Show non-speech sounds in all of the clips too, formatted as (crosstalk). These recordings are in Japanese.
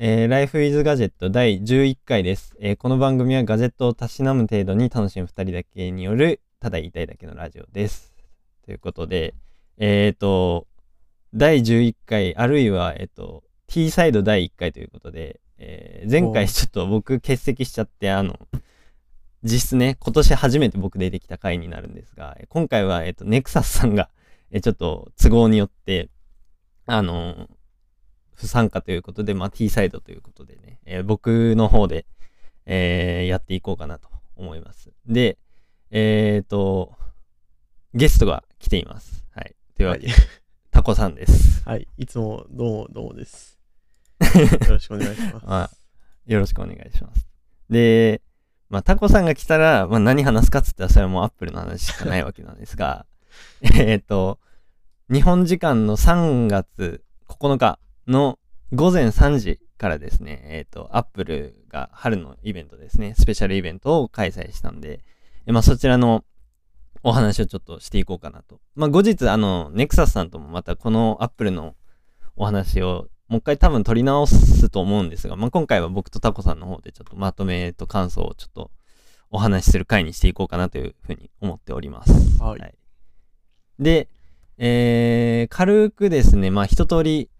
えー、Life is Gadget 第11回です、えーこの番組はガジェットをたしなむ程度に楽しむ2人だけによるただ言いたいだけのラジオです。ということで、えっ、と、第11回、あるいは、えっ、と、T サイド第1回ということで、えー前回ちょっと僕欠席しちゃって、あの、実質ね、今年初めて僕出てきた回になるんですが、えー今回は、えっ、と、ネクサスさんが、えーちょっと都合によって、あの不参加ということで、まあ、T サイドということでね、えー僕の方で、えーやっていこうかなと思います。で、えっ、と、ゲストが来ています。はい。というわけで、タコさんです。はい。いつもどうもどうもです。(laughs) よろしくお願いします。あよろしくお願いします。で、まあ、タコさんが来たら、まあ、何話すかっつったら、それはもうアップルの話しかないわけなんですが、(laughs) えっと、日本時間の3月9日の午前3時からですね、えっ、と、アップルが春のイベントですね、スペシャルイベントを開催したんで、えまあ、そちらのお話をちょっとしていこうかなと。まあ、後日、あの、ネクサスさんともまたこのアップルのお話をもう一回多分取り直すと思うんですが、まあ、今回は僕とタコさんの方でちょっとまとめと感想をちょっとお話しする回にしていこうかなというふうに思っております。はいで、えー、軽くですね、まあ一通り、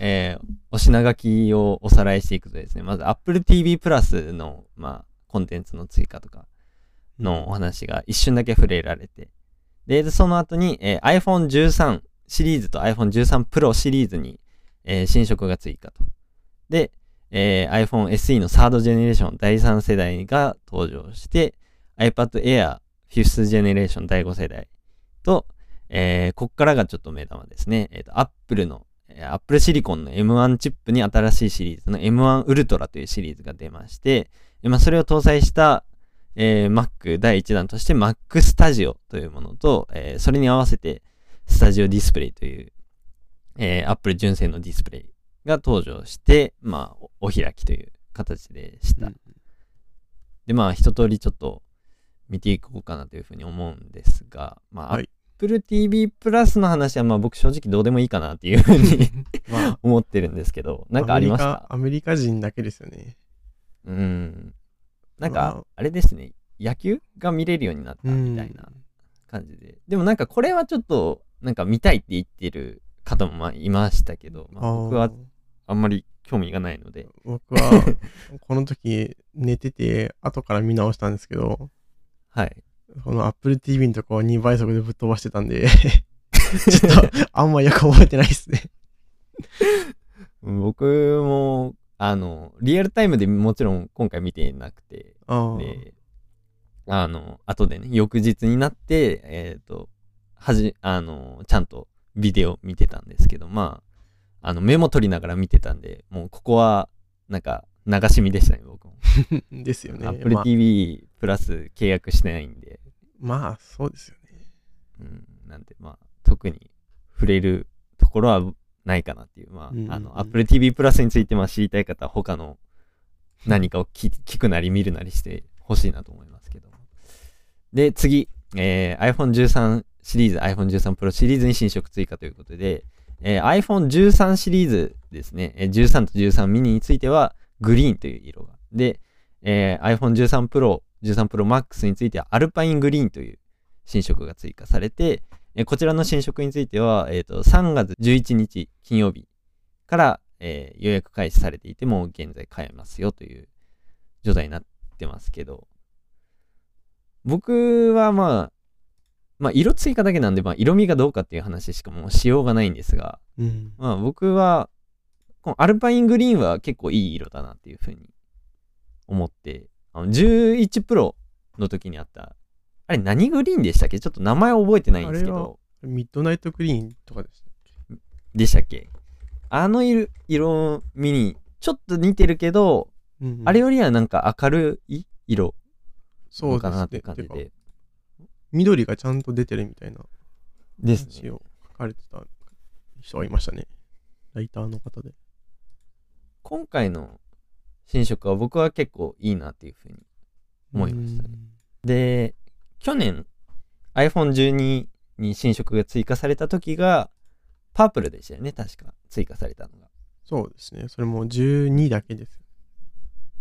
えー、お品書きをおさらいしていくとですね、まず Apple TV プラスの、まあ、コンテンツの追加とかのお話が一瞬だけ触れられて、で、その後に、えー iPhone13 シリーズと iPhone13 Pro シリーズに、えー新色が追加と。で、えー iPhone SE のサードジェネレーション第3世代が登場して、iPad Air 5th ジェネレーション第5世代と、えーこっからがちょっと目玉ですね。えっ、と、Apple の、えー Apple Silicon の M1 チップに新しいシリーズの M1 Ultra というシリーズが出まして、えまあ、それを搭載した、えー Mac 第1弾として Mac Studio というものと、えーそれに合わせて Studio Display という、えー Apple 純正のディスプレイが登場して、まあ、おお開きという形でした。うんで、まあ、一通りちょっと見ていこうかなというふうに思うんですが、まあ、はい Apple TV プラスの話は、まあ、僕正直どうでもいいかなっていうふうに (laughs) まあ、思ってるんですけど、なんかありましたアメリカアメリカ人だけですよね。うん。なんまかあ、あれですね、野球が見れるようになったみたいな感じで。でもなんかこれはちょっと、なんか見たいって言ってる方もまあいましたけど、まあ、僕はあんまり興味がないので、僕は、この時寝てて、後から見直したんですけど、(laughs) はい。この Apple TV のとこは2倍速でぶっ飛ばしてたんで、(laughs) ちょっと、あんまよく覚えてないですね。(laughs) 僕も、あの、リアルタイムでもちろん今回見てなくて。で、あの、後でね、翌日になって、えっ、と、はじ、あの、ちゃんとビデオ見てたんですけど、まあ、あの、メモ取りながら見てたんで、もうここは、なんか、流し見でしたね、僕も。(laughs) ですよね。Apple まあ、TV プラス契約してないんで、まあ、そうですよね。うん、なんで、まあ、特に触れるところはないかなっていう、まうんうんうん。あ、あの、Apple TV プラスについて、まあ、知りたい方は他の何かを聞聞くなり見るなりしてほしいなと思いますけども。で、次、えー iPhone13 シリーズ、iPhone13 Pro シリーズに新色追加ということで、えー iPhone13 シリーズですね、えー13と13ミニについては、グリーンという色が。で、えー iPhone13 Pro、13 Pro Max については、アルパイングリーンという新色が追加されて、えーこちらの新色については、えーと、3月11日金曜日から、えー予約開始されていて、もう現在買えますよという状態になってますけど、僕はまあ、まあ、色追加だけなんで、まあ、色味がどうかっていう話しかもうしようがないんですが、うん。まあ、僕は、このアルパイングリーンは結構いい色だなっていうふうに思って、あの11プロの時にあった、あれ何グリーンでしたっけ？ちょっと名前覚えてないんですけど、ミッドナイトグリーンとかですね。でしたっけ？あの色色味にちょっと似てるけど、うんあれよりはなんか明るい色そうですね。かなって感じで。緑がちゃんと出てるみたいなですね。話を書かれてた人がいましたね。ライターの方で。今回の新色は僕は結構いいなっていうふうに思いましたね。で、去年 iPhone12 に新色が追加された時がパープルでしたよね、確か追加されたのが。そうですね。それも12だけです。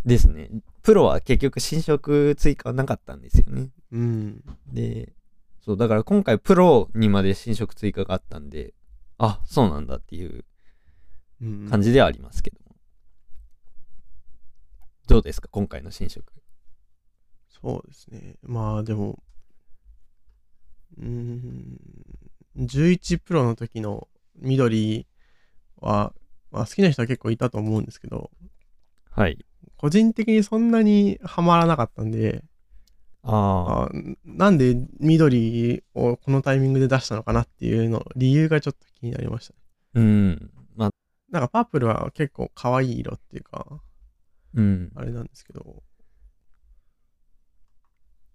ですね。プロは結局新色追加はなかったんですよね。うん。で、そう、だから今回プロにまで新色追加があったんで、あ、そうなんだっていううん、感じではありますけども。どうですか？今回の新色。そうですね。まあでも、うーん、11プロの時の緑は、まあ好きな人は結構いたと思うんですけど、はい。個人的にそんなにハマらなかったんで、ああ、あなんで緑をこのタイミングで出したのかなっていうの、理由がちょっと気になりましたね。うん。まあ、なんかパープルは結構可愛い色っていうか、うん。あれなんですけど、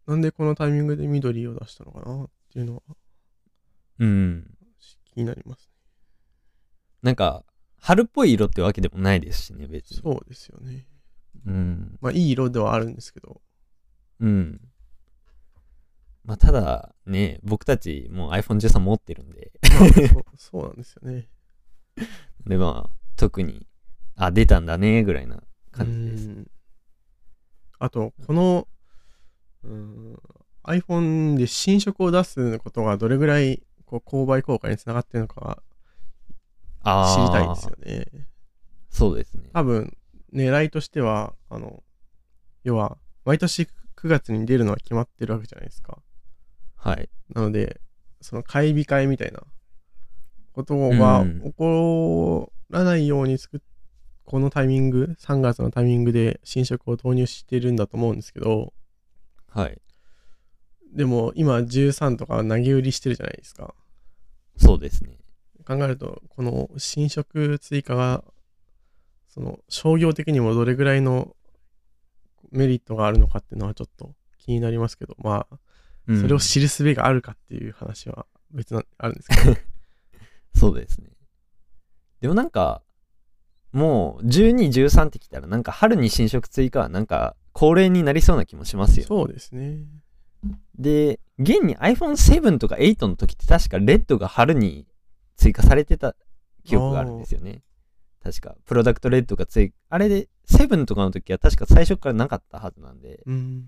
なんでこのタイミングで緑を出したのかなっていうのはうん。気になりますなんか、春っぽい色ってわけでもないですしね、別に。そうですよね。うん。まあいい色ではあるんですけど、うん。まあ、ただね、僕たちもう iPhone13 持ってるんで、まあそうそうなんですよね。(laughs) で、まあ、特に、あ、出たんだね、ぐらいな感じです。うんあと、この、うん iPhone で新色を出すことがどれぐらいこう購買効果につながってるのか知りたいですよね。そうですね。多分、狙いとしては、あの、要は、毎年9月に出るのは決まってるわけじゃないですか。はい。なので、その買い控えみたいなことがうん起こらないように作っこのタイミング、3月のタイミングで新色を投入してるんだと思うんですけど、はい。でも今13とか投げ売りしてるじゃないですか。そうですね。考えると、この新色追加が、その商業的にもどれぐらいのメリットがあるのかっていうのはちょっと気になりますけど、まあ、うんそれを知る術があるかっていう話は別な、あるんですけど、(laughs) そうですね。でもなんか、もう12、13ってきたら、なんか春に新色追加はなんか恒例になりそうな気もしますよ。そうですね。で、現に iPhone7 とか8の時って確かレッドが春に追加されてた記憶があるんですよね。確か、プロダクトレッドが追あれで、7とかの時は確か最初からなかったはずなんで、うん。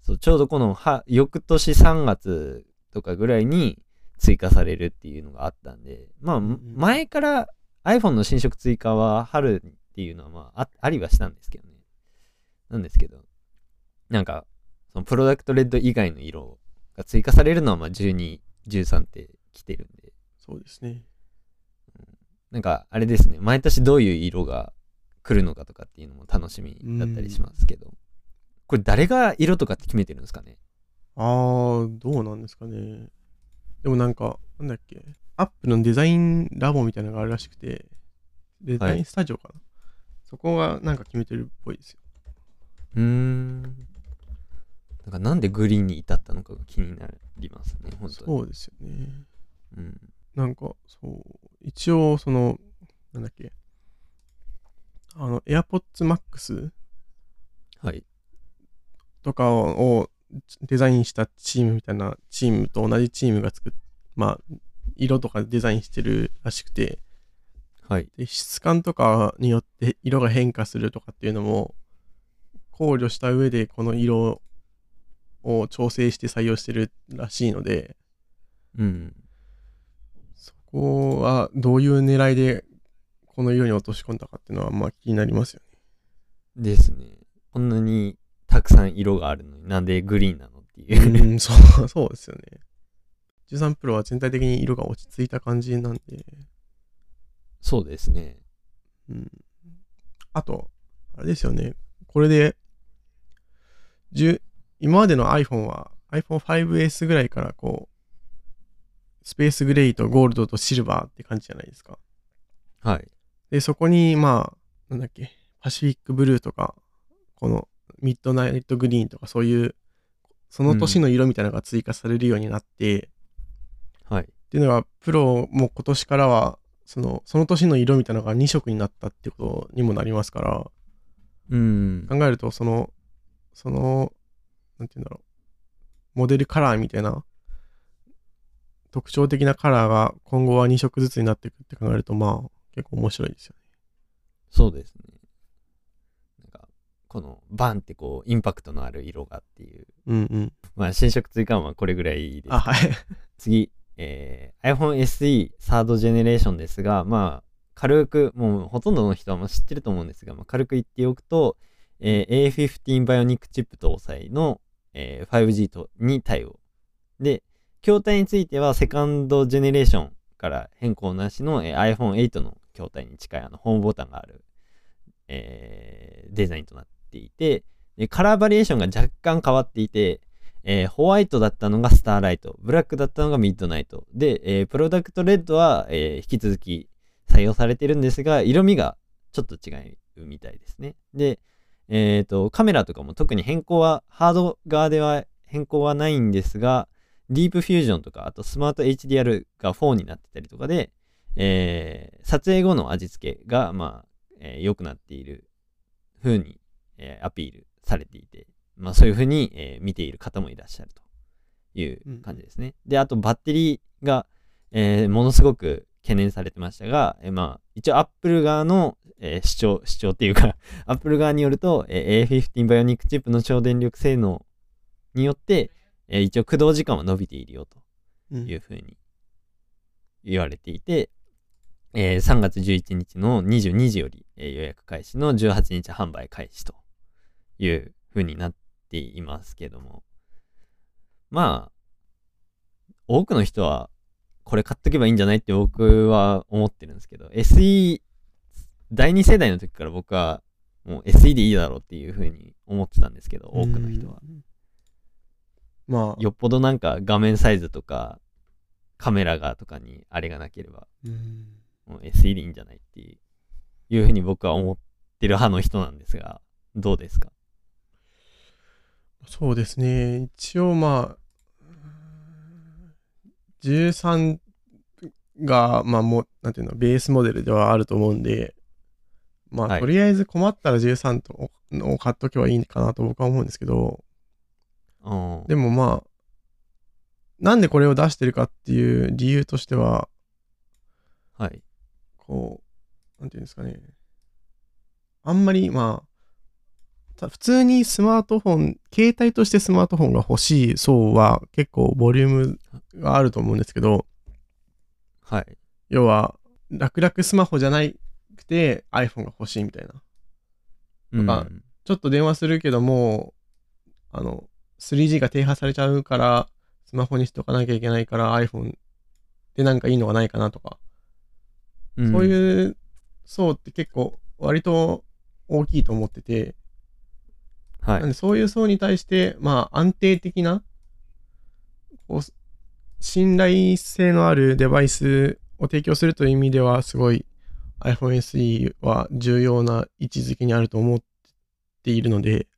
そうちょうどこのは翌年3月とかぐらいに追加されるっていうのがあったんで、まあ、ん前から iPhone の新色追加は春っていうのはまああありはしたんですけどね。なんですけど、なんか、そのプロダクトレッド以外の色が追加されるのはまあ12、13って来てるんで、そうですね。なんかあれですね、毎年どういう色が来るのかとかっていうのも楽しみだったりしますけど、これ誰が色とかって決めてるんですかね？あー、どうなんですかね。でもなんか、なんだっけ、アップのデザインラボみたいなのがあるらしくて、デザインスタジオかな？そこがなんか決めてるっぽいですよ。うーん。なんかなんでグリーンに至ったのかが気になりますね、本当に。そうですよね。うん。なんか、そう、一応、その、なんだっけ、あの、AirPods Max はい。とかをデザインしたチームみたいなチームと同じチームが作っまあ、色とかデザインしてるらしくて、はい。で質感とかによって色が変化するとかっていうのも考慮した上でこの色を調整して採用してるらしいのでうん。そこはどういう狙いでこの色に落とし込んだかっていうのはまあ気になりますよね。ですね。こんなにたくさん色があるのになんでグリーンなのっていう。うん、そう、そうですよね。13プロは全体的に色が落ち着いた感じなんで、そうですね。うん。あと、あれですよね。これで、10今までの iPhone は iPhone5S ぐらいからこう、スペースグレイとゴールドとシルバーって感じじゃないですか。はい。で、そこに、まあ、なんだっけ、パシフィックブルーとか、このミッドナイトグリーンとかそういう、その年の色みたいなのが追加されるようになって、はい。っていうのが、プロも今年からは、その、その年の色みたいなのが2色になったってことにもなりますから、うん。考えると、その、その、なんて言うんだろう、モデルカラーみたいな、特徴的なカラーが今後は2色ずつになっていくって考えると、まあ、結構面白いですよね。そうですね。このバンってこう、インパクトのある色がっていう。うんうん。まあ、新色追加はこれぐらいです。あ、はい。次、えー iPhone SE サードジェネレーションですが、まあ、軽く、もうほとんどの人はもう知ってると思うんですが、まあ、軽く言っておくと、えー A15 バイオニックチップ搭載の、えー 5G とに対応。で、筐体についてはセカンドジェネレーションから変更なしの、えー iPhone8 の筐体に近いあのホームボタンがある、えーデザインとなってていて、でカラーバリエーションが若干変わっていて、えーホワイトだったのがスターライト、ブラックだったのがミッドナイト。で、えープロダクトレッドは、えー引き続き採用されてるんですが、色味がちょっと違うみたいですね。で、えっ、と、カメラとかも特に変更は、ハード側では変更はないんですが、ディープフュージョンとか、あとスマート HDR が4になってたりとかで、えー撮影後の味付けが、まあ、えー良くなっている風に、えーアピールされていて、まあそういう風に、えー見ている方もいらっしゃるという感じですね。で、あとバッテリーが、えーものすごく懸念されてましたが、えーまあ一応 Apple 側の、えー主張、主張っていうか (laughs) Apple 側によると、えー A15 バイオニックチップの超電力性能によって、えー一応駆動時間は伸びているよとうんいうふうに言われていて、えー3月11日の22時より、えー予約開始の18日販売開始というふうになっていますけども、まあ、多くの人はこれ買っとけばいいんじゃないって僕は思ってるんですけど、SE、第2世代の時から僕はもう SE でいいだろうっていうふうに思ってたんですけど、多くの人は。うん。まあ、よっぽどなんか画面サイズとかカメラがとかにあれがなければうんもう SE でいいんじゃないっていういうふうに僕は思ってる派の人なんですがどうですか？そうですね。一応まあ、13が、まあもう、なんていうの、ベースモデルではあると思うんで、まあ、はいとりあえず困ったら13とを買っとけばいいかなと僕は思うんですけど、うんでもまあ、なんでこれを出してるかっていう理由としては、はいこう、なんていうんですかね。あんまり、まあ、た普通にスマートフォン、携帯としてスマートフォンが欲しい層は結構ボリュームがあると思うんですけど、はい。要は、楽々スマホじゃなくて iPhone が欲しいみたいな。うん。かちょっと電話するけども、あの、3G が停波されちゃうから、スマホにしとかなきゃいけないから iPhone でなんかいいのがないかなとか、うん。そういう層って結構割と大きいと思ってて、はい。なんでそういう層に対して、まあ安定的な、こう信頼性のあるデバイスを提供するという意味では、すごい iPhone SE は重要な位置づけにあると思っているので、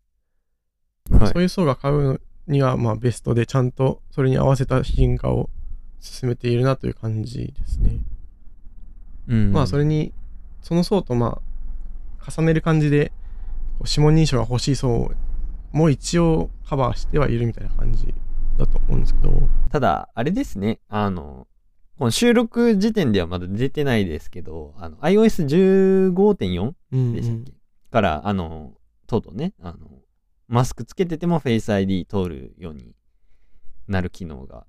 はい。そういう層が買うには、まあベストでちゃんとそれに合わせた進化を進めているなという感じですね。うん。まあそれに、その層とまあ、重ねる感じで、指紋認証が欲しい層も一応カバーしてはいるみたいな感じだと思うんですけど、ただあれですね。あのこの収録時点ではまだ出てないですけどあの iOS15.4 うんでしたっけ、から、あの、とうとうね、あの、マスクつけてても Face ID 通るようになる機能が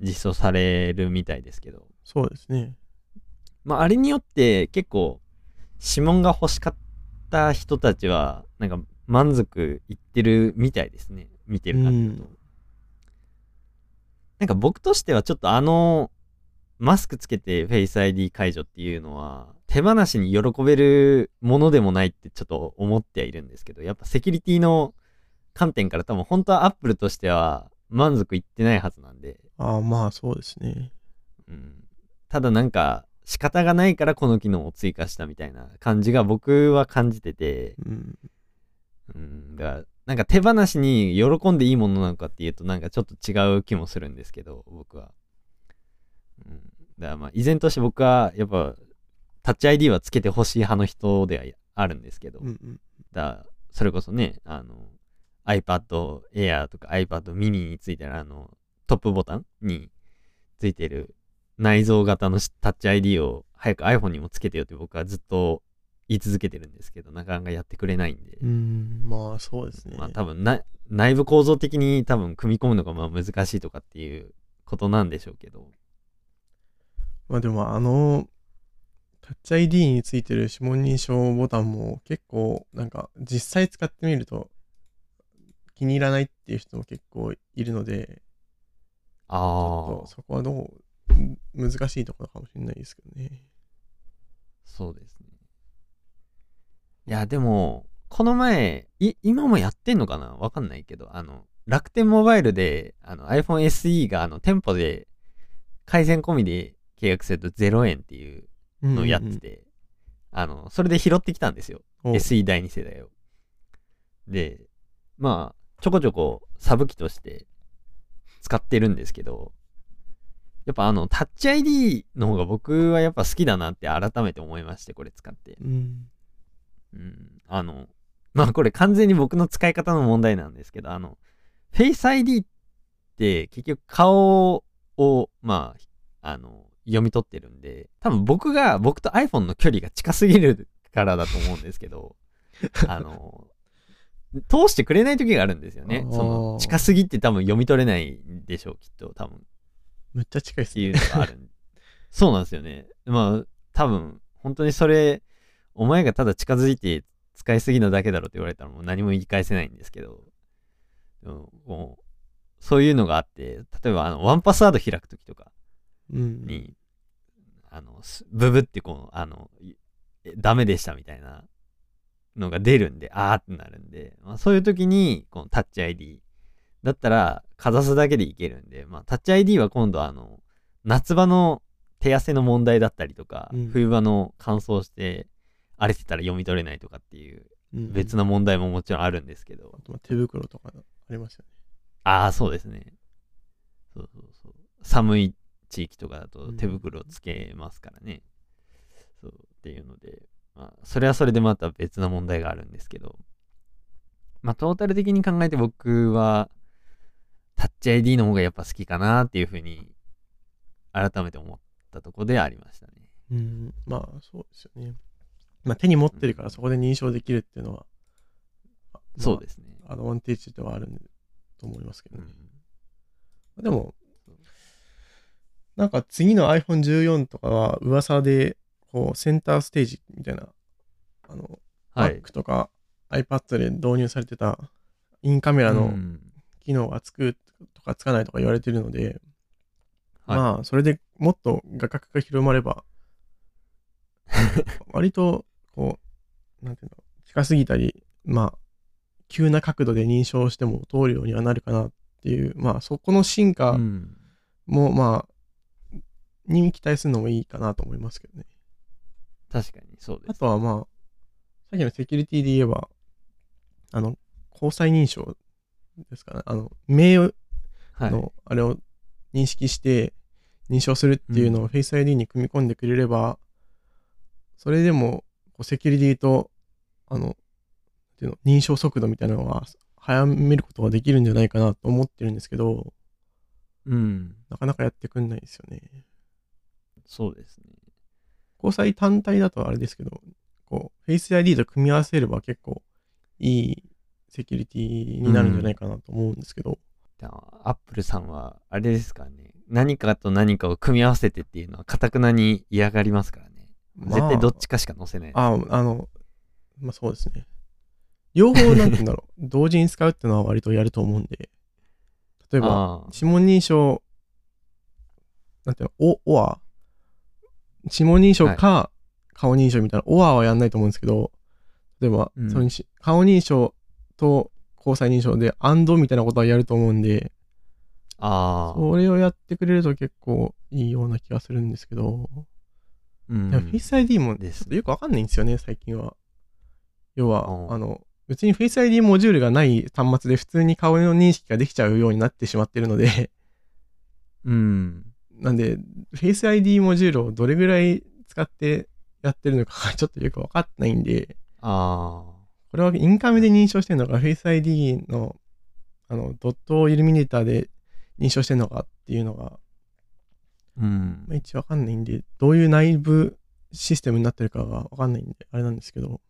実装されるみたいですけど、そうですね。まあ、あれによって結構、指紋が欲しかった人たちは、なんか満足いってるみたいですね。見てる感じだと。うんなんか僕としてはちょっとあの、マスクつけて Face ID 解除っていうのは、手放しに喜べるものでもないってちょっと思ってはいるんですけど、やっぱセキュリティの観点から多分本当は Apple としては満足いってないはずなんで、ああ、まあそうですね。うん、ただなんか仕方がないからこの機能を追加したみたいな感じが僕は感じてて、うん。うん、だからなんか手放しに喜んでいいものなのかっていうとなんかちょっと違う気もするんですけど僕は、うん、だからまあ依然として僕はやっぱタッチ ID はつけてほしい派の人ではあるんですけど、うんうん。だそれこそねあの iPad Air とか iPad mini についてるあのトップボタンについてる内蔵型のタッチ ID を早く iPhone にもつけてよって僕はずっと言い続けてるんですけど、なかなかやってくれないんで。うん、まあそうですね。まあ多分な、内部構造的に多分組み込むのがまあ難しいとかっていうことなんでしょうけど。まあでもあの、タッチ ID についてる指紋認証ボタンも結構なんか実際使ってみると気に入らないっていう人も結構いるので、ちああそこはどう、難しいところかもしれないですけどね。そうですね。いや、でも、この前、い、今もやってんのかな？わかんないけど、あの、楽天モバイルで、あの、iPhone SE が、あの、店舗で、回線込みで契約すると0円っていうのをやってて、あの、それで拾ってきたんですよ。うん、SE 第2世代を。で、まあ、ちょこちょこサブ機として使ってるんですけど、やっぱあの、タッチ ID の方が僕はやっぱ好きだなって改めて思いまして、これ使って。うん。うん。あの、まあこれ完全に僕の使い方の問題なんですけど、あの、Face ID って結局顔を、まあ、あの、読み取ってるんで、多分僕が、僕と iPhone の距離が近すぎるからだと思うんですけど、(laughs) あの、通してくれない時があるんですよね。その、近すぎって多分読み取れないんでしょう、きっと、多分。めっちゃ近いっすね。っていうのがあるんそうなんですよね。まあ、多分、本当にそれ、お前がただ近づいて使いすぎなだけだろって言われたらもう何も言い返せないんですけど、でももうそういうのがあって、例えばあの、ワンパスワード開くときとかうん。に、あの、すブブってこう、あの、ダメでしたみたいなのが出るんで、あーってなるんで、まあ、そういう時に、このタッチ ID だったら、かざすだけでいけるんで、まあ、タッチ ID は今度あの、夏場の手汗の問題だったりとか、うん冬場の乾燥して荒れてたら読み取れないとかっていううん別な問題ももちろんあるんですけど、あとまあ手袋とかありますよね。ああ、そうですね。そうそうそう。寒い地域とかだとうん手袋つけますからね。そうっていうので、まあ、それはそれでまた別な問題があるんですけど、まあ、トータル的に考えて僕は、タッチ ID の方がやっぱ好きかなっていうふうに、改めて思ったところでありましたね。うん。まあそうですよね。まあ手に持ってるからそこで認証できるっていうのは、まあそうですね。アドバンテージではあると思いますけどね。うんでも、なんか次の iPhone14 とかは噂で、こう、センターステージみたいな、あの、はい。Mac とか iPad で導入されてたインカメラのうん機能がつくとかつかないとか言われてるので、はいまあ、それでもっと画角が広まれば、(laughs) 割と、こう、なんていうの、近すぎたり、まあ、急な角度で認証しても通るようにはなるかなっていう、まあ、そこの進化うんも、まあ、に期待するのもいいかなと思いますけどね。確かにそうです。あとはまあ、さっきのセキュリティで言えば、あの、交際認証ですかね。あの、名はい。の、あれを認識して認証するっていうのを Face ID に組み込んでくれれば、それでも、セキュリティと、あの、っていうの、認証速度みたいなのは早めることができるんじゃないかなと思ってるんですけど、うん。なかなかやってくんないですよね。そうですね。交際単体だとあれですけど、こう、Face ID と組み合わせれば結構いいセキュリティになるんじゃないかなと思うんですけど、アップルさんは、あれですかね。何かと何かを組み合わせてっていうのは、かたくなに嫌がりますからね。まあ絶対どっちかしか載せない。あ、あの、まあそうですね。両方、なんて言うんだろう、(laughs) 同時に使うっていうのは割とやると思うんで、例えば、指紋認証、なんていうの、お、オア、指紋認証か顔認証みたいな、オアはやんないと思うんですけど、例えば、うんそれにし顔認証と交際認証で、アンドみたいなことはやると思うんで、あー。それをやってくれると結構いいような気がするんですけど、うん。でも Face ID もです。よくわかんないんですよね、最近は。要はう、ん。あの、別に Face ID モジュールがない端末で普通に顔の認識ができちゃうようになってしまってるので、うん。なんで、Face ID モジュールをどれぐらい使ってやってるのかがちょっとよくわかんないんで、あこれはインカメで認証してるのか、Face ID の、あの、ドットイルミネーターで認証してるのかっていうのが、ー。うんまあ、。一応わかんないんで、どういう内部システムになってるかがわかんないんで、あれなんですけど、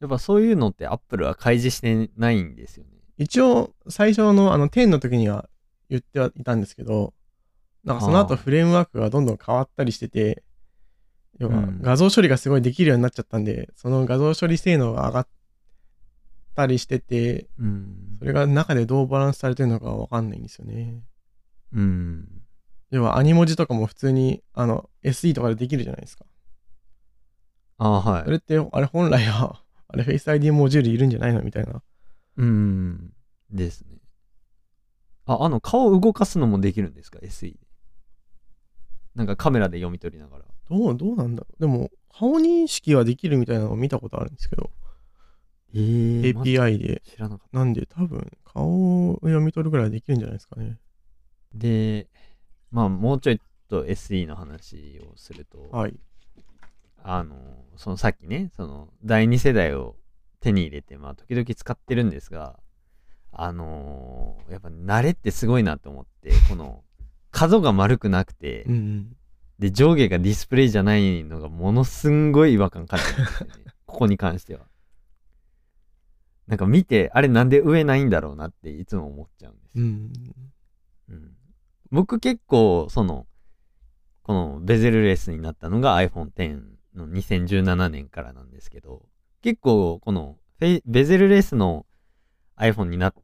やっぱそういうのって Apple は開示してないんですよね。一応、最初のあの10の時には言ってはいたんですけど、なんかその後フレームワークがどんどん変わったりしてて、要はうん画像処理がすごいできるようになっちゃったんで、その画像処理性能が上がったりしてて、うんそれが中でどうバランスされてるのかわかんないんですよね。うん。要はアニ文字とかも普通にあの SE とかでできるじゃないですか。ああ、はいそ。れって、あれ本来は、あれ Face ID モジュールいるんじゃないのみたいな。うん。ですね。あ、あの、顔動かすのもできるんですか ?SE で。なんかカメラで読み取りながら。どう、どうなんだろう。でも、顔認識はできるみたいなのを見たことあるんですけど、えー、API で。知らなかっなんで、多分、顔を読み取るぐらいできるんじゃないですかね。た。で、まあ、もうちょいと SE の話をすると、はい。あの、そのさっきね、その第2世代を手に入れて、まあ、時々使ってるんですが、あのーやっぱ慣れってすごいなと思って、この角が丸くなくて、うんうん。で、上下がディスプレイじゃないのがものすんごい違和感感じるんですよね。(laughs) ここに関しては。なんか見て、あれなんで上ないんだろうなっていつも思っちゃうんですよ。うん。うん僕結構、その、このベゼルレスになったのが iPhone X の2017年からなんですけど、結構このベゼルレスの iPhone にな、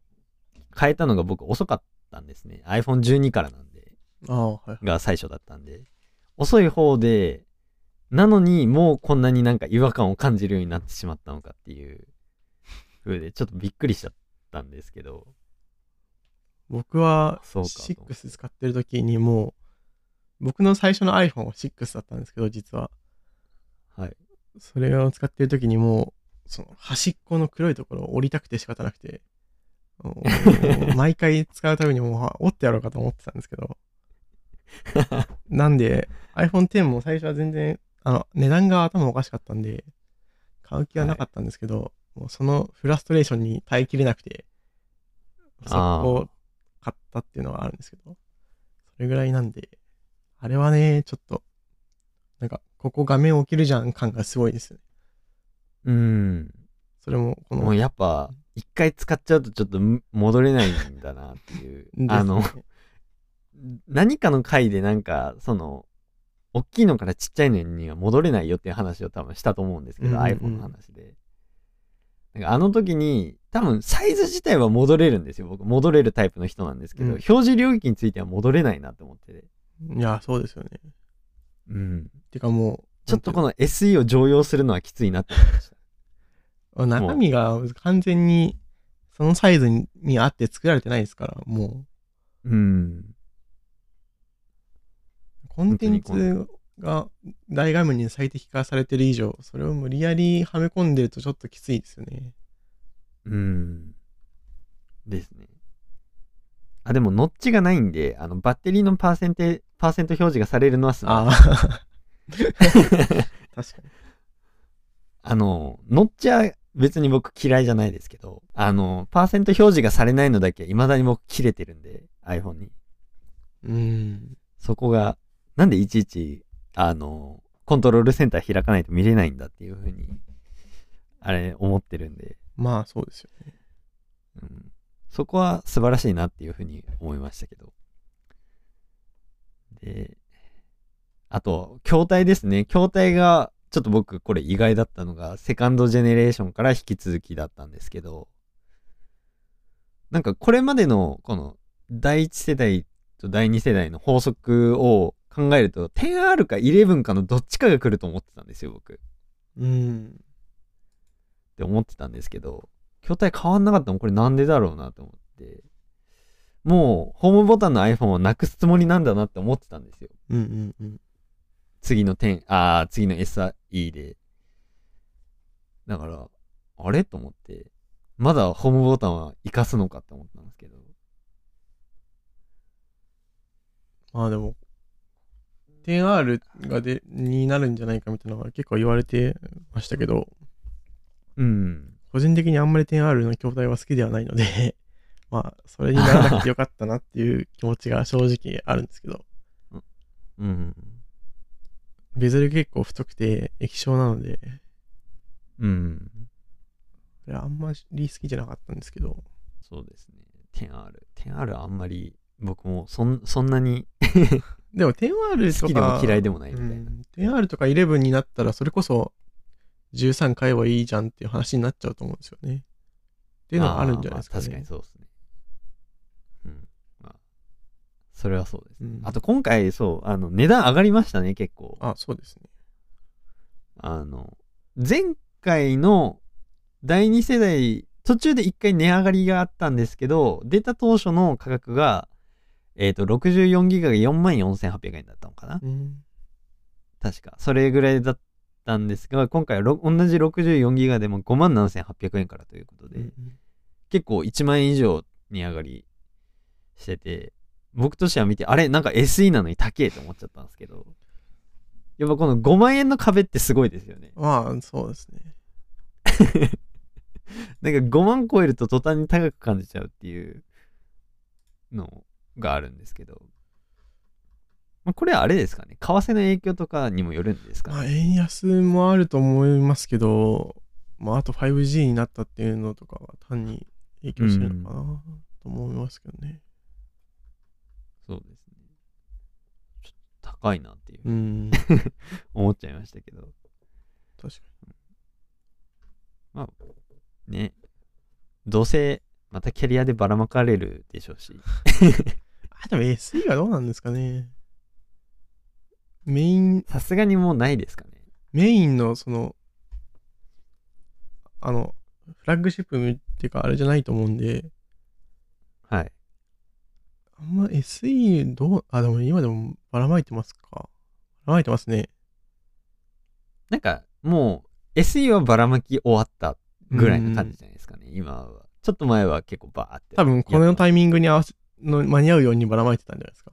変えたのが僕遅かったんですね。iPhone12 からなんで。が最初だったんで、遅い方で、なのにもうこんなになんか違和感を感じるようになってしまったのかっていう風で、ちょっとびっくりしちゃったんですけど、僕は、そうか6使ってる時にもう、僕の最初の iPhone は6だったんですけど、実は。はい。それを使ってる時にもう、その端っこの黒いところを折りたくて仕方なくて、(laughs) 毎回使うたびにもう折ってやろうかと思ってたんですけど、(laughs) なんで iPhone X も最初は全然、あの、値段が頭おかしかったんで、買う気はなかったんですけど、もうそのフラストレーションに耐えきれなくて、そこを買ったっていうのはあるんですけど、それぐらいなんで、あれはね、ちょっと、なんか、ここ画面置けるじゃん感がすごいですよね。うん。それも、この、もうやっぱ、一回使っちゃうとちょっとむ戻れないんだなっていう。(laughs) ねあの、何かの回でなんか、その、大きいのからちっちゃいのには戻れないよっていう話を多分したと思うんですけど、うんうんうん iPhone の話で。なんかあの時に、多分サイズ自体は戻れるんですよ。僕、戻れるタイプの人なんですけど、うん表示領域については戻れないなと思ってて。いや、そうですよね。うん。てかもう、ちょっとこの SE を常用するのはきついなって思いました。(laughs) 中身が完全にそのサイズにに合って作られてないですから、もうん。う、コンテンツが大画面に最適化されてる以上、それを無理やりはめ込んでるとちょっときついですよね。うん。ですね。あ、でも、ノッチがないんで、あの、バッテリーのパーセンテ、パーセント表示がされるのはすあああ。(laughs) 確かに。あの、ノッチは別に僕嫌いじゃないですけど、あの、パーセント表示がされないのだけ未だに僕切れてるんで、iPhone に。うん。そこが、なんでいちいち、あの、コントロールセンター開かないと見れないんだっていうふうに、あれ、思ってるんで、まあそうですよね。うん、そこは素晴らしいなっていうふうに思いましたけど。で、あと、筐体ですね。筐体が、ちょっと僕これ意外だったのが、セカンドジェネレーションから引き続きだったんですけど、なんかこれまでのこの第1世代と第2世代の法則を考えると、10R か11かのどっちかが来ると思ってたんですよ、僕。うん。って思ってたんですけど、筐体変わんなかったのこれなんでだろうなと思って、もうホームボタンの iPhone をなくすつもりなんだなって思ってたんですよ。うんうんうん。次の10、ああ、次の SE で。だから、あれと思って、まだホームボタンは活かすのかって思ったんですけど。まあでも、10R がで、になるんじゃないかみたいなのが結構言われてましたけど、うん。個人的にあんまり 10R の筐体は好きではないので、(laughs) まあ、それにならなくてよかったなっていう気持ちが正直あるんですけど、うん。ベゼル結構太くて液晶なので、うん。これあんまり好きじゃなかったんですけど、そうですね。10R。10R あんまり僕もそんそんなにでも 10R とか、好きでも嫌いでもないみたいな。うん 10R とか11になったら、それこそ13買えばいいじゃんっていう話になっちゃうと思うんですよね。っていうのがあるんじゃないですかね。確かにそうですね。うん。まあ、それはそうですね。うんあと今回、そう、あの、値段上がりましたね、結構。あ、そうですね。あの、前回の第2世代、途中で1回値上がりがあったんですけど、出た当初の価格が、えっ、と、64ギガが44,800円だったのかな？うん。確か。それぐらいだったんですが、今回はろ同じ64ギガでも57,800円からということで、うん結構1万円以上値上がりしてて、僕としては見て、あれ？なんか SE なのに高えと思っちゃったんですけど、やっぱこの5万円の壁ってすごいですよね。まあ、そうですね。(laughs) なんか5万超えると途端に高く感じちゃうっていうのがあるんですけど、まあ、これはあれですかね。為替の影響とかにもよるんですかまあ、ね円安もあると思いますけど、まあ、あと 5G になったっていうのとかは単に影響してるのかなと思いますけどね。そうですね。ちょっと高いなっていう。うん。(laughs) 思っちゃいましたけど。確かね。どうせまたキャリアでばらまかれるでしょうし。に。(laughs) あ、でも SE がどうなんですかね。メイン、さすがにもうないですかね。メインのその、あの、フラッグシップっていうかあれじゃないと思うんで、はい。あんま SE どう、あ、でも今でもばらまいてますか。ばらまいてますね。なんかもう SE はばらまき終わったぐらいの感じじゃないですかね今は。ちょっと前は結構バーって。多分このタイミングに合わせ、の間に合うようにばらまいてたんじゃないですか？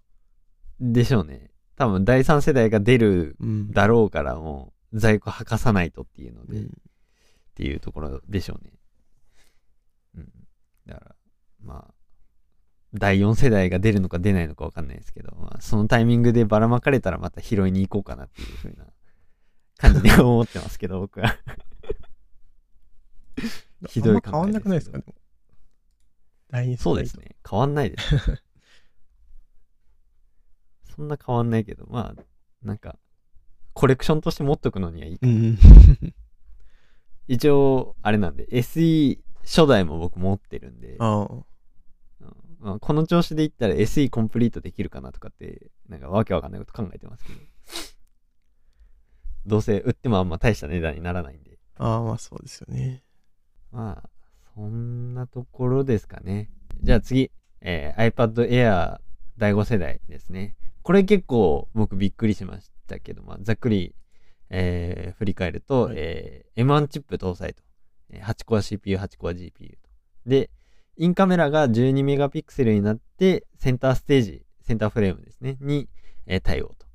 でしょうね。多分第3世代が出るうんだろうからもう在庫吐かさないとっていうので、っうんていうところでしょうね。うん。だから、まあ、第4世代が出るのか出ないのかわかんないですけど、まあ、そのタイミングでばらまかれたらまた拾いに行こうかなっていうふうな感じで思ってますけど、僕は。ひどいあんま変わんなくないですか、考でも。第そうです。ね。変わんないです。(laughs) そんな変わんないけど、まあ、なんか、コレクションとして持っとくのにはいい。うん。(laughs) 一応、あれなんで、SE 初代も僕持ってるんで、あまあこの調子でいったら SE コンプリートできるかなとかって、なんかわけわかんないこと考えてますけど。どうせ売ってもあんま大した値段にならないんで。ああ、まあそうですよね。まあ、そんなところですかね。じゃあ次、えー iPad Air 第5世代ですね。これ結構僕びっくりしましたけど、まあ、ざっくり、えー振り返ると、はいえー M1 チップ搭載と。えー8コア CPU、8コア GPU と。で、インカメラが12メガピクセルになって、センターステージ、センターフレームですね、に、えー対応と。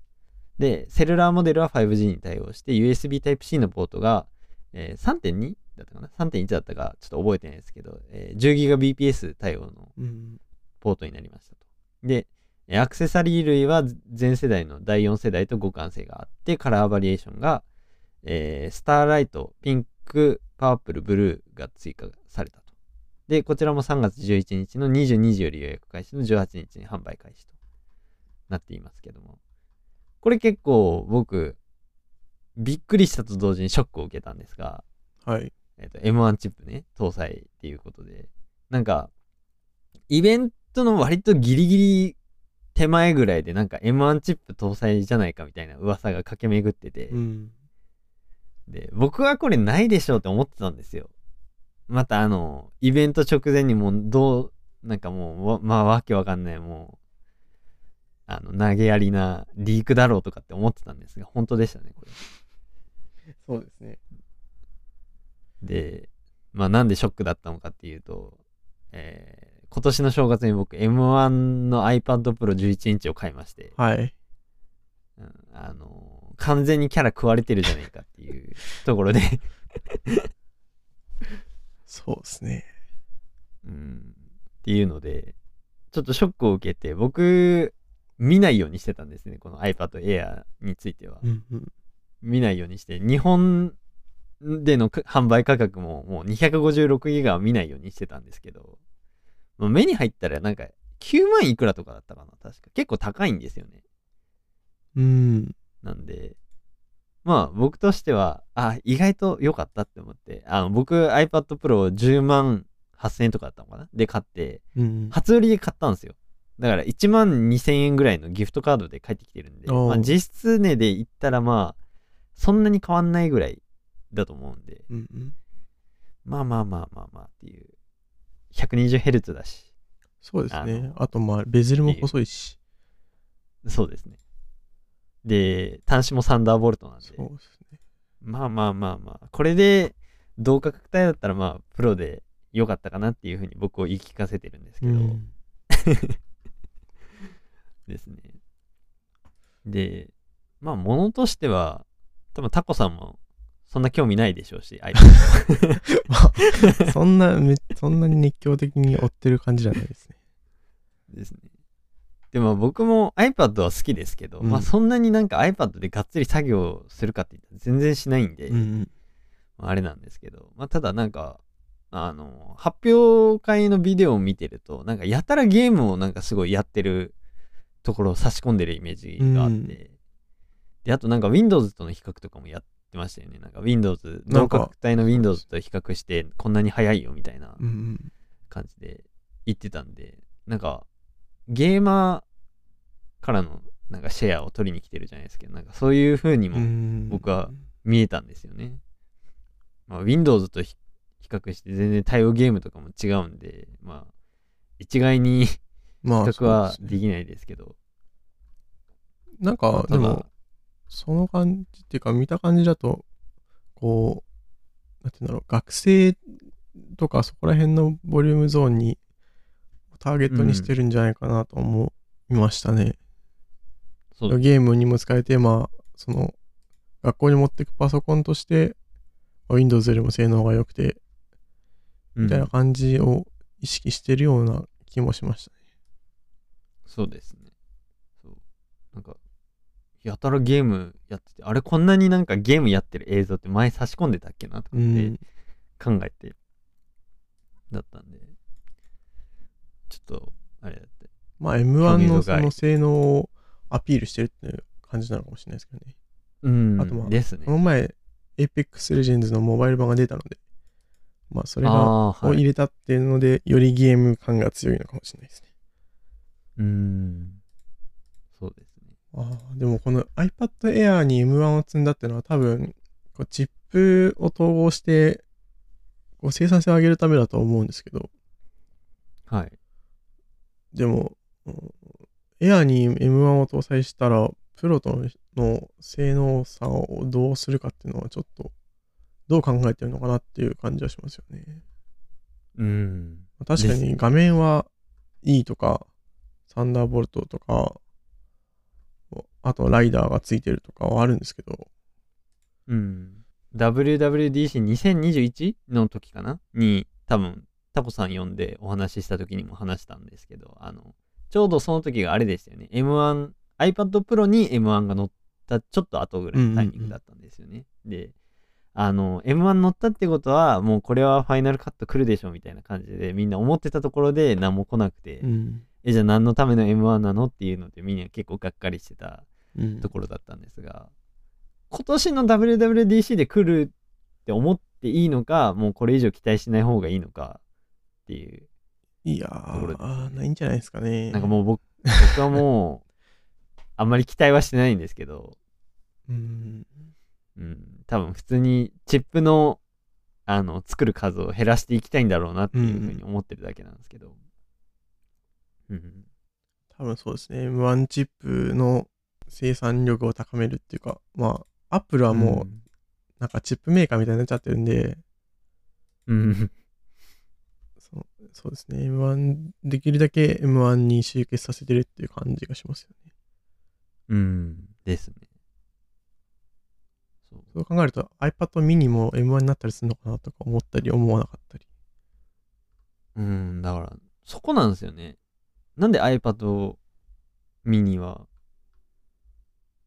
で、セルラーモデルは 5G に対応して、USB Type-C のポートが、えー3.2だったかな ?3.1 だったかちょっと覚えてないですけど、えー 10GBps 対応のうん。ポートになりましたと。で、えーアクセサリー類は前世代の第4世代と互換性があって、カラーバリエーションが、えースターライト、ピンク、パープル、ブルーが追加されたと。で、こちらも3月11日の22時より予約開始の18日に販売開始となっていますけども。これ結構僕、びっくりしたと同時にショックを受けたんですが、はい。えっと M1 チップね、搭載っていうことで、なんか、イベントの割とギリギリ手前ぐらいで、なんか M1 チップ搭載じゃないかみたいな噂が駆け巡ってて、うん。で、僕はこれないでしょうって思ってたんですよ。またあの、イベント直前にもうどう、なんかもうわ、まあわけわかんない、もう、あの、投げやりなリークだろうとかって思ってたんですが、本当でしたね、これ。そうですね。で、まあなんでショックだったのかっていうと、えー今年の正月に僕 M1 の iPad Pro 11インチを買いまして、はい。うんあの完全にキャラ食われてるじゃないかっていう (laughs) ところで、そうですね。うん、っていうので、ちょっとショックを受けて、僕、見ないようにしてたんですね、この iPad Air については。うんうん。見ないようにして、日本でのか販売価格ももう256ギガは見ないようにしてたんですけど、まあ目に入ったらなんか9万いくらとかだったかな確か。結構高いんですよね。うん。なんで、まあ僕としては、あ、意外と良かったって思って、あの僕 iPad Pro 10万8000円とかだったのかな？で買って、うん。初売りで買ったんですよ。だから1万2000円ぐらいのギフトカードで帰ってきてるんで、まあ、実質値で言ったらまあ、そんなに変わんないぐらいだと思うんで、うんうん。まあまあまあまあまあっていう。120Hz だし、そうですねあと、まあ、ベゼルも細いし。そうですね。で、端子もサンダーボルトなんで、そうですね。まあまあまあまあ、これで同価格帯だったらまあ、プロで良かったかなっていうふうに僕を言い聞かせてるんですけど、うん。(laughs) ですね。で、まあ、ものとしては、多分タコさんもそんな興味ないでしょうし、(laughs) まあ、そんなめ、そんなに熱狂的に追ってる感じじゃないですね。ですね。でも僕も iPad は好きですけど、うんまあそんなになんか iPad でがっつり作業するかって言ったら全然しないんで、うんまああれなんですけど、まあただなんか、あの、発表会のビデオを見てると、なんかやたらゲームをなんかすごいやってるところを差し込んでるイメージがあって、うんで、あとなんか Windows との比較とかもやってましたよね。なんか Windows、同格帯の Windows と比較してこんなに早いよみたいな感じで言ってたんで、なんかゲーマーからのなんかシェアを取りに来てるじゃないですけど、なんかそういう風にうもん。僕は見えたんですよね。まあ、Windows と比比較して全然対応ゲームとかも違うんで、まあ、一概に比まあ、較はできないですけど。なんまあか、でも、、その感じっていうか、見た感じだと、こう、なんていうんだろう、学生とかそこら辺のボリュームゾーンにターゲットにしてるんじゃないかなと思いましたね。そうゲームにも使えて、まあ、その、学校に持ってくパソコンとして、まあ Windows よりも性能が良くて、うんみたいな感じを意識してるような気もしましたね。そうですね。そう。なんか、やたらゲームやってて、あれこんなになんかゲームやってる映像って前差し込んでたっけなとかうってん。考えて、だったんで、ちょっと、あれだって。まあ、興 M1 味深いのその性能をアピールしてるっていう感じなのかもしれないですけどね。うん、あとまあですねこ。の前、Apex Legends のモバイル版が出たので、まあ、それが。を入れたっていうので、よりゲーム感が強いのかもしれないですね。うん。ああ、でもこの iPad Air に M1 を積んだっていうのは多分、こうチップを統合して、こう生産性を上げるためだと思うんですけど、はい。でも、うん Air に M1 を搭載したら、プロとの性能差をどうするかっていうのはちょっと、どう考えてるのかなっていう感じはしますよね。うん。確かに画面はいいとか、サンダーボルトとか、あとライダーがついてるとかはあるんですけど、うん。WWDC2021 の時かな？に、多分、タコさん呼んでお話しした時にも話したんですけど、あの、ちょうどその時があれでしたよね。M1、iPad Pro に M1 が乗ったちょっと後ぐらいのタイミングだったんですよね。で、あの、M1 乗ったってことは、もうこれはファイナルカット来るでしょみたいな感じでみんな思ってたところで何も来なくて、うん。え、じゃあ何のための M1 なの？っていうのでみんな結構がっかりしてたうんところだったんですが、今年の WWDC で来るって思っていいのか、もうこれ以上期待しない方がいいのかっていう、いやー、ないんじゃないですかね。なんかもう僕僕はもう、(laughs) あんまり期待はしてないんですけど、うん。うん、多分普通にチップの、あの、作る数を減らしていきたいんだろうなっていうふうに思ってるだけなんですけど。うん。多分そうですね。M1 チップの生産力を高めるっていうか、まあ、アップルはもう、なんかチップメーカーみたいになっちゃってるんで、うん、うん。そうそうですね。M1、できるだけ M1 に集結させてるっていう感じがしますよね。うん。ですね。そう。そう考えると iPad mini も M1 になったりするのかなとか思ったり思わなかったり。うん、だから、そこなんですよね。なんで iPad mini は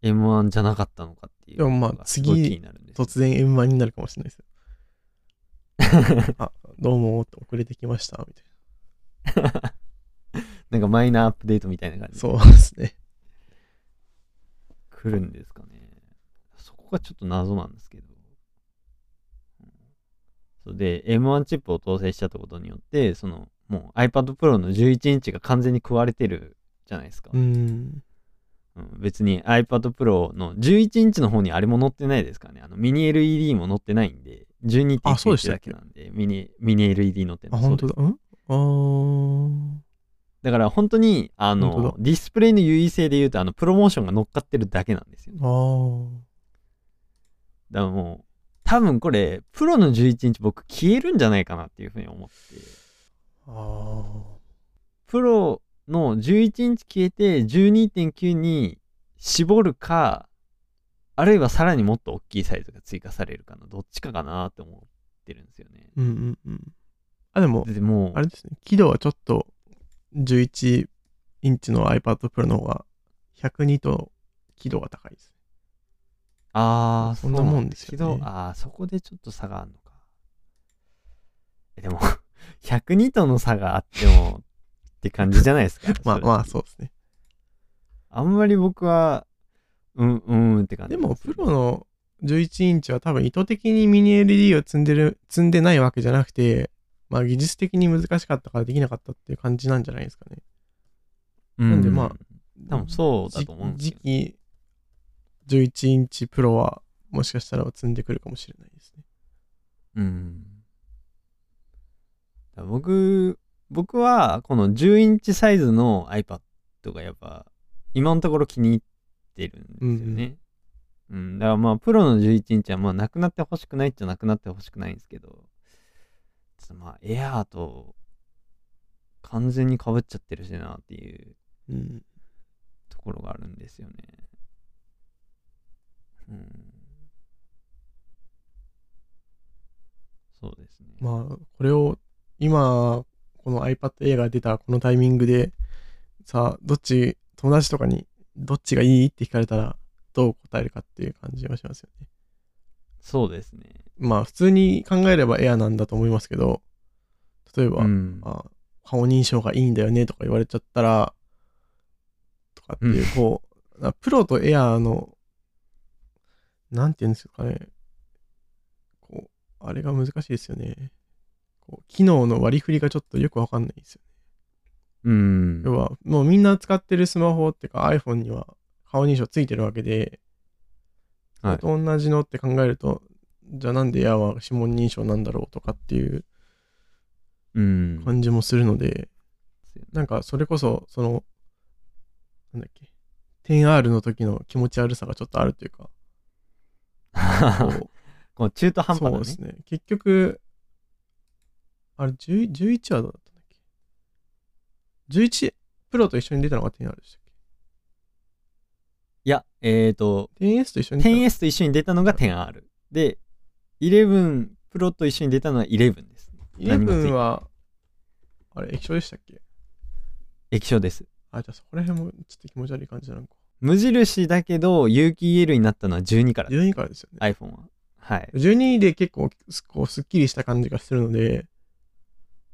M1 じゃなかったのかっていうでもまあ次突然 M1 になるかもしれないですよ。(laughs) あ、どうもって遅れてきました、みたい (laughs) なんかマイナーアップデートみたいな感な。じでそうですね。来るんですかね。そこがちょっと謎なんですけど。うんそうで、M1 チップを搭載したってことによって、その、もう iPad Pro の11インチが完全に食われてるじゃないですか。うん。うん別に iPad Pro の11インチの方にあれも載ってないですからね。あのミニ LED も載ってないんで、あそうでし12.9だけ？けなんで、ミニミニ LED 載ってあ、ない。本当だ。そうん？あー。だから本当に、あの、ディスプレイの優位性で言うと、あの、プロモーションが乗っかってるだけなんですよね。だからもう、多分これ、プロの11インチ僕消えるんじゃないかなっていうふうに思って、あプロの11インチ消えて12.9に絞るか、あるいはさらにもっと大きいサイズが追加されるかのどっちかかなって思ってるんですよね。ー。うんうんうん。あ、でも、でもうあれですね。輝度はちょっと11インチの iPad Pro の方が102と輝度が高いです。ああ、そんなもんですよねけどああ、そこでちょっと差があるのか。えでも、(laughs) 102との差があってもって感じじゃないですか？ま (laughs) あまあ、う。そうですね。あんまり僕は、うん、うんって感じでも、プロの11インチは多分意図的にミニ LED を積んでる、積んでないわけじゃなくて、まあ技術的に難しかったからできなかったっていう感じなんじゃないですかね。うんなんでまあ多分そうだと思うんですよじ次期11インチプロはもしかしたら積んでくるかもしれないですね。うん。僕、僕はこの10インチサイズの iPad がやっぱ今のところ気に入ってるんですよね。うん、だからまあプロの11インチはまあなくなってほしくないっちゃなくなってほしくないんですけど、ちょっとまあエアーと完全に被っちゃってるしなっていううん。ところがあるんですよね。うん。そうですね。まあ、これを今、この iPad Air が出たこのタイミングで、さあ、どっち、友達とかにどっちがいいって聞かれたら、どう答えるかっていう感じがしますよね。そうですね。まあ、普通に考えれば Air なんだと思いますけど、例えば、うん。あ顔認証がいいんだよねとか言われちゃったら、とかっていう、こう、あプロとエアーの、なんていうんですかね、こう、あれが難しいですよね。こう機能の割り振りがちょっとよくわかんないですよね。うん。要は、もうみんな使ってるスマホっていうか iPhone には顔認証ついてるわけで、はいと同じのって考えると、じゃあなんでエアーは指紋認証なんだろうとかっていううん。感じもするので、なんかそれこそ、その、なんだっけ、10R の時の気持ち悪さがちょっとあるというか、こ (laughs) こう中途う半端なねそうです。ね。結局、あれ、10 11はどうだったんだっけ ?11 プロと一緒に出たのが 10R でしたっいや、えっ、と、け ?10S と一緒に出た？10S と一緒に出たのが 10R。で、11 Pro と一緒に出たのは11です。何もついて11は、あれ、液晶でしたっけ？液晶です。あ、じゃあそこら辺もちょっと気持ち悪い感じなのか。無印だけど、有機 EL になったのは12からです。12からですよね。iPhone は。はい。12で結構すこうすっきりした感じがするので、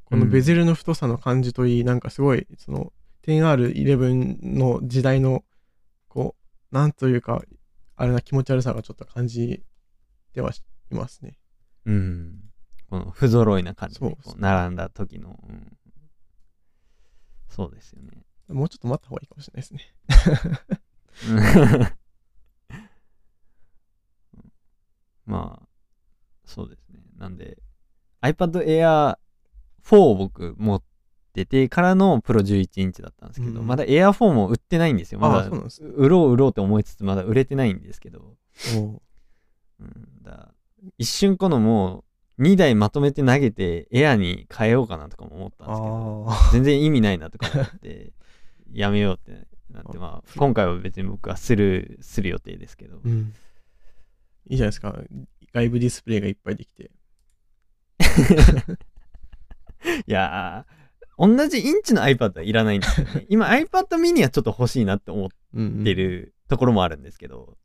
このベゼルの太さの感じといい、なんかすごい、その 10R11 の時代の、こう、なんというか、あれな気持ち悪さがちょっと感じてはいますね。うん。この不揃いな感じで並んだ時の、うんそうですよね。もうちょっと待った方がいいかもしれないですね。うん (laughs) まあ、そうですね。なんで、iPad Air 4を僕持っててからのプロ11インチだったんですけど、うんまだ Air 4も売ってないんですよ。まだあそうなんです売ろう売ろうって思いつつ、まだ売れてないんですけど、もうん、だ一瞬このもう2台まとめて投げて Air に変えようかなとかも思ったんうですけど、あ全然意味ないなとか思って、(laughs) やめようってなって、まあ、今回は別に僕はする、する予定ですけどあ、う、ん。いいじゃないですか。外部ディスプレイがいっぱいできて。(laughs) (laughs) いやー、同じインチの iPad はいらないんですよね。(laughs) 今 iPad mini はちょっと欲しいなって思っうん、うん。てるところもあるんですけど、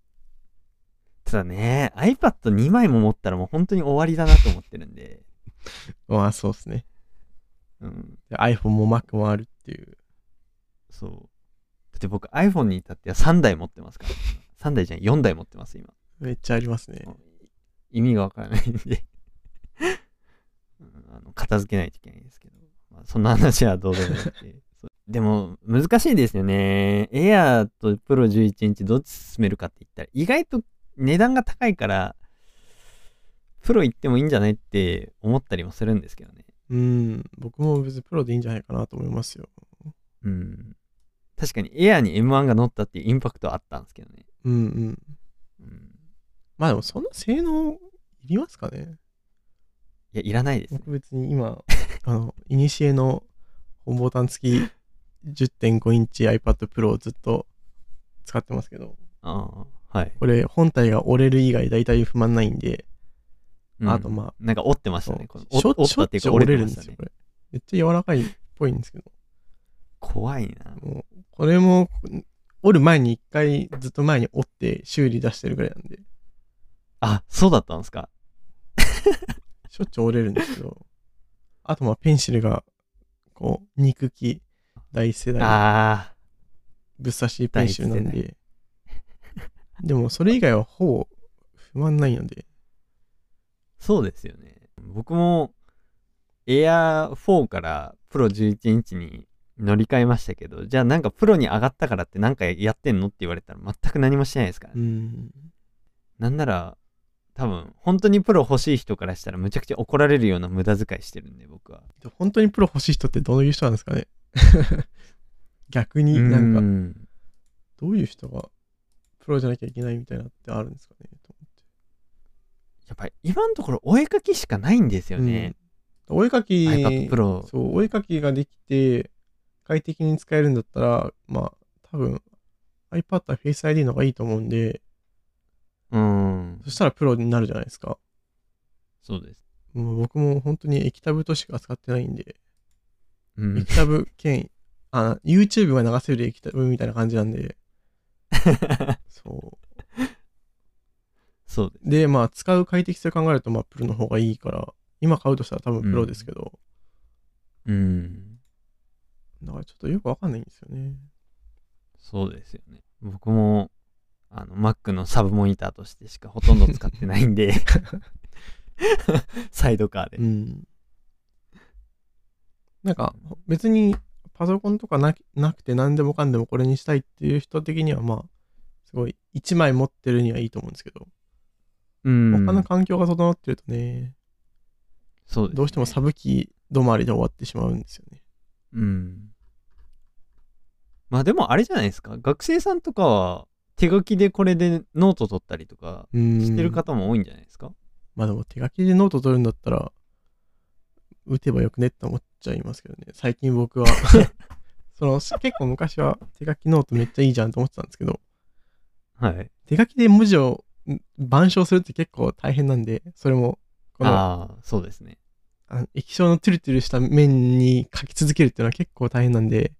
ただね、iPad2 枚も持ったらもう本当に終わりだなと思ってるんで、(laughs) まあそうですね。うん、で iPhone も Mac もあるっていう。そう。だって僕 iPhone に至っては3台持ってますから。3台じゃない、4台持ってます、今。めっちゃありますね。意味がわからないんでうんあの片付けないといけないんですけど、まあ、そんな話はどうでもよくて (laughs) そう。でも難しいですよね。Air と Pro11 インチどっち進めるかって言ったら意外と値段が高いからプロ行ってもいいんじゃないって思ったりもするんですけどね。うん。僕も別にプロでいいんじゃないかなと思いますよ。うん。確かに Air に M1 が乗ったっていうインパクトはあったんですけどね、うんうん。うん、まあでもそんな性能いりますかね。いやいらないです別に今、(laughs) あの、いにしえの本ボタン付き10.5インチ iPad Pro をずっと使ってますけど、ああはい、これ本体が折れる以外大体不満ないんで、うん。あとまあ、なんか折ってましたね。このしょ折折ったっていうか折しょっちゅう折れれてましたね。るんですよ、これ。めっちゃ柔らかいっぽいんですけど、怖いな。もう、これも、折る前に一回ずっと前に折って修理出してるぐらいなんで、あ、そうだったんですか？しょっちゅう折れるんですけど、あとまあペンシルが、こう、肉機第一世代。のあぶっ刺しペンシルなんで、でもそれ以外はほぼ不満ないので、ー、そうですよね。僕も Air4 からプロ11インチに乗り換えましたけど、じゃあなんかプロに上がったからってなんかやってんのって言われたら全く何もしてないですから、うねん。なんなら、多分、本当にプロ欲しい人からしたらむちゃくちゃ怒られるような無駄遣いしてるんで、僕は。で本当にプロ欲しい人ってどういう人なんですかね？(laughs) 逆になんか、うんどういう人がプロじゃなきゃいけないみたいなってあるんですかね？とやっぱり今のところお絵かきしかないんですよ思ってね。うんお絵かき、iPad Pro。そう、お絵かきができて、快適に使えるんだったら、まあ、多分 iPad は Face ID の方がいいと思うんで、うん。そしたらプロになるじゃないですか。そうです。もう僕も本当に液タブとしか使ってないんで、うん。液タブ兼、あ、YouTube が流せる液タブみたいな感じなんで、(laughs) そそうで。で、まあ、使う快適性を考えると、まあ、プロの方がいいから、今買うとしたら多分プロですけど、うん。だからちょっとよくわかんないんですよね。そうですよね。僕も、あの、Mac のサブモニターとしてしかほとんど使ってないんで、(laughs) サイドカーで。うん。なんか、別にパソコンとかななくて何でもかんでもこれにしたいっていう人的には、まあ、すごい、1枚持ってるにはいいと思うんですけど、うん。他の環境が整ってるとね、そうねどうしてもサブキー止まりで終わってしまうんですよね。うん。まあでもあれじゃないですか。学生さんとかは手書きでこれでノート取ったりとかうん。してる方も多いんじゃないですか？まあでも手書きでノート取るんだったら、打てばよくねって思っちゃいますけどね。最近僕は、(laughs) その、結構昔は手書きノートめっちゃいいじゃんと思ってたんですけど、はい。手書きで文字をん板書するって結構大変なんで、それも、このああ、そうですね。あの液晶のトゥルトゥルした面に書き続けるっていうのは結構大変なんで、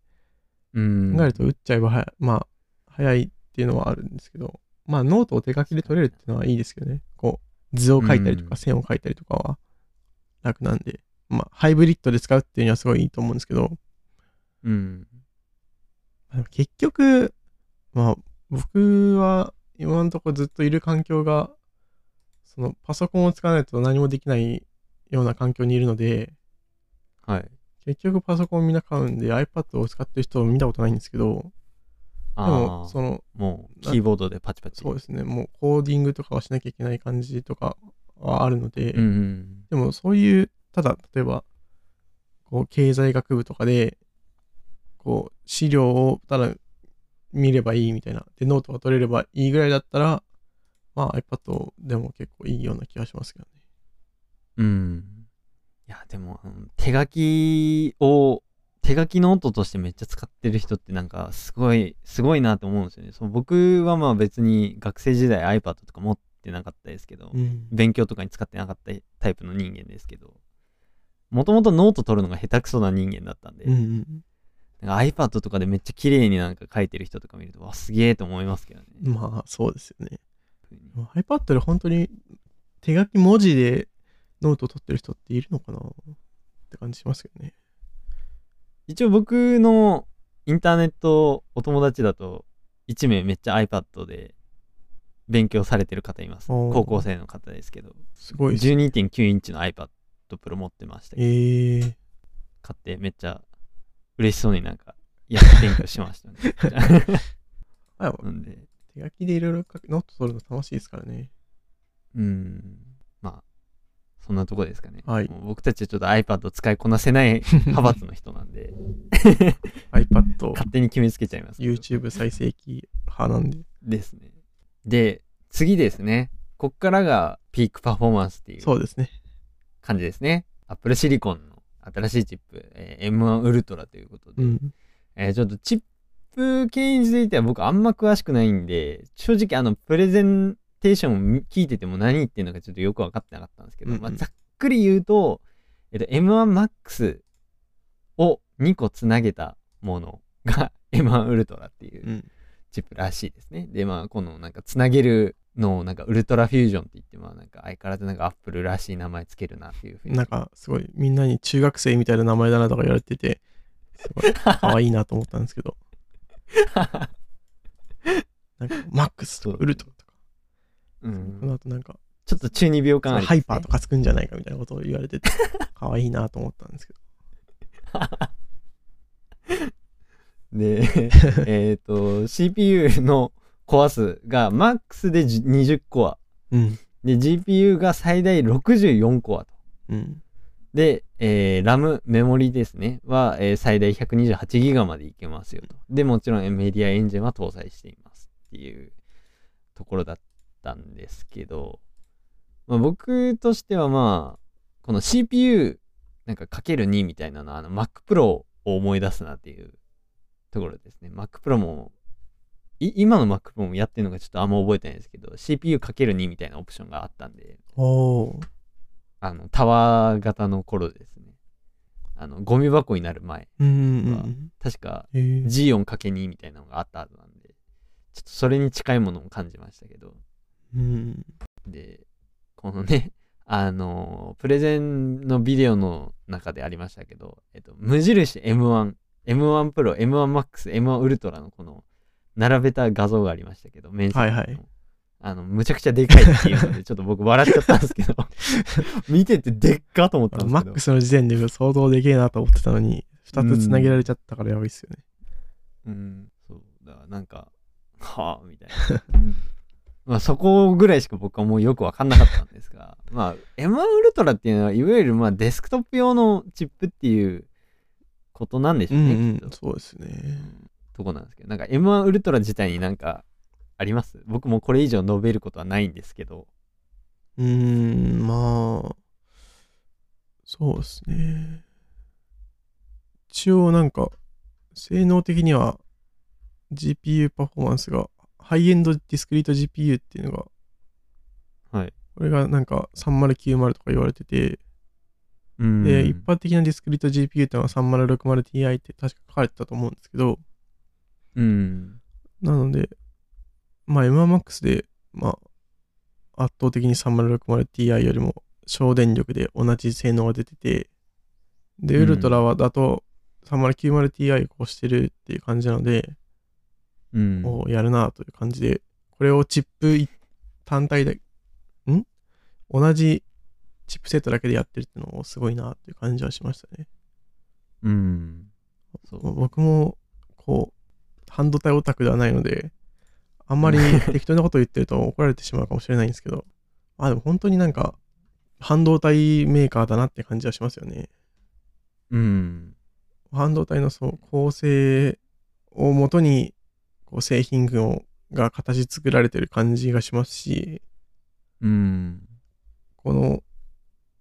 うん。考えると打っちゃえばはや、まあ、早いっていうのはあるんですけど、まあ、ノートを手書きで取れるっていうのはいいですけどね。こう、図を書いたりとうんか線を書いたりとかは楽なんで、まあ、ハイブリッドで使うっていうにはすごいいいと思うんですけど、うん。結局、まあ、僕は今のところずっといる環境が、そのパソコンを使わないと何もできないような環境にいるので、はい。結局パソコンみんな買うんで iPad を使ってる人を見たことないんですけど、であも、あ、その、もうキーボードでパチパチ。そうですね、もうコーディングとかはしなきゃいけない感じとかはあるので、うんうん。でもそういう、ただ、例えば、こう、経済学部とかで、こう、資料をただ見ればいいみたいな、で、ノートが取れればいいぐらいだったら、まあ iPad でも結構いいような気がしますけどね。うん。いや、でも、手書きを、手書きノートとしてめっちゃ使ってる人ってなんかすごい、すごいなと思うんですよね。そう僕はまあ別に学生時代 iPad とか持ってなかったですけど、うん。勉強とかに使ってなかったタイプの人間ですけど、もともとノート取るのが下手くそな人間だったんで、うんうん。なんか iPad とかでめっちゃ綺麗になんか書いてる人とか見ると、わ、すげえと思いますけどね。まあ、そうですよね。iPad で本当に手書き文字でノート取ってる人っているのかなって感じしますけどね。一応僕のインターネットお友達だと、1名めっちゃ iPad で勉強されてる方います。おー高校生の方ですけど、すごいです。12.9インチの iPad Pro 持ってましたけど、えー、買ってめっちゃ嬉しそうになんか、やって勉強しましたね。(laughs) あなんで、手書きでいろいろ書くノート取るの楽しいですからね。うん、まあ、そんなとこですかね。はい僕たちはちょっと iPad を使いこなせない (laughs) 派閥の人なんで、(laughs) iPad、勝手に決めつけちゃいます。YouTube 再生機派なんで。ですね。で、次ですね。こっからがピークパフォーマンスっていうそうですね。感じですね。Apple Silicon の新しいチップ、えー M1 Ultra ということで、うん。えーちょっとチップ系については僕あんま詳しくないんで、正直あの、プレゼンテーションを聞いてても何言ってるのかちょっとよく分かってなかったんですけど、うんうんまあ、ざっくり言うと、えっと、M1MAX を2個つなげたものが M1 Ultra っていう。チップらしいですね。で、まあ、このなんかつなげるのをなんかウルトラフュージョンって言って、まあなんか相変わらずなんかアップルらしい名前つけるなっていうふうに。なんかすごいみんなに中学生みたいな名前だなとか言われてて、すごい可愛いなと思ったんですけど、なんかマックスとウルトうこのん、後なんかちょっと中二病感ある、ハイパーとかつくんじゃないかみたいなことを言われてて、(laughs) 可愛いなと思ったんですけど。(laughs) で、(laughs) えっと、CPU のコア数が MAX でじ20コア。うん。で、GPU が最大64コアと。うん。で、えー、RAM、メモリですね、は、えー最大128ギガまでいけますよと。で、もちろんメディアエンジンは搭載していますっていうところだったんですけど、まあ、僕としてはまあ、この CPU なんかかける2みたいなのはあの Mac Pro を思い出すなっていうところですね。Mac Pro も、い今の Mac Pro もやってるのがちょっとあんま覚えてないですけど、CPU かける2みたいなオプションがあったんで。あの、タワー型の頃ですね。あの、ゴミ箱になる前。確か、うん。えー、G4×2 みたいなのがあったはずなんで、ちょっとそれに近いものを感じましたけど。うん。で、このね、あの、プレゼンのビデオの中でありましたけど、えっと、無印 M1、M1 Pro、M1 Max、M1 Ultra のこの、並べた画像がありましたけど、面積のはいはいあの、むちゃくちゃでかいっていうので、ちょっと僕笑っちゃったんですけど、(laughs) 見ててでっかと思ったんですけど。マックスの時点で相当でけえなと思ってたのに、2つつなげられちゃったからやばいっすよね。うん、そう、だからなんか、はあ、みたいな。(laughs) うんまあそこぐらいしか僕はもうよくわかんなかったんですが、(laughs) まあ M1 ウルトラっていうのは、いわゆるまあデスクトップ用のチップっていうことなんでしょううね、んうん。きっと。そうですね。うんとこなんですけど、なんか M1 ウルトラ自体になんかあります？僕もこれ以上述べることはないんですけど。うーん、まあ、そうですね。一応なんか、性能的には GPU パフォーマンスが、ハイエンドディスクリート GPU っていうのが、はい。これがなんか3090とか言われてて、うんで、一般的なディスクリート GPU っていうのは 3060Ti って確か書かれてたと思うんですけど、うん。なので、まあ M1MAX で、まあ、圧倒的に 3060Ti よりも省電力で同じ性能が出てて、で、うんウルトラはだと 3090Ti を越してるっていう感じなので、うん。おやるなという感じで、これをチップ一単体で、ん？同じチップセットだけでやってるっていうのもすごいなっていう感じはしましたね。うん。そう。僕も、こう、半導体オタクではないので、あんまり (laughs) 適当なこと言ってると怒られてしまうかもしれないんですけど、あ、でも本当になんか、半導体メーカーだなって感じはしますよね。うん。半導体のそう構成をもとに、こう製品群をが形作られてる感じがしますし、うん。この、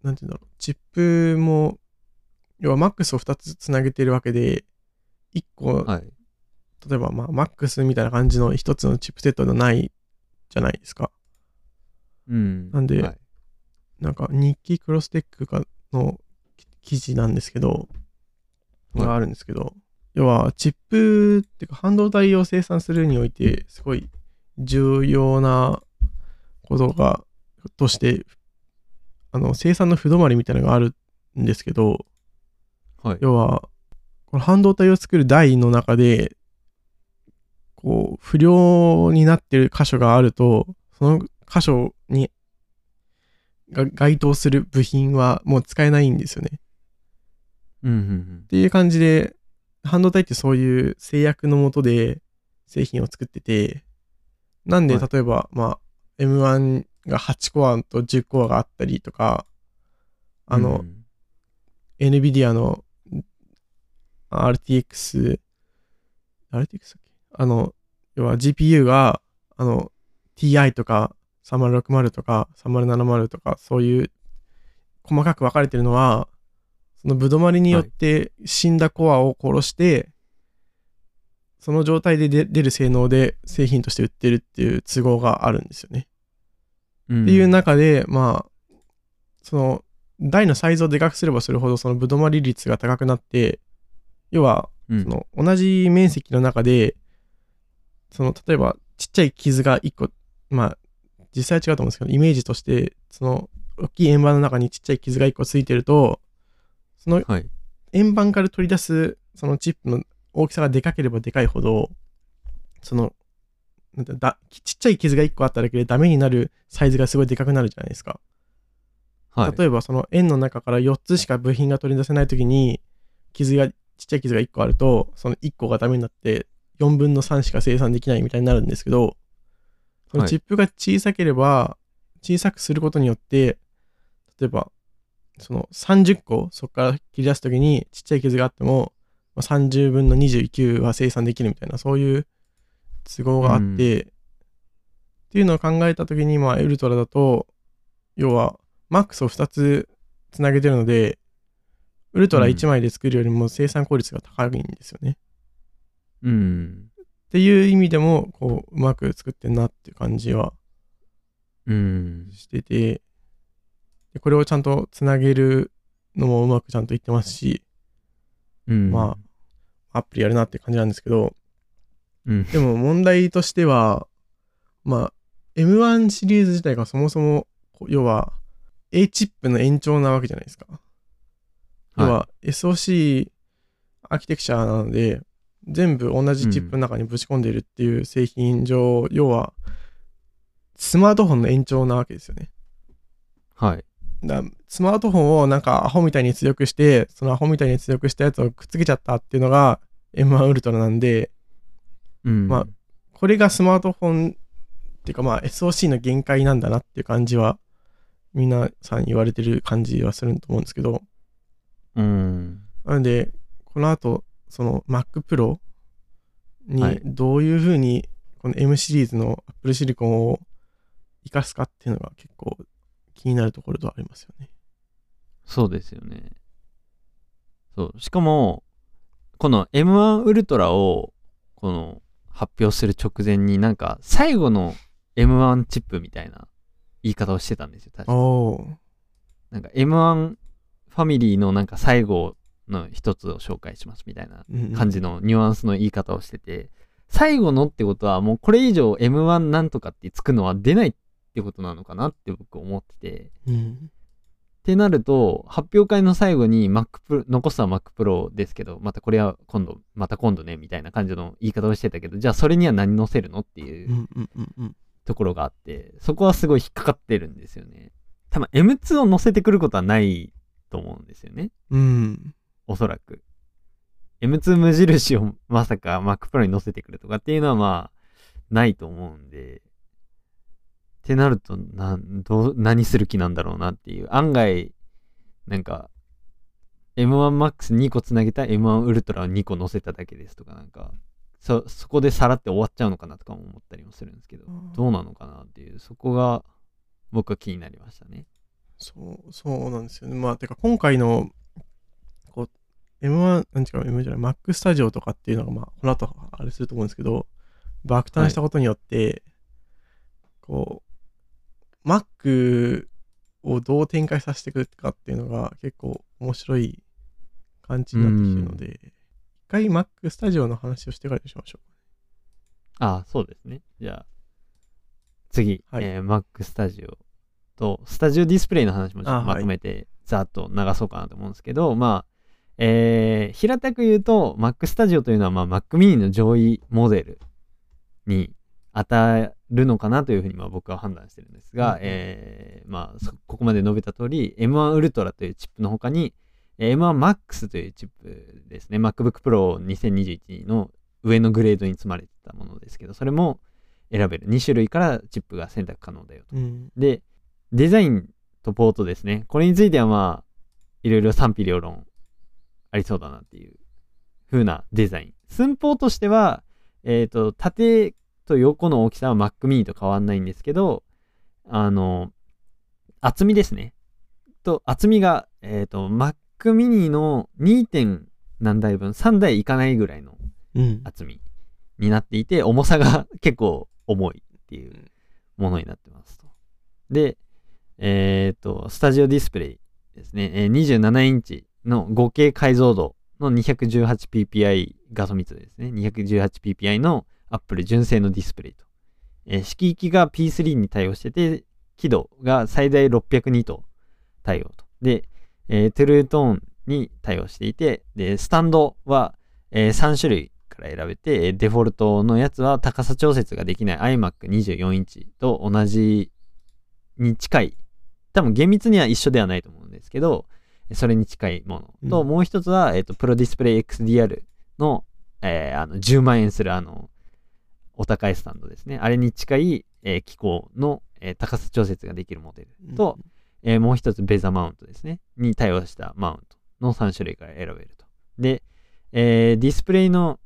なんていうんだろう、チップも、要は MAX を2つつなげてるわけで、1個、はい。例えば、まあ、MAX みたいな感じの一つのチップセットではないじゃないですか。うん。なんではいなんか、日記クロステックかの記事なんですけど、はいがあるんですけど、要は、チップっていうか、半導体を生産するにおいて、すごい重要なことが、として、あの、生産の不止まりみたいなのがあるんですけど、はい。要は、この半導体を作る台の中で、こう、不良になってる箇所があると、その箇所にが該当する部品はもう使えないんですよね。うんうんっていう感じで、半導体ってそういう制約のもとで製品を作ってて、なんではい。例えば、まあ、M1 が8コアと10コアがあったりとか、あの、うん。NVIDIA の RTX、RTX だっけ？あの、要は GPU が、あの、TI とか3060とか3070とか、そういう細かく分かれてるのは、そのぶどまりによって死んだコアを殺して、その状態で出出る性能で製品として売ってるっていう都合があるんですよね。うんっていう中で、まあ、その、台のサイズをでかくすればするほど、そのぶどまり率が高くなって、要は、うんその、同じ面積の中で、その、例えば、ちっちゃい傷が1個、まあ、実際は違うと思うんですけど、イメージとして、その、大きい円盤の中にちっちゃい傷が1個ついてると、そのはい。円盤から取り出す、そのチップの大きさがでかければでかいほど、その、なんだだちっちゃい傷が1個あっただけでダメになるサイズがすごいでかくなるじゃないですか。はい。例えばその円の中から4つしか部品が取り出せないときに傷がちっちゃい傷が1個あるとその1個がダメになって4分の3しか生産できないみたいになるんですけどそのはいチップが小さければ小さくすることによって例えばその30個そこから切り出すときにちっちゃい傷があってもまあ30分の29は生産できるみたいなそういう都合があって、うんっていうのを考えたときにまあウルトラだと要はマックスを2つつなげてるので、ウルトラ1枚で作るよりも生産効率が高いんですよね。うん。っていう意味でも、こう、うまく作ってんなっていう感じはうん。してて、でこれをちゃんとつなげるのもうまくちゃんといってますし、うん。まあ、アプリやるなって感じなんですけど、うん。でも問題としては、まあ、M1 シリーズ自体がそもそも、要は、A チップの延長なわけじゃないですか。要は、SOC アーキテクチャなので、全部同じチップの中にぶち込んでいるっていう製品上、要は、スマートフォンの延長なわけですよね。はい。だスマートフォンをなんかアホみたいに強くして、そのアホみたいに強くしたやつをくっつけちゃったっていうのが M1 ウルトラなんで、うん。まあこれがスマートフォンっていうかまあ SOC の限界なんだなっていう感じは、皆さん言われてる感じはすると思うんですけど、うん。なので、この後、その Mac Pro はいにどういうふうにこの M シリーズの Apple Silicon を活かすかっていうのが結構気になるところではありますよね。そうですよね。そう。しかも、この M1 ウルトラを、この、発表する直前になんか、最後の M1 チップみたいな言い方をしてたんですよ、確か。おーなんか M1 ファミリーのなんか最後の一つを紹介しますみたいな感じのニュアンスの言い方をしてて、最後のってことはもうこれ以上 M1 なんとかってつくのは出ないってことなのかなって僕思ってて。うんってなると、発表会の最後に Mac Pro、残すは Mac Pro ですけど、またこれは今度、また今度ね、みたいな感じの言い方をしてたけど、じゃあそれには何載せるのっていうところがあって、そこはすごい引っかかってるんですよね。多分 M2 を載せてくることはないと思うんですよね。うんおそらく。M2 無印をまさか Mac Pro に載せてくるとかっていうのはまあ、ないと思うんで、ってなると、な、どう、何する気なんだろうなっていう。案外、なんか、M1MAX2 個つなげた M1 ウルトラを2個載せただけですとかなんか、そ、そこでさらって終わっちゃうのかなとかも思ったりもするんですけど、どうなのかなっていう、そこが僕は気になりましたね。そうそうなんですよねまあてか今回のこう M1 なん違う M じゃない Mac スタジオとかっていうのがまあこの後あれすると思うんですけど爆誕したことによって、こう Mac をどう展開させていくかっていうのが結構面白い感じになってきてるので、一回 Mac Studio の話をしてからにしましょああ、そうですね。じゃあ、次、はい。えー Mac Studio と、スタジオディスプレイの話もちょっとまとめて、ざっと流そうかなと思うんですけど、まあ、えー平たく言うと、Mac Studio というのは、まあ、Mac mini の上位モデルに当たるのかなというふうにまあ僕は判断してるんですが、うんうんえーまあ、そここまで述べた通り、M1 Ultra というチップの他に、えー M1 Max というチップですね、MacBook Pro 2021の上のグレードに積まれてたものですけど、それも選べる。2種類からチップが選択可能だよと。う。うん。で、デザインとポートですね。これについてはまあ、いろいろ賛否両論ありそうだなっていう風なデザイン。寸法としては、えっ、と、縦と横の大きさは Mac mini と変わんないんですけど、あの、厚みですね。と、厚みが、えっ、と、Mac mini の 2. 点何台分、3台いかないぐらいのうん。厚みになっていて、重さが (laughs) 結構重いっていうものになってますと。で、えっ、と、スタジオディスプレイですね、えー27インチの 5K 解像度の 218ppi 画素密度ですね。218ppi の Apple 純正のディスプレイと。えー色域が P3 に対応してて、輝度が最大602と対応と。で、えートゥルートーンに対応していて、で、スタンドは、え3種類から選べて、えーデフォルトのやつは高さ調節ができない iMac24 インチと同じに近い、多分厳密には一緒ではないと思うんですけど、それに近いものと、うんもう一つは、えっ、と、プロディスプレイ XDR の、えーあの、10万円するあの、お高いスタンドですね。あれに近い、えー機構の、えー高さ調節ができるモデルと、えーもう一つベザマウントですね。に対応したマウントの3種類から選べると。で、えーディスプレイの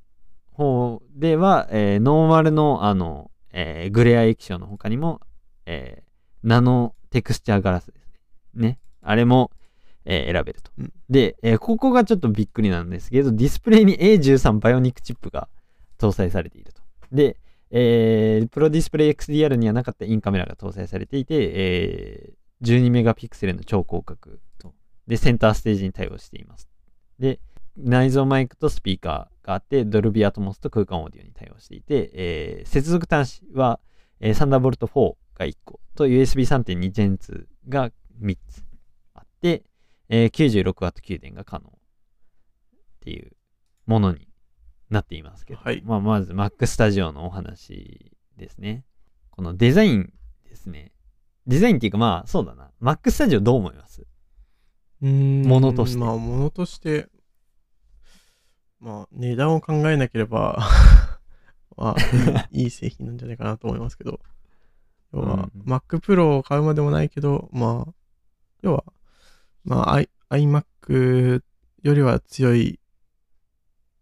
方では、えーノーマルのあの、えーグレア液晶の他にも、えーナノテクスチャーガラスですね。ね。あれも、えー選べると。うんで、えーここがちょっとびっくりなんですけど、ディスプレイに A13 バイオニックチップが搭載されていると。で、えープロディスプレイ XDR にはなかったインカメラが搭載されていて、えー12メガピクセルの超広角と、で、センターステージに対応しています。で、内蔵マイクとスピーカーがあって、ドルビーアトモスと空間オーディオに対応していて、えー接続端子は、えー、サンダーボルト4が1個と USB3.2 Gen 2が3つあって、えー 96W 給電が可能っていうものになっていますけど、はいまあ、まず Mac Studio のお話ですね。このデザインですね。デザインっていうかまあそうだな。Mac Studio どう思います？うん。ものとしてまあ、ものとして、まあ、値段を考えなければ、(laughs) まあ、いい (laughs) いい製品なんじゃないかなと思いますけど、要は、うん Mac Pro を買うまでもないけど、まあ、要は、まあ、I- iMac よりは強い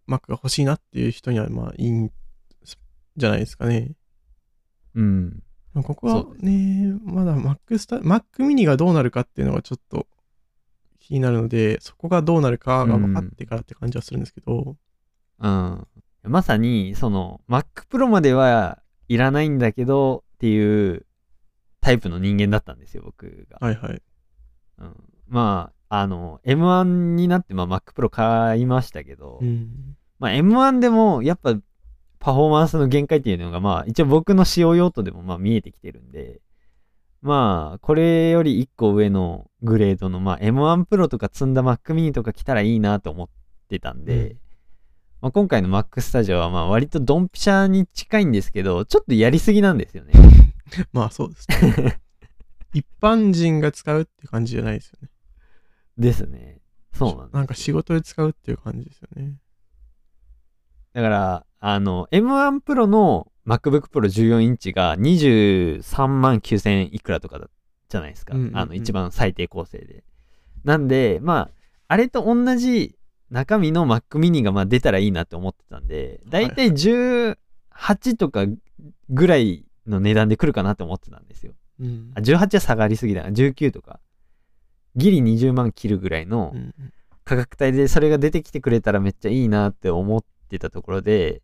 Mac が欲しいなっていう人には、まあ、いいんじゃないですかね。うん。ここはね、まだ Mac スタ、Mac mini がどうなるかっていうのがちょっと気になるので、そこがどうなるかが分かってからって感じはするんですけど、うん。まさに、その、Mac Pro まではいらないんだけどっていうタイプの人間だったんですよ、僕が。はいはい。うん、まあ、あの、M1 になって、まあ、Mac Pro 買いましたけど、うん。まあ、M1 でも、やっぱ、パフォーマンスの限界っていうのが、まあ、一応僕の使用用途でも、まあ、見えてきてるんで、まあ、これより1個上のグレードの、まあ、M1 Pro とか積んだ Mac mini とか来たらいいなと思ってたんで、うんまあ、今回の Mac Studio は、まあ、割とドンピシャに近いんですけど、ちょっとやりすぎなんですよね。(laughs) まあそうですね。(laughs) 一般人が使うって感じじゃないですよね。ですね。そうなんなんか仕事で使うっていう感じですよね。だから、あの、M1 Pro の MacBook Pro 14インチが23万9000いくらとかだじゃないですか。うんうんうんあの、一番最低構成で。なんで、まあ、あれと同じ中身の Mac mini がまあ出たらいいなって思ってたんで、だいたい18とかぐらいの値段で来るかなって思ってたんですよ。うんあ、18は下がりすぎだな。19とか。ギリ20万切るぐらいのうん価格帯でそれが出てきてくれたらめっちゃいいなって思ってたところで、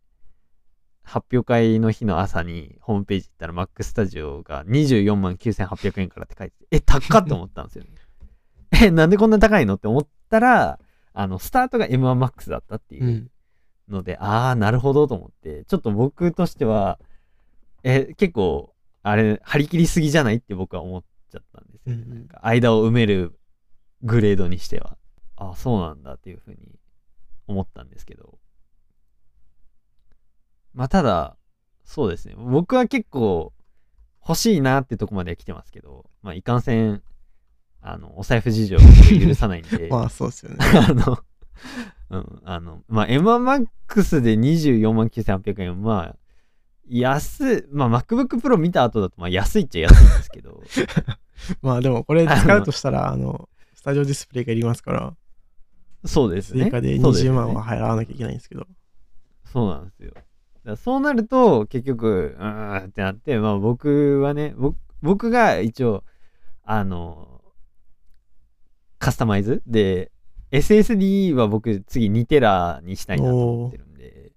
発表会の日の朝にホームページ行ったら Mac Studio が24万9800円からって書いてて、え、高っって思ったんですよね。(laughs) え、なんでこんな高いのって思ったら、あの、スタートが M1 Max だったっていうう。ん。ので、ああ、なるほどと思って、ちょっと僕としては、え、結構、あれ、張り切りすぎじゃないって僕は思っちゃったんですよ、うんなんか間を埋めるグレードにしては。ああ、そうなんだっていうふうに思ったんですけど。まあ、ただ、そうですね。僕は結構欲しいなってとこまでは来てますけど、まあ、いかんせん、あの、お財布事情が許さないんで。(laughs) まあそうですよね。(laughs) あの、うん、あの、まあ、M1MAX で24万9800円、まあ、安い、まあ、MacBook Pro 見た後だと、まあ、安いっちゃ安いんですけど、(laughs) まあでもこれ使うとしたら、あの、スタジオディスプレイがいりますから、そうですね。追加でそうすよ20万ねは払わなきゃいけないんですけど。そうなんですよ。だそうなると、結局、うーんってなって、まあ僕はね、僕僕が一応、あの、カスタマイズ？で、SSD は僕次2テラにしたいなと思ってるんで、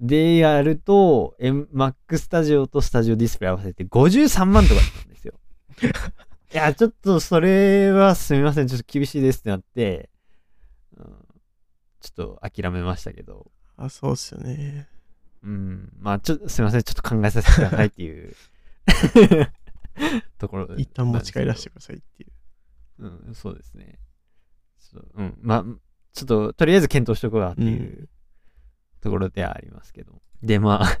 でやると、M、Mac Studio とスタジオディスプレイ合わせて53万とかだったんですよ。(laughs) いや、ちょっとそれはすみません、ちょっと厳しいですってなって、うん、ちょっと諦めましたけど、あ、そうですよね。うん。まあ、ちょっと、すいません。ちょっと考えさせてくださいっていう (laughs) ところ一旦持ち帰らせてて。くださいっていう。うん、そうですね。ちょっとうん。まあ、ちょっと、とりあえず検討しとこうかっていううところではありますけど。で、まあ、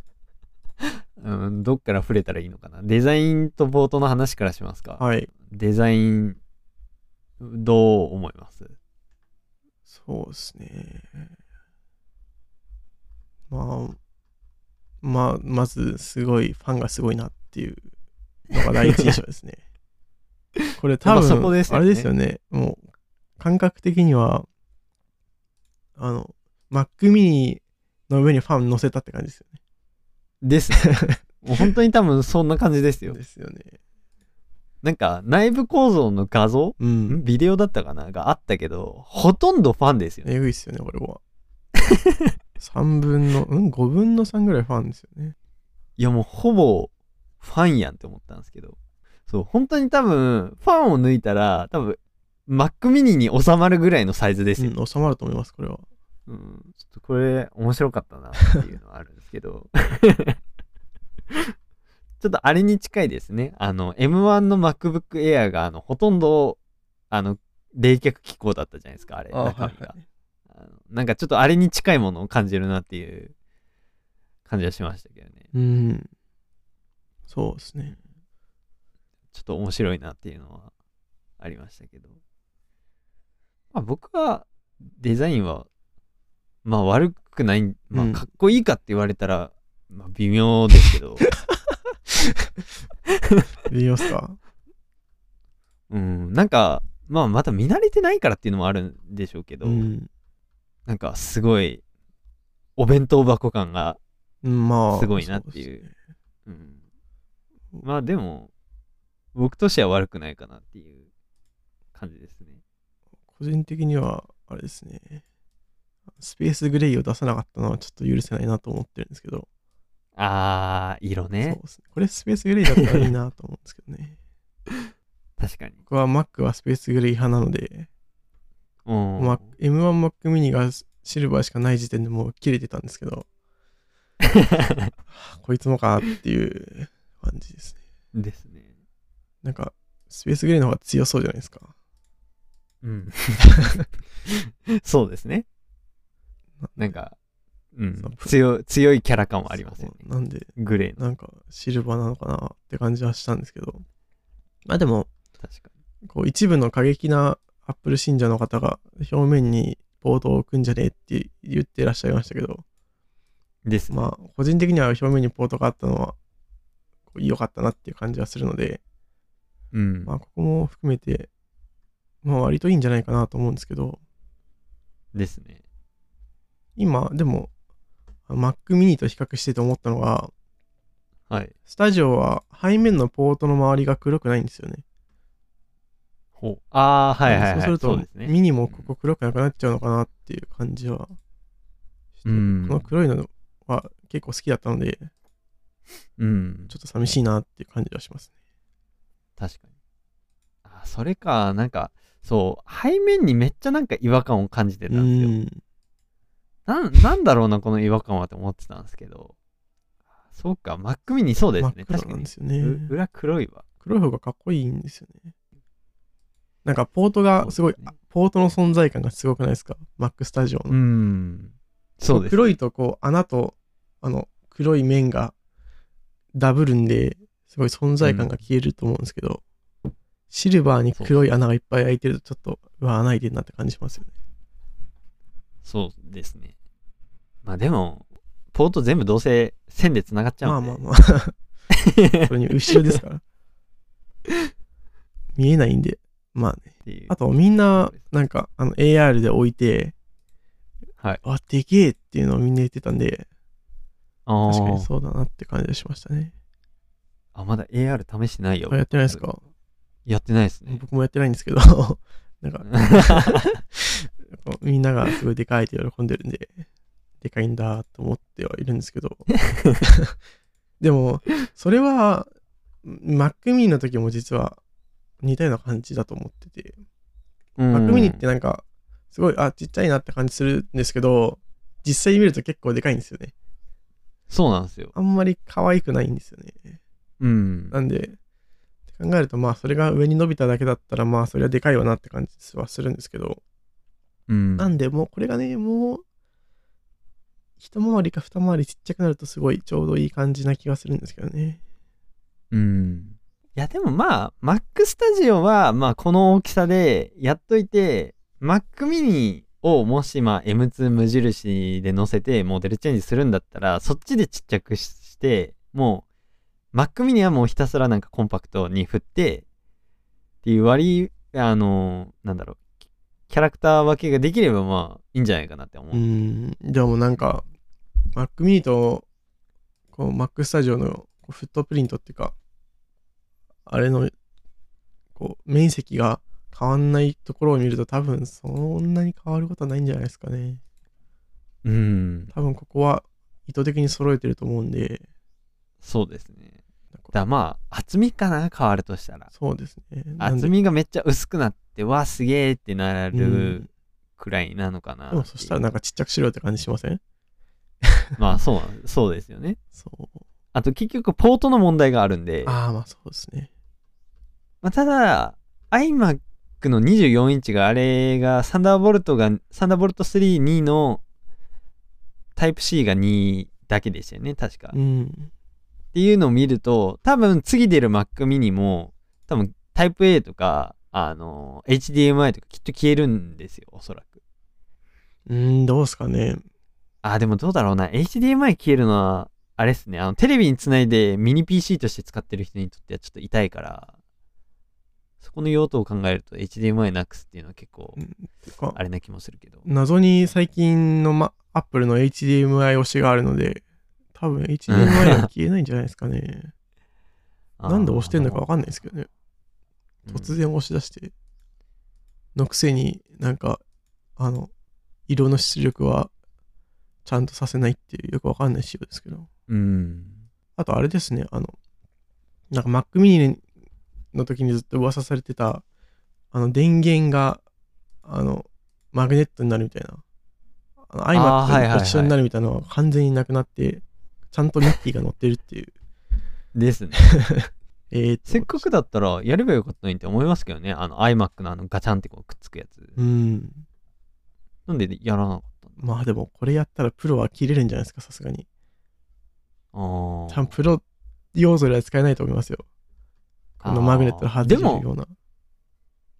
(laughs) うん、どっから触れたらいいのかな。デザインと冒頭の話からしますか。はい。デザイン、どう思います？そうですね。まあ、まあ、まず、すごい、ファンがすごいなっていうのが第一印象ですね。(laughs) これ多まあ分、そこですよねあれですよね。もう、感覚的には、あの、Mac mini の上にファン乗せたって感じですよですね。(laughs) もう本当に多分そんな感じですね。よ。ですよね。なんか内部構造の画像？うんん？ビデオだったかな？があったけど、ほとんどファンですよね。えぐいっすよね、これは。(laughs) 3分の、うん ?5 分の3ぐらいファンですよね。いやもうほぼファンやんって思ったんですけど。そう、本当に多分、ファンを抜いたら、多分、Mac mini に収まるぐらいのサイズですよ。うん、収まると思います、これは。うん、ちょっとこれ面白かったなっていうのはあるんですけど。(laughs) ちょっとあれに近いですね。あの、M1 の MacBook Air が、あの、ほとんど、あの、冷却機構だったじゃないですか、あれ、中身が。あのなんかちょっとあれに近いものを感じるなっていう感じはしましたけどね。うん。そうですね。ちょっと面白いなっていうのはありましたけど。まあ僕はデザインは、まあ悪くない、まうんあかっこいいかって言われたら、まあ微妙ですけど、(laughs) 微妙っすか？うん、なんか、まあまだ見慣れてないからっていうのもあるんでしょうけど、うん。なんかすごい、お弁当箱感が。すごいなっていうそですねうん、まあでも、僕としては悪くないかなっていう感じですね。個人的には、あれですね。スペースグレイを出さなかったのはちょっと許せないなと思ってるんですけど。あー、色そうね。ですね。これスペースグレイだったらいいなと思うんですけどね。(laughs) 確かに。僕は Mac はスペースグレイ派なので、うん。ま M1 Mac mini がシルバーしかない時点でもう切れてたんですけど、(laughs) こいつもかっていう感じですね。ですね。なんか、スペースグレイの方が強そうじゃないですか。うん。(laughs) そうですね。なんか、うん強い、強いキャラ感はありますよね。なんで、グレーの。なんかシルバーなのかなって感じはしたんですけど。まあでも、確かこう一部の過激なアップル信者の方が表面にポートを置くんじゃねえって言ってらっしゃいましたけど、に。ですね。まあ個人的には表面にポートがあったのは良かったなっていう感じはするので、うん。まあここも含めて、まあ割といいんじゃないかなと思うんですけど、ですね。今でも Mac mini と比較してて思ったのが、はい。スタジオは背面のポートの周りが黒くないんですよね。ほう。あー、はいはいはい。そうすると。ミニもここ黒くなくなっちゃうのかなっていう感じはうんこの黒いのは結構好きだったので、うん。ちょっと寂しいなっていう感じはしますね。確かに。あ、それか、なんか、そう、背面にめっちゃなんか違和感を感じてたんですよ。なん、なんだろうな、この違和感はって思ってたんですけど。そうか、Mac mini そうですね。確かに。なんですよね。う裏黒いわ。黒い方がかっこいいんですよね。なんかポートがすごい、ねポートの存在感がすごくないですか ?Mac スタジオの。うん。そうです。黒いとこう穴とあの黒い面がダブるんですごい存在感が消えると思うんですけど、シルバーに黒い穴がいっぱい開いてるとちょっとうわ穴開いてるなって感じしますよね。そうですね。まあでも、ポート全部どうせ線で繋がっちゃうんで。まあまあまあ。(laughs) それに後ろですから。(laughs) 見えないんで。まあね。っていうあとみんななんかあの AR で置いて、はい。あ、でけえっていうのをみんな言ってたんで、あ確かにーそうだなって感じがしましたね。あ、まだ AR 試してないよあ。やってないですか？やってないですね。僕もやってないんですけど、(laughs) なんかみんながすごいでかいって喜んでるんで、でかいんだと思ってはいるんですけど、(laughs) でも、それは、Mac mini の時も実は似たような感じだと思ってて、Mac mini ってなんか、すごい、あ、ちっちゃいなって感じするんですけど、実際に見ると結構でかいんですよね。そうなんですよ。あんまり可愛くないんですよね。うん。なんで、って考えると、まあ、それが上に伸びただけだったら、まあ、それはでかいわなって感じはするんですけど、うん。なんで、もうこれがね、もう、一回りか二回りちっちゃくなるとすごいちょうどいい感じな気がするんですけどね。うん。いや、でもまあ、Mac Studio は、まあ、この大きさでやっといて、Mac mini をもし、まあ、M2 無印で載せて、モデルチェンジするんだったら、そっちでちっちゃくして、もう、Mac mini はもうひたすらなんかコンパクトに振って、っていう割、あの、なんだろう、キャラクター分けができれば、まあ、いいんじゃないかなって思う。うん、でもなんか、Mac mini と、こう、Mac Studio のこうフットプリントっていうか、あれの、こう、面積が変わんないところを見ると多分そんなに変わることはないんじゃないですかね。うん。多分ここは意図的に揃えてると思うんで、そうですね。だからまあ、厚みかな、変わるとしたら。そうですね。厚みがめっちゃ薄くなって、わ、すげえってなうるんくらいなのかな。でもそしたらなんかちっちゃくしろよって感じしません？(laughs) まあ、そうそうですよね。そう。あと結局、ポートの問題があるんで、ああ、まあそうですね。まあ、ただ、iMac の24インチがあれが、サンダーボルトが、サンダーボルト3、2のタイプ C が2だけでしたよね、確か。っうん。ていうのを見ると、多分次出る Mac mini も、多分タイプ A とか、あの、HDMI とかきっと消えるんですよ、おそらく。うーん、どうですかね。あ、でもどうだろうな。HDMI 消えるのは、あれっすね。あの、テレビにつないでミニ PC として使ってる人にとってはちょっと痛いから、そこの用途を考えると HDMI なくすっていうのは結構あれな気もするけど。謎に最近の、ま、Apple の HDMI 推しがあるので、多分 HDMI は消えないんじゃないですかね。(laughs) なんで押してんのかわかんないですけどね。突然押し出して。のくせになんか、あの、色の出力はちゃんとさせないっていうよくわかんない仕様ですけど。うん。あとあれですね、あの、なんか Mac mini の時にずっと噂されてた、あの電源が、あの、マグネットになるみたいな、あの iMac いと一緒になるみたいなのは完全になくなって、ちゃんとミッキーが乗ってるっていう。ですね。(laughs) えーせっかくだったらやればよかったのにって思いますけどね。あの iMac のあのガチャンってこうくっつくやつ。うん。なんでやらなかったまあでもこれやったらプロは切れるんじゃないですか、さすがに。あ多分ープロ要素では使えないと思いますよ。あのマグネットの外れるでもような。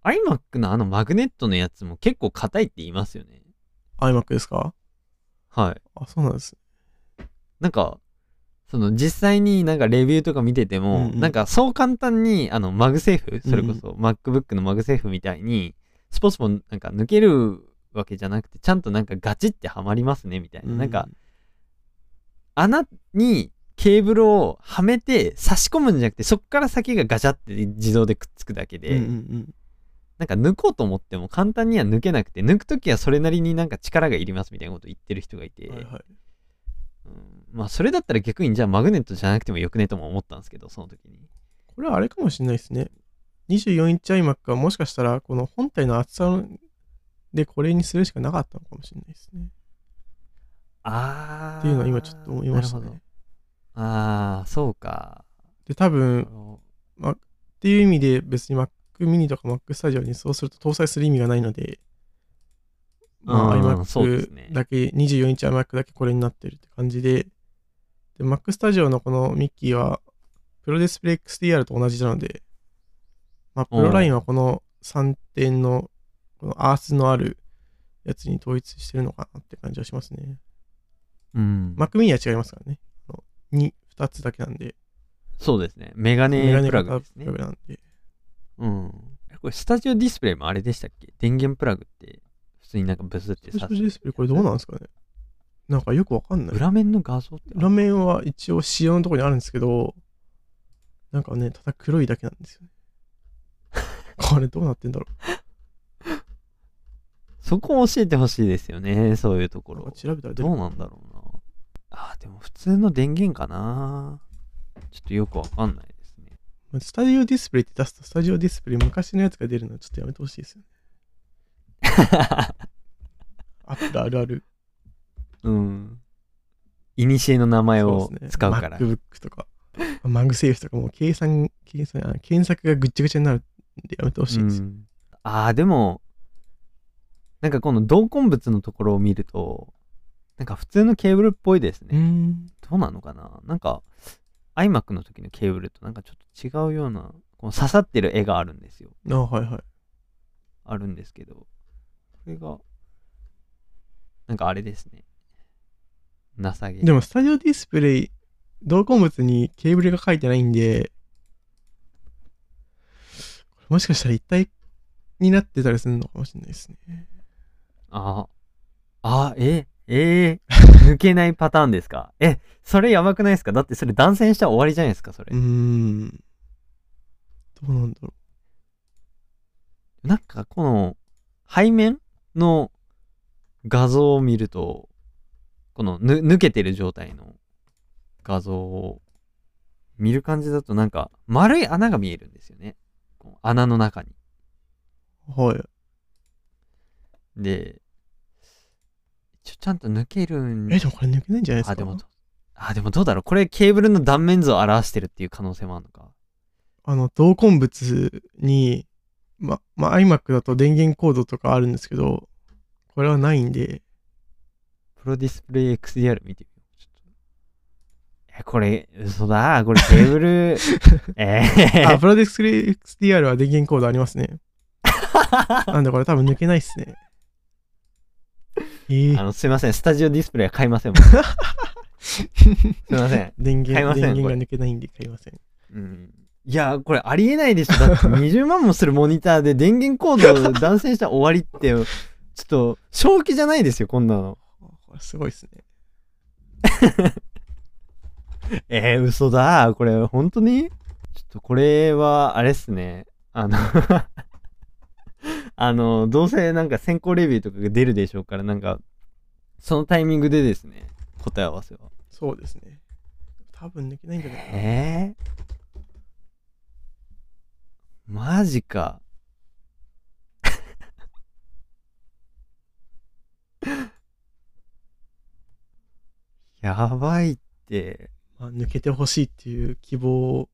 iMac のあのマグネットのやつも結構硬いって言いますよね。iMac ですか？はい。あ、そうなんです。なんか、その実際になんかレビューとか見てても、うんうん。なんかそう簡単にあのマグセーフ、それこそ MacBook のマグセーフみたいに、スポッとなんか抜けるわけじゃなくて、ちゃんとなんかガチってはまりますねみたいな。なんか、穴にケーブルをはめて差し込むんじゃなくて、そっから先がガチャって自動でくっつくだけで、うんうんうん。なんか抜こうと思っても簡単には抜けなくて、抜くときはそれなりになんか力がいりますみたいなこと言ってる人がいて、はいはい。うんまあそれだったら逆にじゃあマグネットじゃなくてもよくねとも思ったんですけど、その時に。これはあれかもしれないですね。24インチ iMac はもしかしたらこの本体の厚さでこれにするしかなかったのかもしれないですね。あー。っていうのは今ちょっと思いましたね。ど。あー、そうか。で、多あ分、のっていう意味で別に Mac mini とか Mac Studio にそうすると搭載する意味がないので、まあ、うんそうです iMac ねだけ、24インチ iMac だけこれになってるって感じで、で、Mac Studio のこのミッキーは、プロディスプレイ XDR と同じなので、まあ、プロラインはこの3点の、このアースのあるやつに統一してるのかなって感じはしますね。うん。Mac mini は違いますからね。あの2、2つだけなんで、そうですね。メガネメガネプラ型グですねプラ。グなんで。うん。これ、スタジオディスプレイもあれでしたっけ？電源プラグって、普通になんかブスってスタ刺ジオディスプレイこれどうなんですかね？なんかよくわかんない。裏面の画像って裏面は一応仕様のところにあるんですけど、なんかね、ただ黒いだけなんですよね。(laughs) これどうなってんだろそこを教えてほしいですよね。そういうところか。調べたらどうなんだろうな。あー、でも普通の電源かな。ちょっとよくわかんないですね。まあスタジオディスプレイって出すと、スタジオディスプレイ昔のやつが出るのはちょっとやめてほしいですよね。アップルあるある。うん。いにしえの名前を使うから。MacBook とか、マグセーフとかもう計算、計算、あ検索がぐっちゃぐちゃになるんでやめてほしいですよ。うん、ああ、でも、なんかこの同梱物のところを見ると、なんか普通のケーブルっぽいですね。うん。どうなのかな？なんか、iMac の時のケーブルとなんかちょっと違うような、この刺さってる絵があるんですよ。あはいはい。あるんですけど、これが、なんかあれですね。情け。でも、スタジオディスプレイ、同梱物にケーブルが書いてないんで、もしかしたら一体になってたりするのかもしれないですね。ああ、え、えー抜けないパターンですか？え、それやばくないですか？だってそれ断線したら終わりじゃないですか、それ。うーん。どうなんだろなんかこの背面の画像を見ると、このぬ抜けてる状態の画像を見る感じだとなんか丸い穴が見えるんですよね。こう穴の中に。う。はい。で、一応ちゃんと抜けるんえ、でもこれ抜けないんじゃないですか？あ、でもど、あ、でもどうだろう。これケーブルの断面図を表してるっていう可能性もあるのか。あの、同梱物に、ま、まあ、iMac だと電源コードとかあるんですけど、これはないんで、プロディスプレイ XDR 見てみよう。ちょっとえ、これ、嘘だ。これケーブル、(laughs) えあ、ー、プロディスプレイ XDR は電源コードありますね。(laughs) なんでこれ多分抜けないっすね。ええあの、すいません。スタジオディスプレイは買いません。僕 (laughs) すいません。電買いま源、電源が抜けないんで買いません。うん。いや、これありえないでしょ。だって20万もするモニターで電源コードを断線したら終わりって、ちょっと、正気じゃないですよ、こんなの。これすごいっすね。(laughs) えー、嘘だ。これ、本当に？ちょっとこれは、あれっすね。あの、(laughs) あの、どうせなんか先行レビューとかが出るでしょうから、なんか、そのタイミングでですね、答え合わせは。そうですね。多分抜けないんじゃないかな。えー、マジか。(laughs) やばいって。まあ、抜けてほしいっていう希望を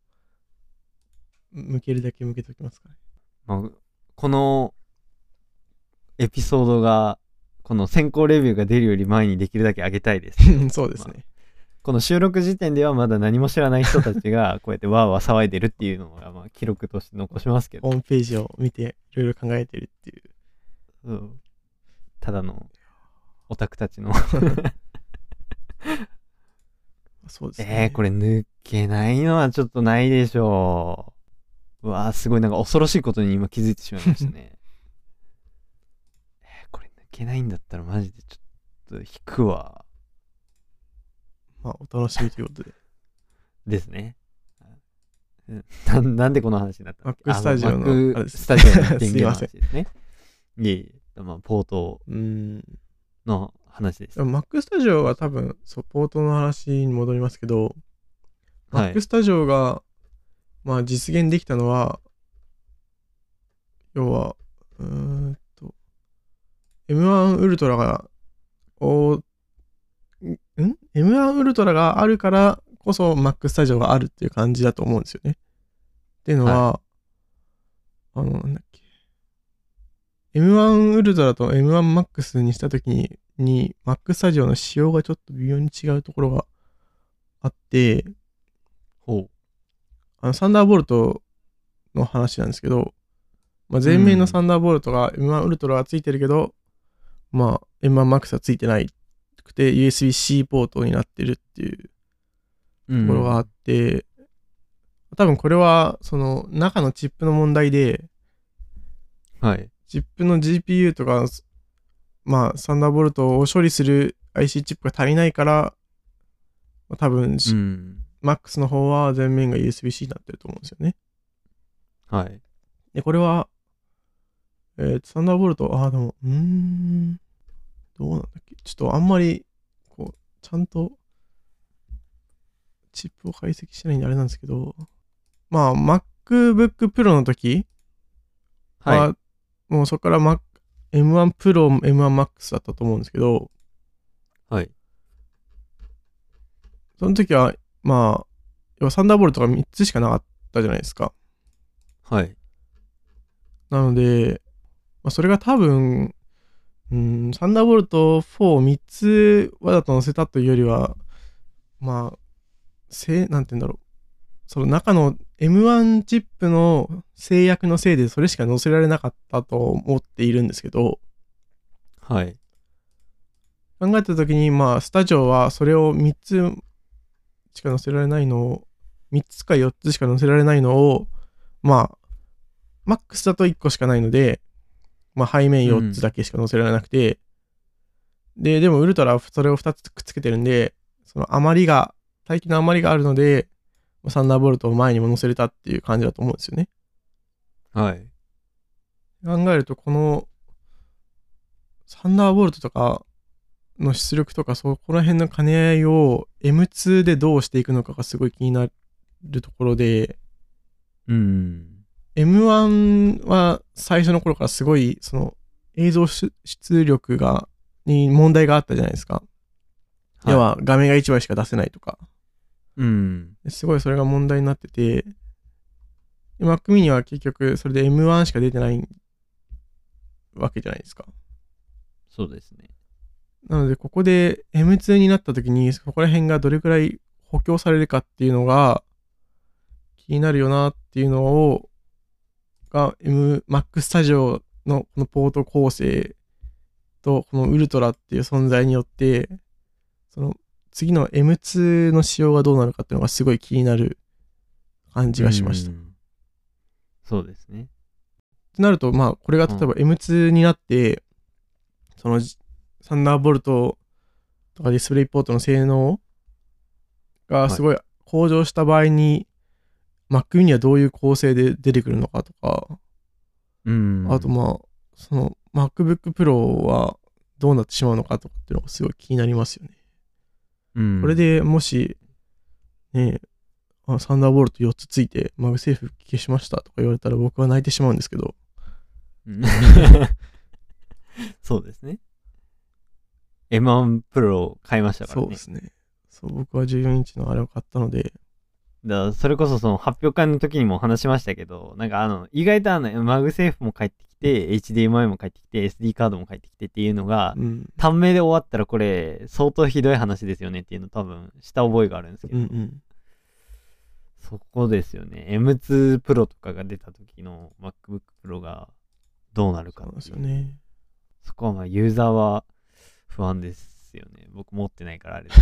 向けるだけ向けておきますかね。まあ、このエピソードが、この先行レビューが出るより前にできるだけ上げたいです。(laughs) そうですね。この収録時点ではまだ何も知らない人たちが (laughs) こうやってわーわー騒いでるっていうのがまあ記録として残しますけど、ホームページを見ていろいろ考えてるっていう。うんただのオタクたちの (laughs) (laughs) そうですね。えー、これ抜けないのはちょっとないでしょう。うわーすごいなんか恐ろしいことに今気づいてしまいましたね。(laughs) えー、これ抜けないんだったらマジでちょっと引くわ。まあ、お楽しみということで。(laughs) ですね。うんななんでこの話になったの Mac Studio のああれ Mac ですスタジオの電源の話ですね。いえいえ、まあ、ポートうん。の話です。でも Mac Studio は多分、そう、ポートの話に戻りますけど、はい Mac Studio が、まあ、実現できたのは、要は、うーんと、M1 ウルトラが、をん ?M1 ウルトラがあるからこそ Mac スタジオがあるっていう感じだと思うんですよね。っていうのは、あの、なんだっけ。M1 ウルトラと M1MAX にしたときに、に Mac スタジオの仕様がちょっと微妙に違うところがあって、ほう。あの、サンダーボルトの話なんですけど、まあ、前面のサンダーボルトが M1 ウルトラはついてるけど、まあ、M1MAX はついてないくて、USB-C ポートになってるっていうとところがあって、多分これは、その、中のチップの問題で、はい。チップの GPU とか、まあ、サンダーボルトを処理する IC チップが足りないから、まあ多分、うん。MAX の方は前面が USB-C になってると思うんですよね。はい。で、これは、えーと、サンダーボルト、ああ、でも、うーん、どうなんだっけ？ちょっとあんまり、こう、ちゃんと、チップを解析してないんであれなんですけど、まあ、MacBook Pro の時は、はい。もうそこから Mac M1 Pro、M1 Max だったと思うんですけど、はい。その時は、まあ、要はサンダーボルトが3つしかなかったじゃないですか。はい。なので、まあ、それが多分、うん、サンダーボルト43つわざと載せたというよりは、まあ、せなんて言うんだろう。その中の M1 チップの制約のせいでそれしか載せられなかったと思っているんですけど、はい。考えた時に、まあ、スタジオはそれを3つしか載せられないのを、3つか4つしか載せられないのを、まあ、マックスだと1個しかないので、まあ、背面4つだけしか載せられなくて、で、でもウルトラはそれを2つくっつけてるんで、その余りが、大気の余りがあるので、サンダーボルトを前にも載せれたっていう感じだと思うんですよね。はい。考えると、この、サンダーボルトとかの出力とか、そこら辺の兼ね合いを M2 でどうしていくのかがすごい気になるところで、うん。M1 は最初の頃からすごい、その映像出出力が、に問題があったじゃないですか。要は画面が1枚しか出せないとか。うん。すごいそれが問題になってて、で Mac mini は結局それで M1 しか出てないわけじゃないですか。そうですね。なので、ここで M2 になった時に、そこら辺がどれくらい補強されるかっていうのが気になるよなっていうのを、が M、Mac Studio のこのポート構成と、このウルトラっていう存在によって、その次の M2 の仕様がどうなるかっていうのがすごい気になる感じがしました。っうんそうですね。てなると、まあ、これが例えば M2 になって、そのサンダーボルトとかディスプレイポートの性能がすごい向上した場合に、Mac mini はどういう構成で出てくるのかとか、うん。あとまあ、その MacBook Pro はどうなってしまうのかとかっていうのがすごい気になりますよね。うん、これでもし、ねあサンダーボルト4つついて、マグセーフ消しましたとか言われたら僕は泣いてしまうんですけど、うん (laughs) そうですね。M1 Pro 買いましたからね。そうですね。そう、僕は14インチのあれを買ったので、だそれこそその発表会の時にも話しましたけど、なんかあの、意外とあの、マグセーフも帰ってきて、HDMI も帰ってきて、SD カードも帰ってきてっていうのが、うん。短命で終わったらこれ、相当ひどい話ですよねっていうの多分、した覚えがあるんですけど、うんうん。そこですよね。M2 Pro とかが出た時の MacBook Pro がどうなるかっていうですよね。そこはまあユーザーは不安ですよね。僕持ってないからあれです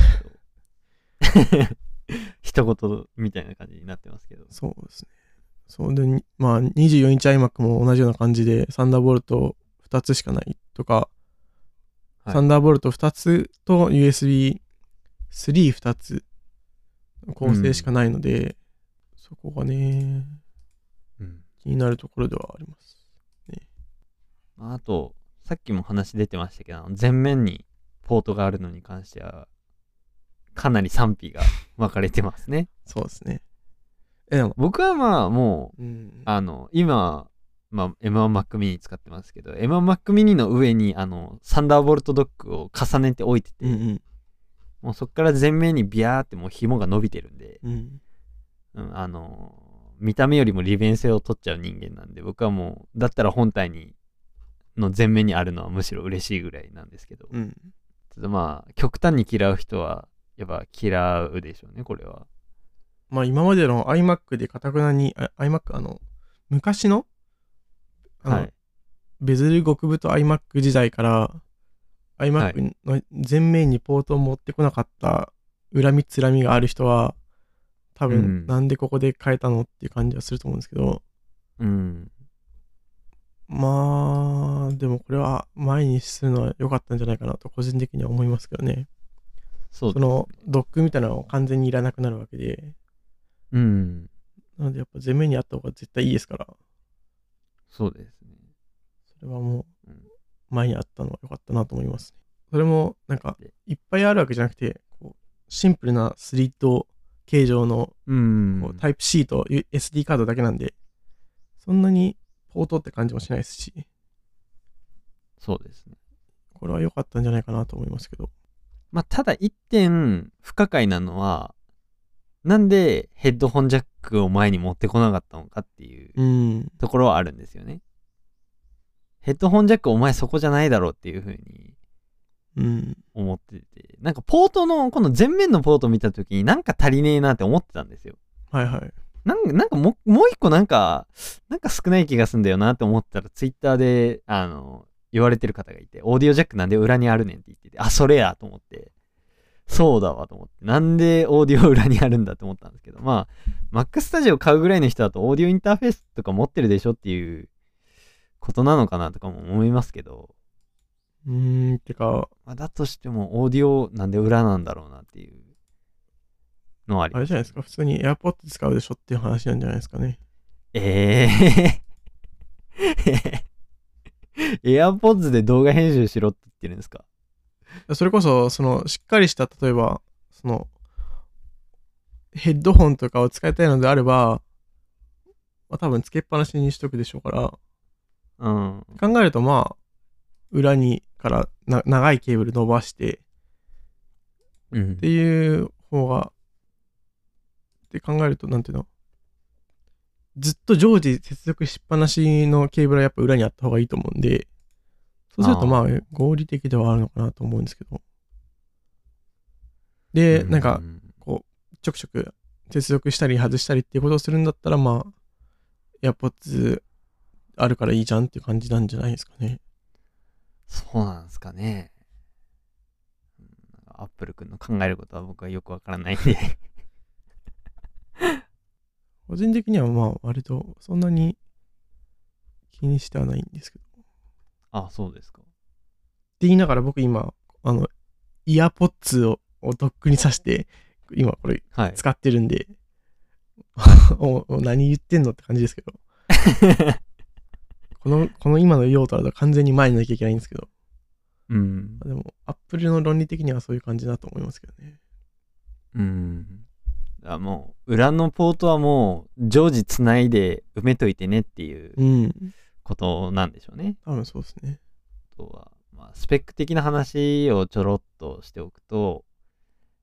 けど。(laughs) (laughs) 一言みたいな感じになってますけど。そうですね。そうで、にまあ、24インチ iMac も同じような感じで、サンダーボルト2つしかないとか、はいサンダーボルト2つと USB32 つ構成しかないので、そこがね、うん気になるところではあります。あと、さっきも話出てましたけど、前面にポートがあるのに関しては、かなり賛否が分かれてますね。そうですね。え、でも、僕はまあもう、うん、あの、今、まあ、M1Mac mini 使ってますけど、M1Mac mini の上に、あの、サンダーボルトドックを重ねて置いてて、うんうん。もうそこから前面にビヤーってもう紐が伸びてるんで、うん。うん、あのー見た目よりも利便性を取っちゃう人間なんで、僕はもう、だったら本体に、の前面にあるのはむしろ嬉しいぐらいなんですけど、うん。ただまあ、極端に嫌う人は、やっぱ嫌うでしょうね、これは。まあ今までの iMac でかたくなに、あ iMac あの、昔の、あのはい。ベゼル極太 iMac 時代からは iMac の前面にポートを持ってこなかった恨みつらみがある人は多分うん。なんでここで変えたのっていう感じはすると思うんですけど、うん。まあでもこれは前にするのは良かったんじゃないかなと個人的には思いますけどね。そのドックみたいなのを完全にいらなくなるわけでうん。なのでやっぱ前面にあった方が絶対いいですからそうですね。それはもううん前にあったのは良かったなと思いますね。それもなんかでいっぱいあるわけじゃなくて、こうシンプルなスリット形状のうんこう。タイプ C と SD カードだけなんで、そんなにポートって感じもしないですし、そうですね。これは良かったんじゃないかなと思いますけど。まあ、ただ一点不可解なのは、なんでヘッドホンジャックを前に持ってこなかったのかっていううん。ところはあるんですよね。ヘッドホンジャックお前そこじゃないだろうっていうふうにうん。思ってて、なんかポートの、この前面のポート見たときになんか足りねえなって思ってたんですよ。はいはい。なんなんかもう、もう一個なんか、なんか少ない気がすんだよなって思ったら、ツイッターで、あの、言われてる方がいて、オーディオジャックなんで裏にあるねんって言ってて、あ、それやと思って、そうだわと思って、なんでオーディオ裏にあるんだって思ったんですけど、まあ、Mac Studio 買うぐらいの人だと、オーディオインターフェースとか持ってるでしょっていうことなのかなとかも思いますけど、うーん、てか、まあ、だとしても、オーディオなんで裏なんだろうなっていうのはあります。あれじゃないですか、普通に AirPods 使うでしょっていう話なんじゃないですかね。え (laughs) えー？AirPods で動画編集しろって言ってるんですか？それこそ、その、しっかりした、例えば、その、ヘッドホンとかを使いたいのであれば、まあ、多分つけっぱなしにしとくでしょうから、うん。考えるとまあ、裏にからな長いケーブル伸ばしてうん。っていう方が、って考えると、なんていうの？ずっと常時接続しっぱなしのケーブルはやっぱ裏にあった方がいいと思うんで、そうするとまあ合理的ではあるのかなと思うんですけど。で、なんかう、んこう、ちょくちょく接続したり外したりっていうことをするんだったら、まあ、AirPods あるからいいじゃんっていう感じなんじゃないですかね。そうなんですかね。アップル君の考えることは僕はよくわからないんで。個人的にはまあ、割とそんなに気にしてはないんですけど。ってあ、そうですか。言いながら僕今、あの、イヤーポッツををドックに挿して、今これはい。使ってるんで、(laughs) おお何言ってんのって感じですけど。(laughs) この、この今の用途だと完全に前になきゃいけないんですけど。うん。でも、アップルの論理的にはそういう感じだと思いますけどね。うん。あもう、裏のポートはもう、常時つないで埋めといてねっていううん。ことなんでしょうね。多分そうですね。あとは、まあ、スペック的な話をちょろっとしておくと、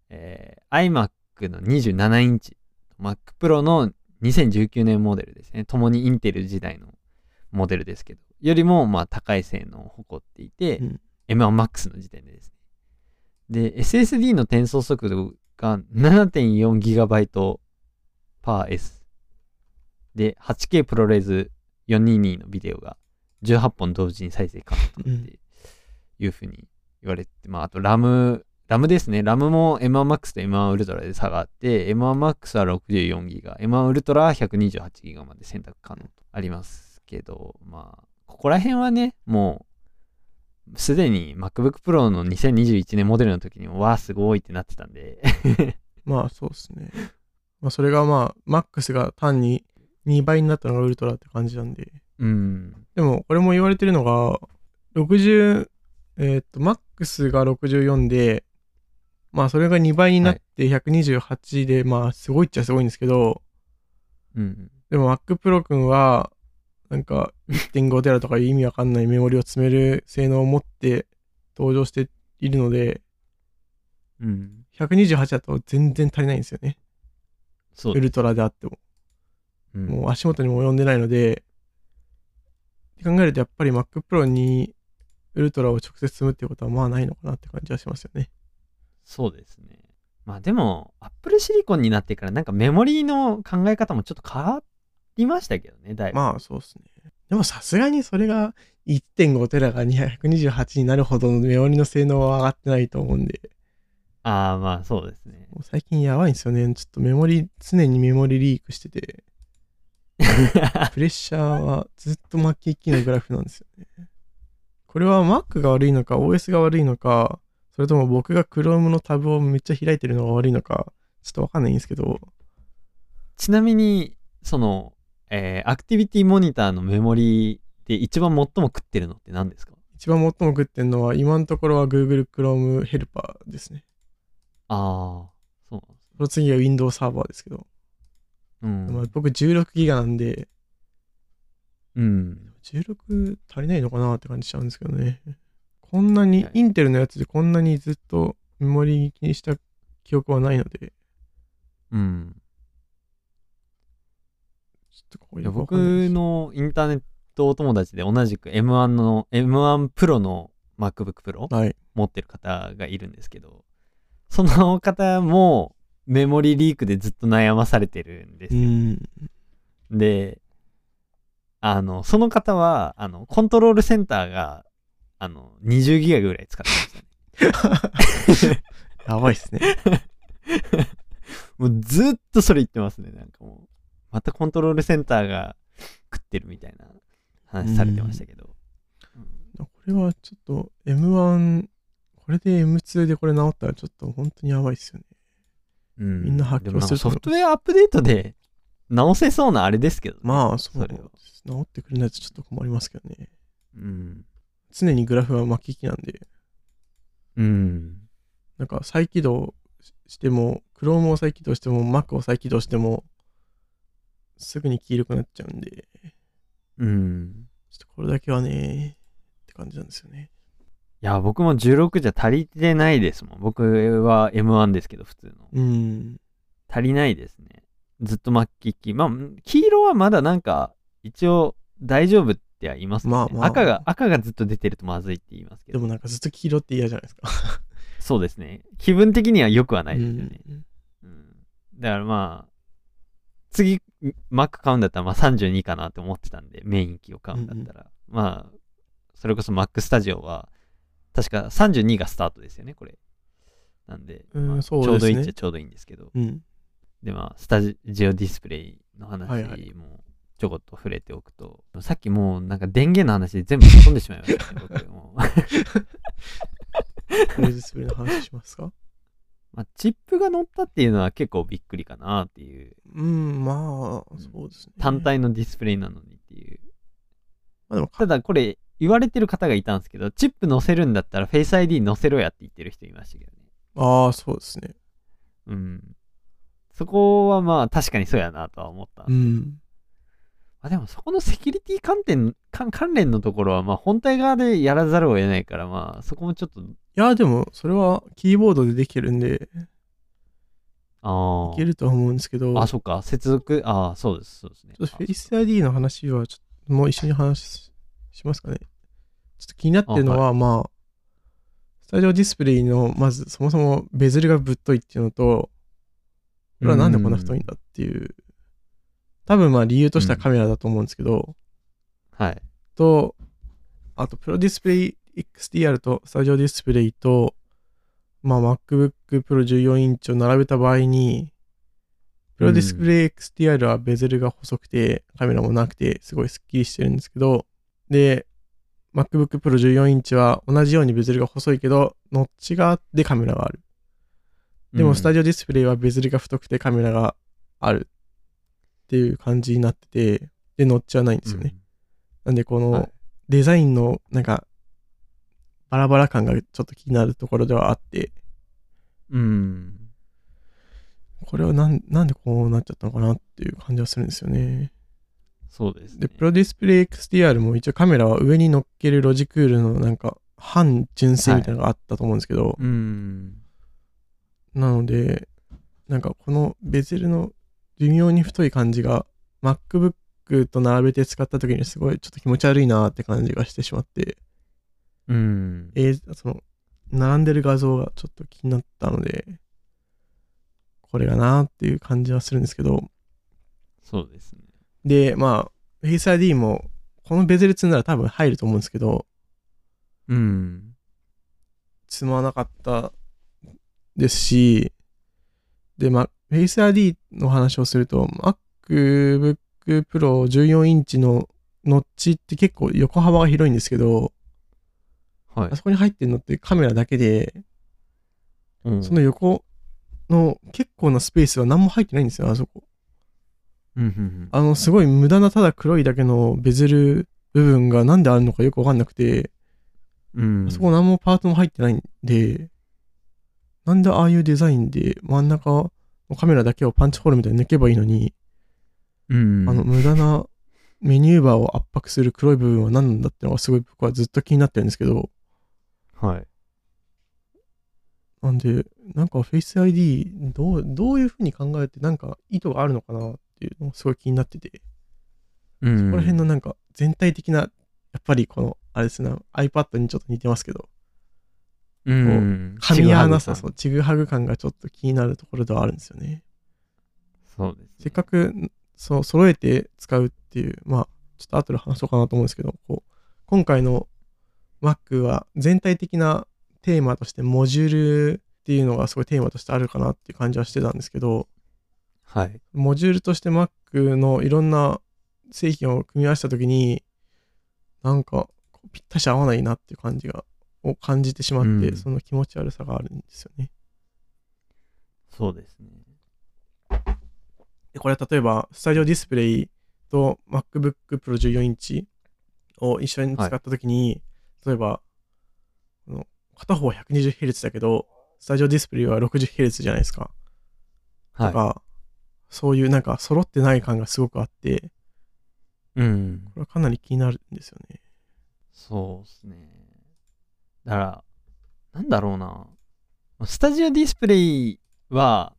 えー iMac の27インチ、Mac Pro の2019年モデルですね。ともにインテル時代のモデルですけど、よりもまあ高い性能を誇っていて、うん M1MAX の時点でですね。で、SSD の転送速度が 7.4GB per S。で、8K プロレス422のビデオが18本同時に再生可能とっていうふうに言われて、まあ、あとラム、ラムですね。ラムも M1MAX と M1 Ultra で差があって、M1MAX は 64GB、M1 Ultra は 128GB まで選択可能とありますけど、まあ、ここら辺はね、もう、すでに MacBook Pro の2021年モデルの時にも、わあ、すごいってなってたんで、(laughs) まあそうですね。まあそれがまあ、MAX が単に2倍になったのがウルトラって感じなんで。うん。でも、これも言われてるのが、60、えーっと、MAX が64で、まあそれが2倍になって128で、まあすごいっちゃすごいんですけど、うん。でも Mac Pro 君は、なんか1.5テラとかいう意味わかんないメモリを詰める性能を持って登場しているので、うん。128だと全然足りないんですよね。ウルトラであっても。うんもう足元にも及んでないので、考えるとやっぱり Mac Pro にウルトラを直接積むっていうことはまあないのかなって感じはしますよね。そうですね。まあでも、Apple Silicon になってからなんかメモリーの考え方もちょっと変わりましたけどね、だいぶ。まあそうですね。でもさすがにそれが1.5テラが228になるほどのメモリの性能は上がってないと思うんで、ああ、まあそうですね。最近やばいんですよね。ちょっとメモリ、常にメモリリークしてて、(laughs) プレッシャーはずっと末期期のグラフなんですよね。これは Mac が悪いのか OS が悪いのか、それとも僕が Chrome のタブをめっちゃ開いてるのが悪いのか、ちょっとわかんないんですけど、ちなみに、その、えーアクティビティモニターのメモリーで一番最も食ってるのって何ですか？一番最も食ってるのは今のところは Google Chrome ヘルパーですね。ああ、そうなんですね。その次は Windows サーバーですけど、うん。まあ、僕16ギガなんで、うん。16足りないのかなって感じしちゃうんですけどね。こんなにインテルのやつでこんなにずっとメモリ気にした記憶はないので、うん。ちょっとこういやよくわかんないです僕のインターネットお友達で同じく M1 の M1 Pro の MacBook Pro はい。持ってる方がいるんですけど、その方もメモリリークでずっと悩まされてるんですよ。うん。で、あの、その方は、あの、コントロールセンターが、あの、20ギガぐらい使ってましたね。(laughs) やばいっすね。(laughs) もうずっとそれ言ってますね。なんかもう、またコントロールセンターが食ってるみたいな話されてましたけど。これはちょっと M1、これで M2 でこれ直ったらちょっと本当にやばいっすよね。うんみんな発狂するソフトウェアアップデートで直せそうなあれですけどね、まあ、そうでそ。直ってくれないとちょっと困りますけどね。うん。常にグラフは巻き機なんで、うん。なんか再起動しても、Chrome を再起動しても、Mac を再起動しても、すぐに黄色くなっちゃうんで、うん。ちょっとこれだけはね、って感じなんですよね。いや、僕も16じゃ足りてないですもん。僕は M1 ですけど、普通の。うん。足りないですね。ずっと末期期。まあ、黄色はまだなんか、一応大丈夫っては言いますけど、ねまあまあ赤が、赤がずっと出てるとまずいって言いますけど。でもなんかずっと黄色って嫌じゃないですか。(laughs) そうですね。気分的には良くはないですよね。うんうん。だからまあ、次、Mac 買うんだったらまあ32かなって思ってたんで、メイン機を買うんだったら。まあ、それこそ Mac Studio は、確か32がスタートですよね、これ。なんで、うんまあちょうどいいっちゃちょうどいいんですけど。うん。で、まあ、スタジオディスプレイの話もちょこっと触れておくと、さっきもうなんか電源の話で全部飛んでしまいましたね、僕もう。フレーズスプレーの話しますかまあ、チップが乗ったっていうのは結構びっくりかなっていう、うん、まあ、そうですね。単体のディスプレイなのにっていう。まあでも、ただこれ言われてる方がいたんですけど、チップ載せるんだったら Face ID 載せろやって言ってる人いましたけどね。ああ、そうですね。うん。そこはまあ確かにそうやなとは思ったんですけど。うん。まあでもそこのセキュリティ関点、関関連のところはまあ本体側でやらざるを得ないからまあそこもちょっと、いや、でも、それはキーボードでできてるんで、あいけるとは思うんですけど、あ。あ、そっか。接続、ああ、そうです、そうですね。フェイス ID の話は、ちょっともう一緒に話ししますかね。ちょっと気になってるのは、まあ、スタジオディスプレイの、まず、そもそもベゼルがぶっといっていうのと、これはなんでこんな太いんだっていう、多分まあ理由としてはカメラだと思うんですけど、はい。と、あと、プロディスプレイ XDR とスタジオディスプレイと、まあ、MacBook Pro 14インチを並べた場合に、プロディスプレイ XDR はベゼルが細くて、カメラもなくて、すごいスッキリしてるんですけど、で、MacBook Pro 14インチは同じようにベゼルが細いけど、ノッチがあってカメラがある。でも、スタジジオディスプレイはベゼルが太くてカメラがあるっていう感じになってて、で、ノッチはないんですよね。。なんで、こはいのデザインのなんか、バラバラ感がちょっと気になるところではあって、うん。これはなんなんでこうなっちゃったのかなっていう感じはするんですよね。そうですねで、。プロディスプレイ XDR も一応カメラは上に乗っけるロジクールのなんか、半純正みたいなのがあったと思うんですけど、うん。なので、なんかこのベゼルの微妙に太い感じが MacBook と並べて使った時にすごいちょっと気持ち悪いなって感じがしてしまって、うん。えーその、並んでる画像がちょっと気になったので、これがなっていう感じはするんですけど、そうですね。で、まあ、Face ID もこのベゼル積んだら多分入ると思うんですけど、うん。積まなかったですし、で、まあ、Face ID の話をすると、MacBook Pro 14インチのノッチって結構横幅が広いんですけど、はいあ。そこに入ってるのってカメラだけで、うんその横の結構なスペースは何も入ってないんですよ、あそこ。うんうんあの、すごい無駄なただ黒いだけのベゼル部分がなんであるのかよくわかんなくて、うん。あそこ何もパートも入ってないんで、なんでああいうデザインで真ん中のカメラだけをパンチホールみたいに抜けばいいのに、うん。あの無駄なメニューバーを圧迫する黒い部分は何なんだってのがすごい僕はずっと気になってるんですけど、はい。なんで、なんか Face ID どう、どういうふうに考えてなんか意図があるのかなっていうのがすごい気になってて、うん。ここら辺のなんか全体的な、やっぱりこの、あれですね、iPad にちょっと似てますけど、うん。噛み合わなさ、そう、ちぐはぐ感がちょっと気になるところではあるんですよね。そうですね。せっかく、そう、揃えて使うっていう、まあ、ちょっと後で話そうかなと思うんですけど、こう、今回の Mac は全体的なテーマとしてモジュールっていうのがすごいテーマとしてあるかなっていう感じはしてたんですけど、はい。モジュールとして Mac のいろんな製品を組み合わせたときに、なんかぴったし合わないなっていう感じが、を感じてしまって、うんその気持ち悪さがあるんですよね。そうですね。でこれは例えば、スタジオディスプレイと MacBook Pro 14インチを一緒に使ったときに、例えば、この片方は 120Hz だけど、スタジオディスプレイは 60Hz じゃないですか。とはか、そういうなんか揃ってない感がすごくあって、い。うん。これはかなり気になるんですよね。そうですね。だから、なんだろうな。スタジオディスプレイは、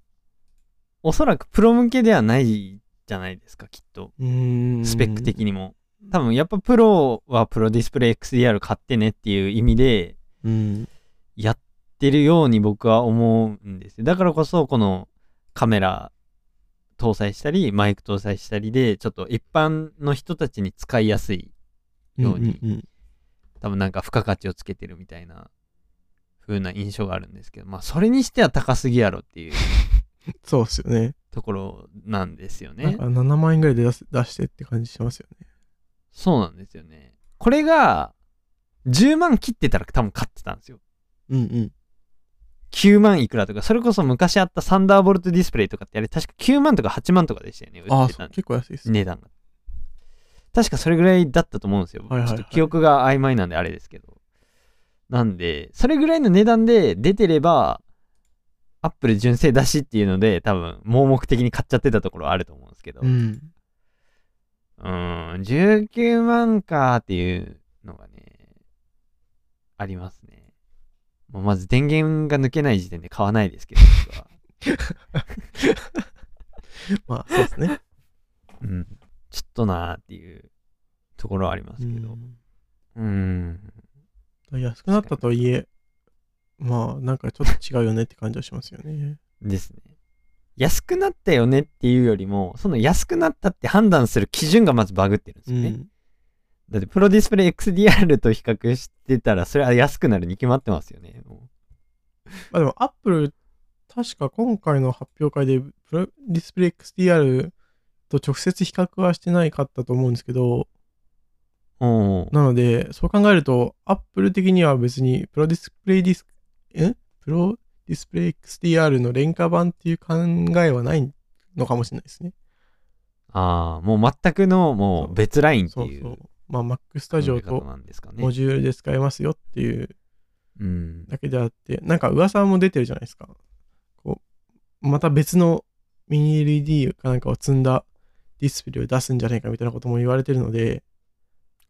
おそらくプロ向けではないじゃないですか、きっと。スペック的にも。多分、やっぱプロはプロディスプレイ XDR 買ってねっていう意味で、うん。やってるように僕は思うんですよ。だからこそ、このカメラ搭載したり、マイク搭載したりで、ちょっと一般の人たちに使いやすい、ようにんんん多分なんか付加価値をつけてるみたいな風な印象があるんですけど、まあそれにしては高すぎやろっていう (laughs) そうっすよね。ところなんですよねなんか。7万円ぐらいで出す出してって感じしますよね。そうなんですよね。これが10万切ってたら多分買ってたんですよ。うんうん。9万いくらとか、それこそ昔あったサンダーボルトディスプレイとかってあれ確か9万とか8万とかでしたよね。ああ、売ってた結構安いです。値段が。確かそれぐらいだったと思うんですよ。はいはいはいちょっと記憶が曖昧なんであれですけど。なんで、それぐらいの値段で出てれば、アップル純正だしっていうので、多分、盲目的に買っちゃってたところはあると思うんですけど。う。うんーん、19万かっていうのがね、ありますね。もうまず電源が抜けない時点で買わないですけど、僕は。(laughs) まあ、そうですね。うん。ちょっとなーっていうところはありますけど。うーん。安くなったとはいえ、まあ、なんかちょっと違うよねって感じはしますよね。ですね。安くなったよねっていうよりも、その安くなったって判断する基準がまずバグってるんですよね。うん。だってプロディスプレイ XDR と比較してたら、それは安くなるに決まってますよね。もまあでも、アップル、確か今回の発表会で、プロディスプレイ XDR と直接比較はしてないかったと思うんですけど、なので、そう考えると、アップル的には別に、プロディスプレイディス、え？プロディスプレイ XDR の廉価版っていう考えはないのかもしれないですね。ああ、もう全くのもう別ラインっていうそうそう。まあ、Mac スタジオと。モジュールで使えますよっていううん。だけであって、なんか噂も出てるじゃないですか。こう、また別のミニ LED かなんかを積んだディスプレイを出すんじゃないかみたいなことも言われてるので、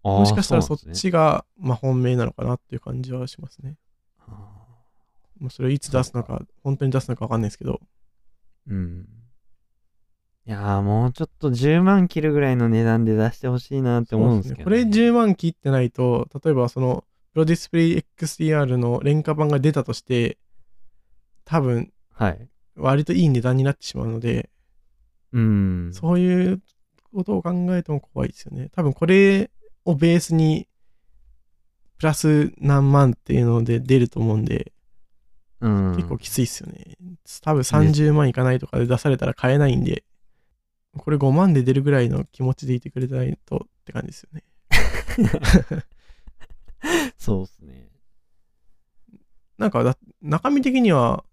ももしかしたらそっね、ちが、まあ、本命なのかなっていう感じはしますね。あもうそれをいつ出すのか、本当に出すのかわかんないですけど、うん。いやーもうちょっと10万切るぐらいの値段で出してほしいなって思うんですけど、これ10万切ってないと、例えばその、プロディスプレイ XDR の廉価版が出たとして、多分、はい。割といい値段になってしまうので、うん。そういうことを考えても怖いですよね。多分これをベースに、プラス何万っていうので出ると思うんで、うん。結構きついっすよね。多分30万いかないとかで出されたら買えないんで、これ5万で出るぐらいの気持ちでいてくれないとって感じですよね。そうっすね。なんかだ、中身的には、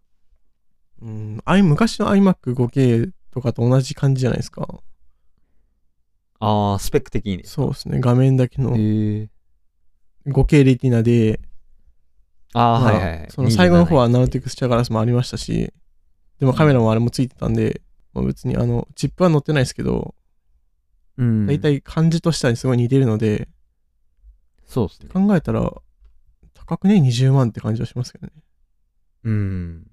うん、あい昔の iMac5K とかと同じ感じじゃないですか。ああ、スペック的にそうですね。画面だけのへえ。5K レティナで、ああ、まあはいはいはい。その最後の方はナノテク。クスチャーガラスもありましたし、でもカメラもあれもついてたんで、まあ、別にあの、チップは載ってないですけど、うん。だいたい感じとしてはすごい似てるので、そうっすね。考えたら、高くね ?20 万って感じはしますけどね。うん。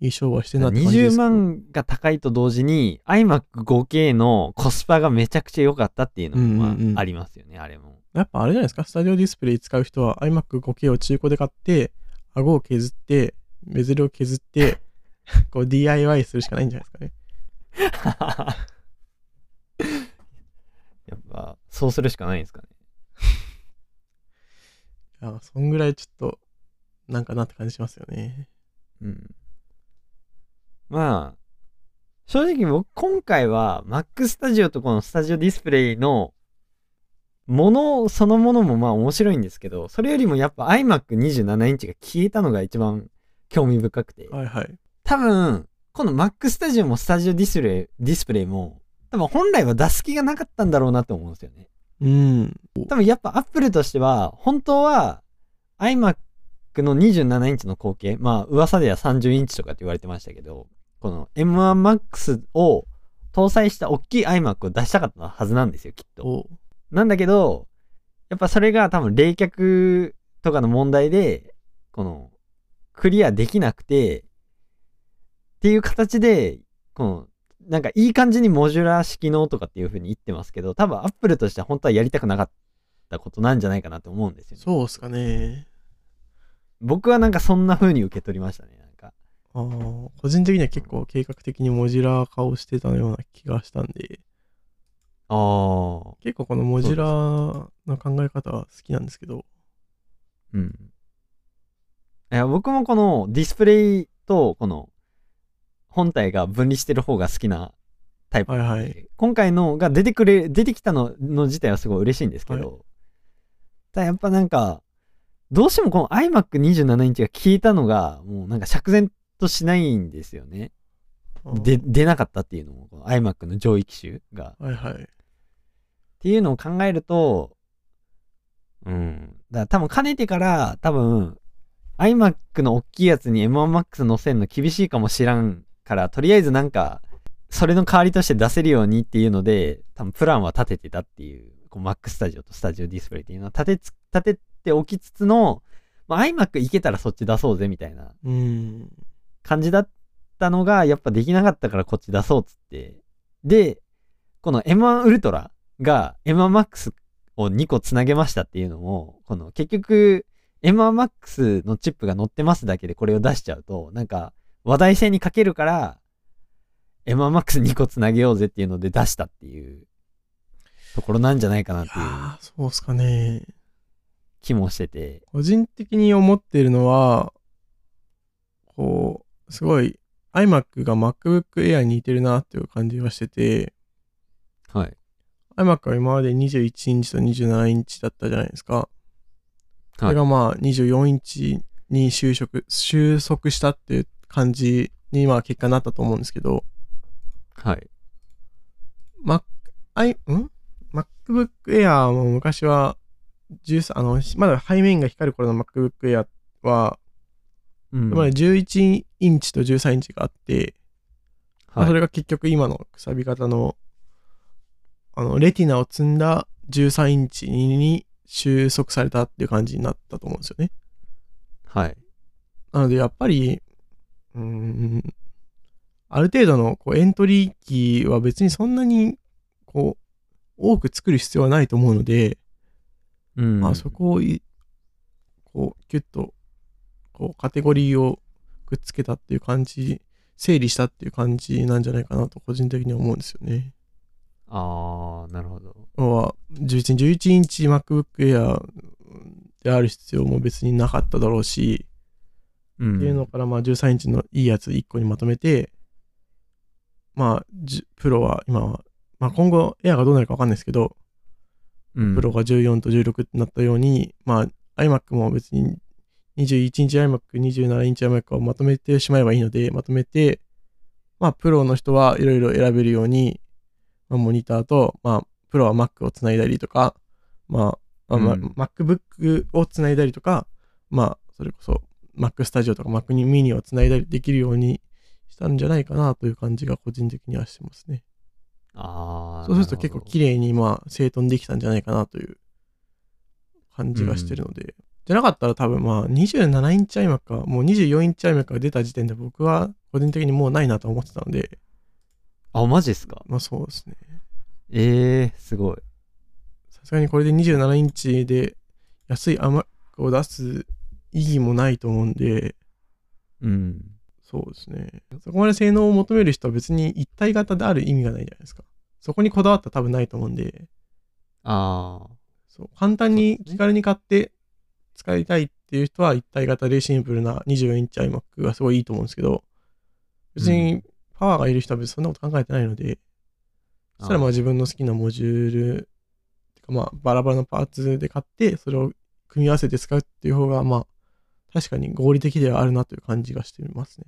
いい商売してんなって感じで20すけど。万が高いと同時に iMac5K のコスパがめちゃくちゃ良かったっていうのもまうんうんうんあありますよね、あれも。やっぱあれじゃないですか、スタジオディスプレイ使う人は iMac5K を中古で買って、顎を削って、ベゼルを削って、(laughs) こう DIY するしかないんじゃないですかね。やっぱそうするしかないんですかね。(laughs) いや、そんぐらいちょっと、なんかなって感じしますよね。うん。まあ、正直僕今回は Mac Studio とこのスタジオディスプレイのものそのものもまあ面白いんですけど、それよりもやっぱ iMac27 インチが消えたのが一番興味深くて、はいはい。多分、この Mac Studio もスタジオディスプレイディスプレイも、多分本来は出す気がなかったんだろうなと思うんですよね。うん。多分やっぱ Apple としては、本当は iMac の27インチの後継、まあ噂では30インチとかって言われてましたけど、この M1Max を搭載した大きい iMac を出したかったはずなんですよ、きっと。おなんだけど、やっぱそれが多分冷却とかの問題で、この、クリアできなくて、っていう形で、この、なんかいい感じにモジュラー式能とかっていう風に言ってますけど、多分 Apple としては本当はやりたくなかったことなんじゃないかなと思うんですよね。そうっすかね。僕はなんかそんな風に受け取りましたね、なんか。あー個人的には結構計画的にモジュラー化をしてたような気がしたんで、ああ。結構このモジュラーの考え方は好きなんですけど、うん。いや、僕もこのディスプレイとこの本体が分離してる方が好きなタイプはいはい。今回のが出てくれ、出てきたのの自体はすごい嬉しいんですけど、はいただやっぱなんか、どうしてもこの iMac27 インチが消えたのが、もうなんか釈然としないんですよね。で、出なかったっていうのも、この iMac の上位機種が。はいはい。っていうのを考えると、うん。だから多分兼ねてから、多分、iMac の大きいやつに M1Max 乗せるの厳しいかもしらんから、とりあえずなんか、それの代わりとして出せるようにっていうので、多分プランは立ててたっていう、こう Mac Studio と Studio Display っていうのは立てつ、立てておきつつの、まあ、iMac いけたらそっち出そうぜみたいなうん。感じだったのが、やっぱできなかったからこっち出そうっつって。で、この M1 ウルトラが M1Max を2個つなげましたっていうのも、この結局 M1Max のチップが載ってますだけでこれを出しちゃうと、なんか話題性に欠けるから M1Max2 個つなげようぜっていうので出したっていうところなんじゃないかないっていうやーそうっすかね。気もしてて。個人的に思っているのは、こう、すごい iMac が MacBook Air に似てるなっていう感じがしてて、はい。iMac は今まで21インチと27インチだったじゃないですか。そはいれがまあ24インチに収束、収束したっていう感じにまあ結果になったと思うんですけど、はい。Mac、I、ん ?MacBook Air も昔は13、あの、まだ背面が光る頃の MacBook Air は、うん。まだ11インチと13インチがあって、まあはいそれが結局今のくさび型の、あの、レティナを積んだ13インチに収束されたっていう感じになったと思うんですよね。はい。なので、やっぱり、うーん、ある程度のこうエントリーキーは別にそんなに、こう、多く作る必要はないと思うので、うん。まあそこをい、こう、キュッと、こう、カテゴリーをくっつけたっていう感じ、整理したっていう感じなんじゃないかなと個人的には思うんですよね。ああ、なるほど。要は、11 11インチ MacBook Air である必要も別になかっただろうし、うん。っていうのから、まあ、13インチのいいやつ1個にまとめて、まあ、じプロは今は、まあ、今後、エアがどうなるか分かんないですけど、うん、プロが14と16ってなったように、まあ、iMac も別に21インチ iMac、27インチ iMac をまとめてしまえばいいので、まとめて、まあ、プロの人はいろいろ選べるように、まあ、モニターと、まあ、プロは Mac をつないだりとか、まあ、まあうん。MacBook をつないだりとか、まあ、それこそ Mac Studio とか Mac mini をつないだりできるようにしたんじゃないかなという感じが個人的にはしてますね。ああ。そうすると結構綺麗。麗にまあ整頓できたんじゃないかなという感じがしてるので。じゃなかったら多分まあ27インチ iMac はもう24インチ iMac が出た時点で僕は個人的にもうないなと思ってたので、あ、マジっすか？まあそうですね。ええー、すごい。さすがにこれで27インチで安い iMac を出す意義もないと思うんで、うん。そうですね。そこまで性能を求める人は別に一体型である意味がないじゃないですか。そこにこだわったら多分ないと思うんで、ああ。そう簡単に気軽に買って使いたいっていう人は一体型でシンプルな24インチ iMac がすごいいいと思うんですけど、別うにパワーがいる人は別にそんなこと考えてないので、そしたらまあ自分の好きなモジュール、てかまあバラバラのパーツで買って、それを組み合わせて使うっていう方がまあ確かに合理的ではあるなという感じがしていますね。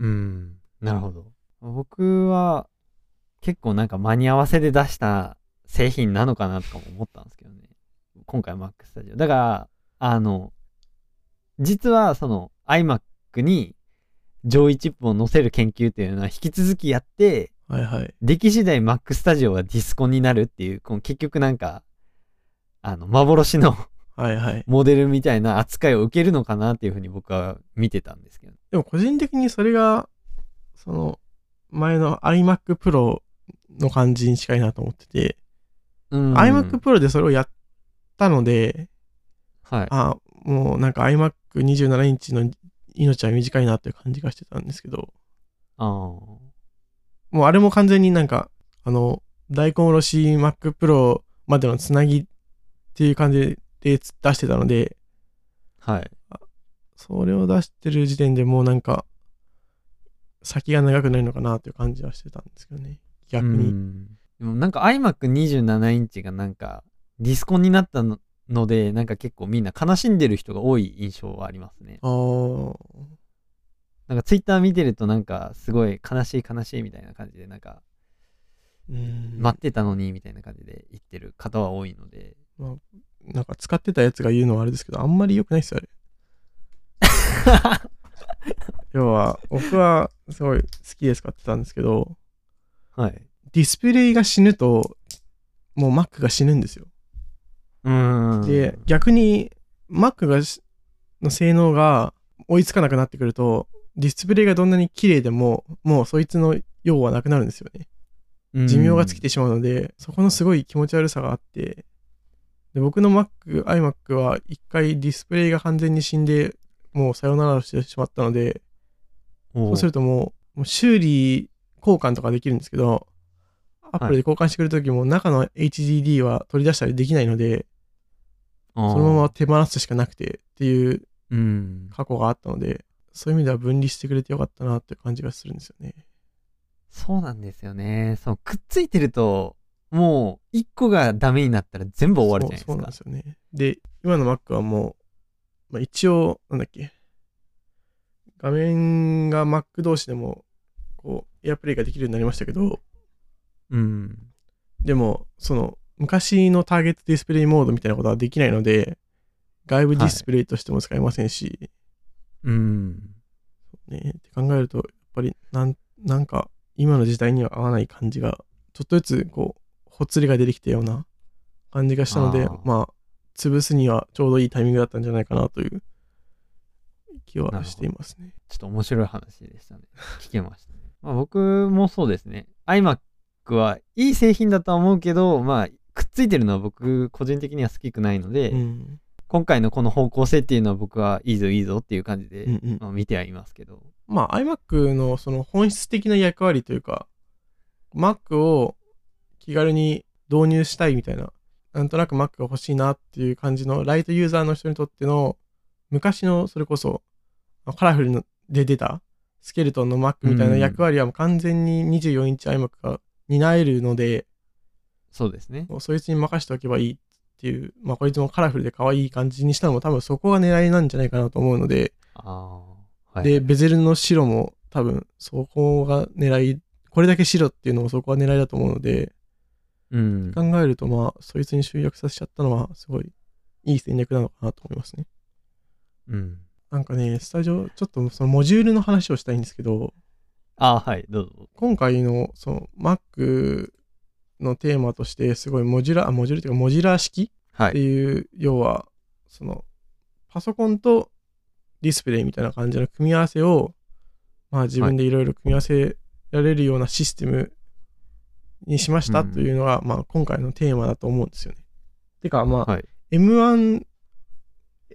うん。なるほど。僕は結構なんか間に合わせで出した製品なのかなとかも思ったんですけどね。今回 Mac Studio。だから、あの、実はその iMac に上位チップを載せる研究っていうのは引き続きやって、はいはい。出来次第 Mac Studio はディスコになるっていう、この結局なんか、あの、幻のはいはい。モデルみたいな扱いを受けるのかなっていうふうに僕は見てたんですけど。でも個人的にそれが、その前の iMac Pro の感じに近いなと思ってて、うん。iMac Pro でそれをやったので、はい。あもうなんか iMac27 インチの命は短いなっていう感じがしてたんですけど、ああ。もうあれも完全になんか、あの、大根おろし Mac Pro までのつなぎっていう感じで出してたので、はい。それを出してる時点でもうなんか、先が長くなるのかなっていう感じはしてたんですけどね。逆うに。んでもなんか iMac27 インチがなんかディスコになったのので、なんか結構みんな悲しんでる人が多い印象はありますね。あーなんかツイッター見てるとなんかすごい悲しい悲しいみたいな感じでなんかうん。待ってたのにみたいな感じで言ってる方は多いので。なんか使ってたやつが言うのはあれですけど、あんまり良くないっすよ、あれ。(laughs) 要は、僕はすごい好きで使ってたんですけど、はい。ディスプレイが死ぬと、もう Mac が死ぬんですよ。うーん。で、逆に Mac がしの性能が追いつかなくなってくると、ディスプレイがどんなに綺麗でも、もうそいつの用はなくなるんですよね。うん寿命が尽きてしまうので、そこのすごい気持ち悪さがあって、で僕の Mac、iMac は一回ディスプレイが完全に死んで、もうさよならしてしまったので、そうするともう、もう修理交換とかできるんですけど、Apple で交換してくれるときも中の HDD は取り出したりできないので、そのまま手放すしかなくてっていううん。過去があったので、そういう意味では分離してくれてよかったなっていう感じがするんですよね。そうなんですよね。そう、くっついてると、もう一個がダメになったら全部終わるじゃないですか。そうなんですよね。で、今の Mac はもう、まあ、一応、なんだっけ、画面が Mac 同士でも、こう、AirPlay ができるようになりましたけど、うん。でも、その、昔のターゲットディスプレイモードみたいなことはできないので、外部ディスプレイとしても使えませんし、うん。ね、って考えると、やっぱりなん、なんか、今の時代には合わない感じが、ちょっとずつ、こう、ほつれが出てきたような感じがしたのであー、まあ、潰すにはちょうどいいタイミングだったんじゃないかなという気気はしていますね。ちょっと面白い話でしたね。聞けましたね。(laughs) まあ僕もそうですね。iMac はいい製品だとは思うけど、まあ、くっついてるのは僕個人的には好きくないので、うん。今回のこの方向性っていうのは僕はいいぞいいぞっていう感じで、うんうんまあ、見てはいますけど。まあ iMac のその本質的な役割というか、Mac を気軽に導入したいみたいな、なんとなく Mac が欲しいなっていう感じのライトユーザーの人にとっての昔のそれこそカラフルで出たスケルトンの Mac みたいな役割はもう完全に24インチ iMac が担えるので、そうですね。そいつに任せておけばいいっていう、まあこいつもカラフルで可愛い感じにしたのも多分そこが狙いなんじゃないかなと思うので。はい。で、ベゼルの白も多分そこが狙い、これだけ白っていうのもそこが狙いだと思うので、うん。考えるとまあ、そいつに集約させちゃったのはすごいいい戦略なのかなと思いますね。うん。なんかね、スタジオ、ちょっとそのモジュールの話をしたいんですけど、ああ、はい、どうぞ。今回のその Mac のテーマとしてすごいモジュラー、あモジュールっていうかモジュラー式ってはい。いう、要は、その、パソコンとディスプレイみたいな感じの組み合わせを、まあ自分でいろいろ組み合わせられるようなシステムにしましたうんというのが、まあ今回のテーマだと思うんですよね。てか、まあ、はい。M1、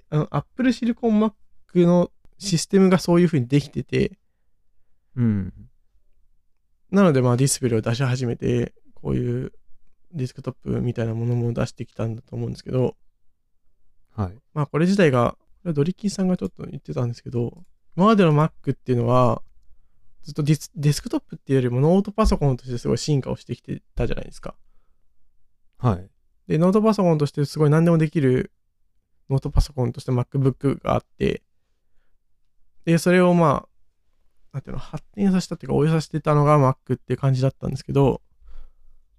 あの Apple Silicon Mac のシステムがそういう風にできてて、うん。なのでまあディスプレイを出し始めて、こういうディスクトップみたいなものも出してきたんだと思うんですけど、はい。まあこれ自体が、ドリキンさんがちょっと言ってたんですけど、今までの Mac っていうのは、ずっとディスデスクトップっていうよりもノートパソコンとしてすごい進化をしてきてたじゃないですか。はい。で、ノートパソコンとしてすごい何でもできるノートパソコンとして MacBook があって、で、それをまあ、なんていうの、発展させたっていうか、応用させてたのが Mac っていう感じだったんですけど、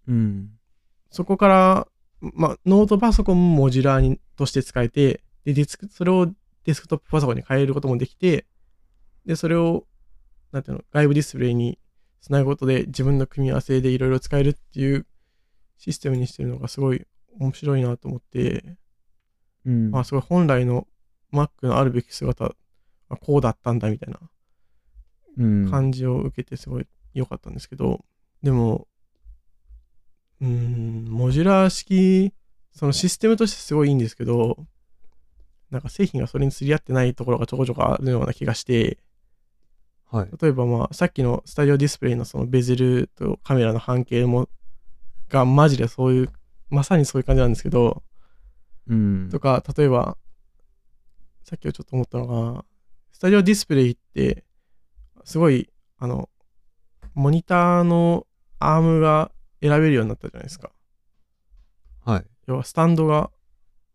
うん。そこから、まあ、ノートパソコンもモジュラーにとして使えて、で、ディスク、それをデスクトップパソコンに変えることもできて、で、それを、なんていうの、外部ディスプレイにつなぐことで自分の組み合わせでいろいろ使えるっていうシステムにしてるのがすごい面白いなと思って、うん。まあ、すごい本来の Mac のあるべき姿はこうだったんだみたいなうん。感じを受けてすごい良かったんですけど、でも、うーん、モジュラー式、そのシステムとしてすごいいいんですけど、なんか製品がそれに釣り合ってないところがちょこちょこあるような気がして、はい。例えばまあ、さっきのスタジオディスプレイのそのベゼルとカメラの半径も、がマジでそういう、まさにそういう感じなんですけど、うん。とか、例えば、さっきちょっと思ったのが、スタジオディスプレイって、すごい、あの、モニターのアームが選べるようになったじゃないですか。はい。要は、スタンドが、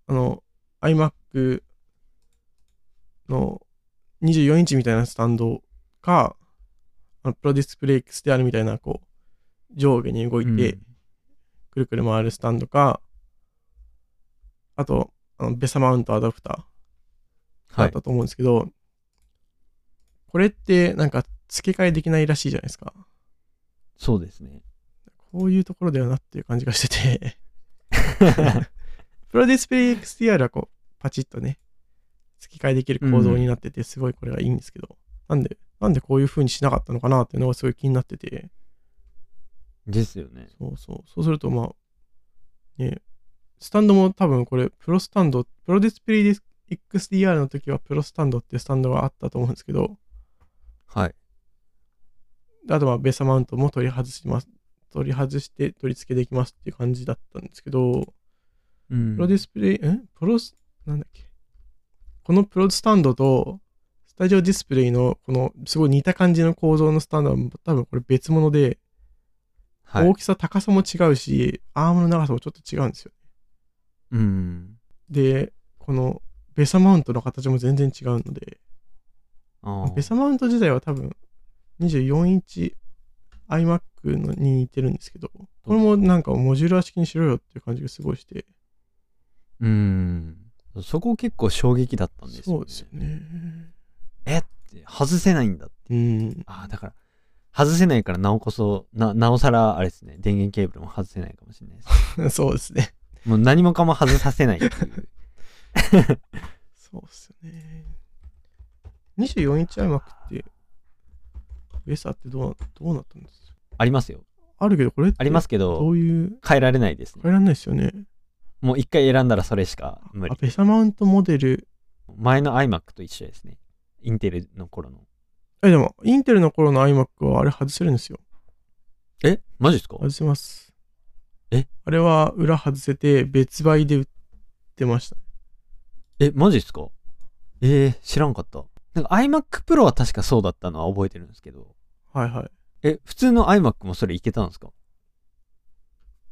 あの、iMac の24インチみたいなスタンドか、あのプロディスプレイ XDR みたいな、こう、上下に動いて、くるくる回るスタンドか、あと、あのベサマウントアダプターはい。だったと思うんですけど、これってなんか付け替えできないらしいじゃないですか。そうですね。こういうところだよなっていう感じがしてて、(laughs) プロディスプレイ XDR はこう、パチッとね、付け替えできる構造になってて、すごいこれがいいんですけど、なんで、なんでこういう風にしなかったのかなっていうのがすごい気になってて、ですよね。そうそう。そうすると、まあ、ね、スタンドも多分これ、プロスタンド、プロディスプレイ XDR の時はプロスタンドっていうスタンドがあったと思うんですけど、はい。であとはベーサマウントも取り外します。取り外して取り付けできますっていう感じだったんですけど、うんプロディスプレイ、んプロス、なんだっけ？このプロスタンドと、スタジオディスプレイのこのすごい似た感じの構造のスタンドは多分これ別物で、はい大。きさ高さも違うし、アームの長さもちょっと違うんですよ。うん。で、このベサマウントの形も全然違うので、あベサマウント自体は多分24インチ iMac のに似てるんですけど、これもなんかモジュラー式にしろよっていう感じがすごいして、うん。そこ結構衝撃だったんですよ、ね。そうですよね。えって、外せないんだって。うん。ああ、だから、外せないからなおこそ、な、なおさら、あれですね、電源ケーブルも外せないかもしれないです。(laughs) そうですね。もう何もかも外させないっていう。(laughs) そうですよね。24インチ iMac って、ベースあってどうどうなったんです？ありますよ。あるけど、これってありますけどど、ういう、変えられないですね。変えられないですよね。もう一回選んだらそれしか無あ、理。ベサマウントモデル。前の iMac と一緒ですね。インテルの頃の。え、でも、インテルの頃の iMac はあれ外せるんですよ。え？マジですか？外せます。え？あれは裏外せて別売で売ってました。え、マジですか？えー、知らんかった。なんか iMac Pro は確かそうだったのは覚えてるんですけど。はいはい。え、普通の iMac もそれいけたんですか？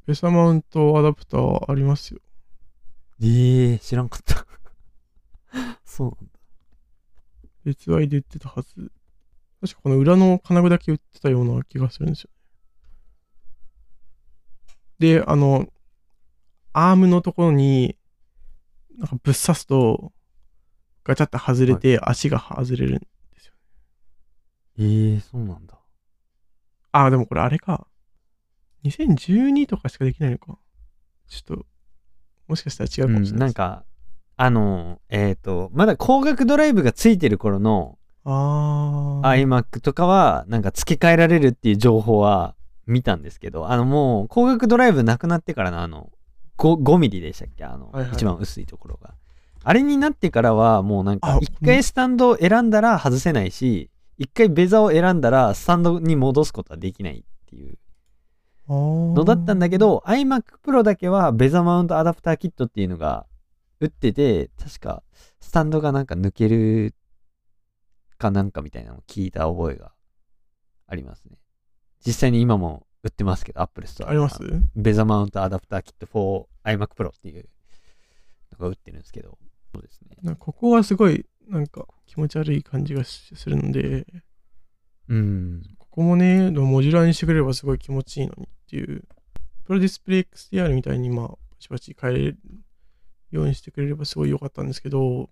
ベサマウントアダプターありますよ。えー、知らんかった。(laughs) そうなんだ。別売で売ってたはず。確かこの裏の金具だけ売ってたような気がするんですよ。で、あの、アームのところに、なんかぶっ刺すと、ガチャって外れて足が外れるんですよ。えー、そうなんだ。あ、でもこれあれか。2012とかしかできないのか。ちょっと、もしかしたら違うかもしれうん、なです。ないんか、あの、えっ、と、まだ光学ドライブがついてる頃のあー。iMac とかは、なんか付け替えられるっていう情報は見たんですけど、あのもう光学ドライブなくなってからのあの、5, 5ミリでしたっけ？あの、はいはい一番薄いところが。あれになってからはもうなんかあ、一回スタンドを選んだら外せないし、一回ベザを選んだらスタンドに戻すことはできないっていうののだったんだけ、ど、iMac Pro だけはベザマウントアダプターキットっていうのが売ってて、確かスタンドがなんか抜けるかなんかみたいなのを聞いた覚えがありますね。実際に今も売ってますけど、Apple Store あります？のベザマウントアダプターキット for iMac Pro っていうのが売ってるんですけど、そうですね。ここはすごい、なんか気持ち悪い感じがしするので、うん。ここもね、モジュラーにしてくれればすごい気持ちいいのにっていう、プロディスプレイ XDR みたいに、まあ、パチパチ変えれるようにしてくれればすごい良かったんですけど、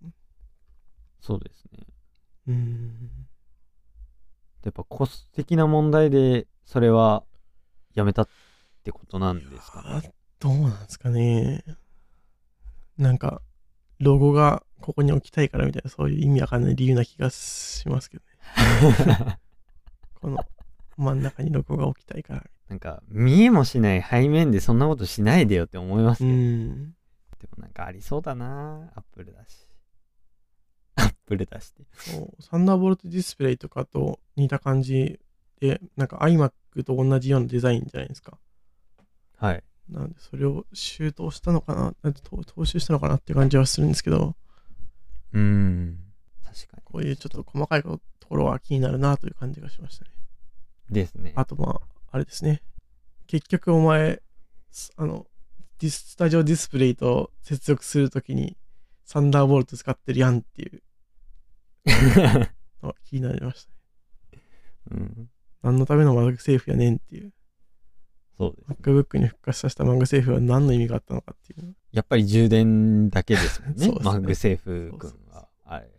そうですね。うーん、やっぱコスト的な問題で、それはやめたってことなんですかね。あどうなんですかね。なんか、ロゴがここに置きたいからみたいな、そういう意味わかんない理由な気がしますけどね。(laughs) この真ん中にロゴが置きたいから。なんか、見えもしない背面でそんなことしないでよって思いますうけど、ん。でもなんかありそうだなアップルだし。アップルだして。そうサンダーボルトディスプレイとかと似た感じで、なんか iMac と同じようなデザインじゃないですか。はい。なんで、それを周到したのかな、なんて踏踏襲したのかなって感じはするんですけど、うーん。確かこういうちょっと細かいところは気になるなという感じがしましたね。に。ですね。あとまあ、あれですね。結局お前、すあの、ディススタジオディスプレイと接続するときに、サンダーボルト使ってるやんっていう (laughs) のが気になりましたね。うん。何のための MagSafe やねんっていう。そうです。MacBook に復活させた MagSafe は何の意味があったのかっていう。やっぱり充電だけですもんね。そうね MagSafe 君は。あれ。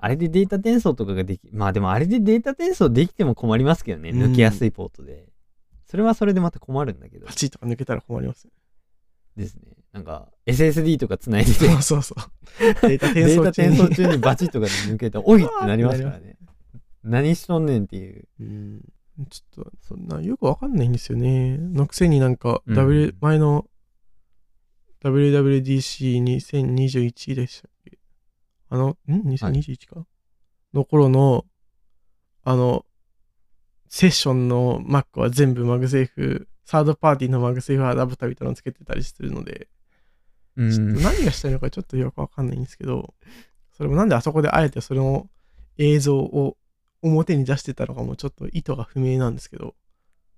あれでデータ転送とかができ、まあでもあれでデータ転送できても困りますけどね。うん抜けやすいポートで。それはそれでまた困るんだけどパチッとか抜けたら困りますね。ですね。なんか SSD とか繋いでて、そうそうそう。(laughs) データ転データ送中に。転送中にバチッとかで抜けて、おいってなりますからね。(laughs) 何しとんねんっていう。うん。ちょっと、そんな、よくわかんないんですよね。のくせになんか、うん W、前の WWDC2021 でしたっけ？あの、ん ?2021 か、の頃の、あの、セッションの Mac は全部 MagSafe、サードパーティーの MagSafe アダプターみたいなのつけてたりするので、うちょっとん。何がしたいのかちょっとよくわかんないんですけど、それもなんであそこであえてそれの映像を表に出してたのかもちょっと意図が不明なんですけど、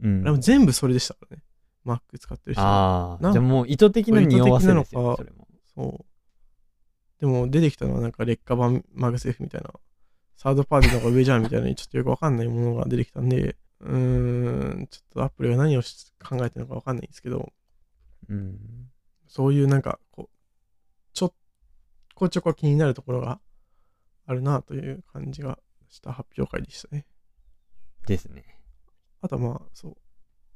うんあれも全部それでしたからね。Mac 使ってる人。ああ、じゃあもう意図的な匂わせですよ、意図的なのかそれも。そう。でも出てきたのはなんか劣化版 MagSafe みたいな、サードパーティーの方が上じゃんみたいな、ちょっとよくわかんないものが出てきたんで、うーん、ちょっとアップルが何をし考えてるのかわかんないんですけど、うん。そういうなんか、こう、ちょっこちょこ気になるところがあるなという感じがした発表会でしたね。ですね。あとはまあ、そ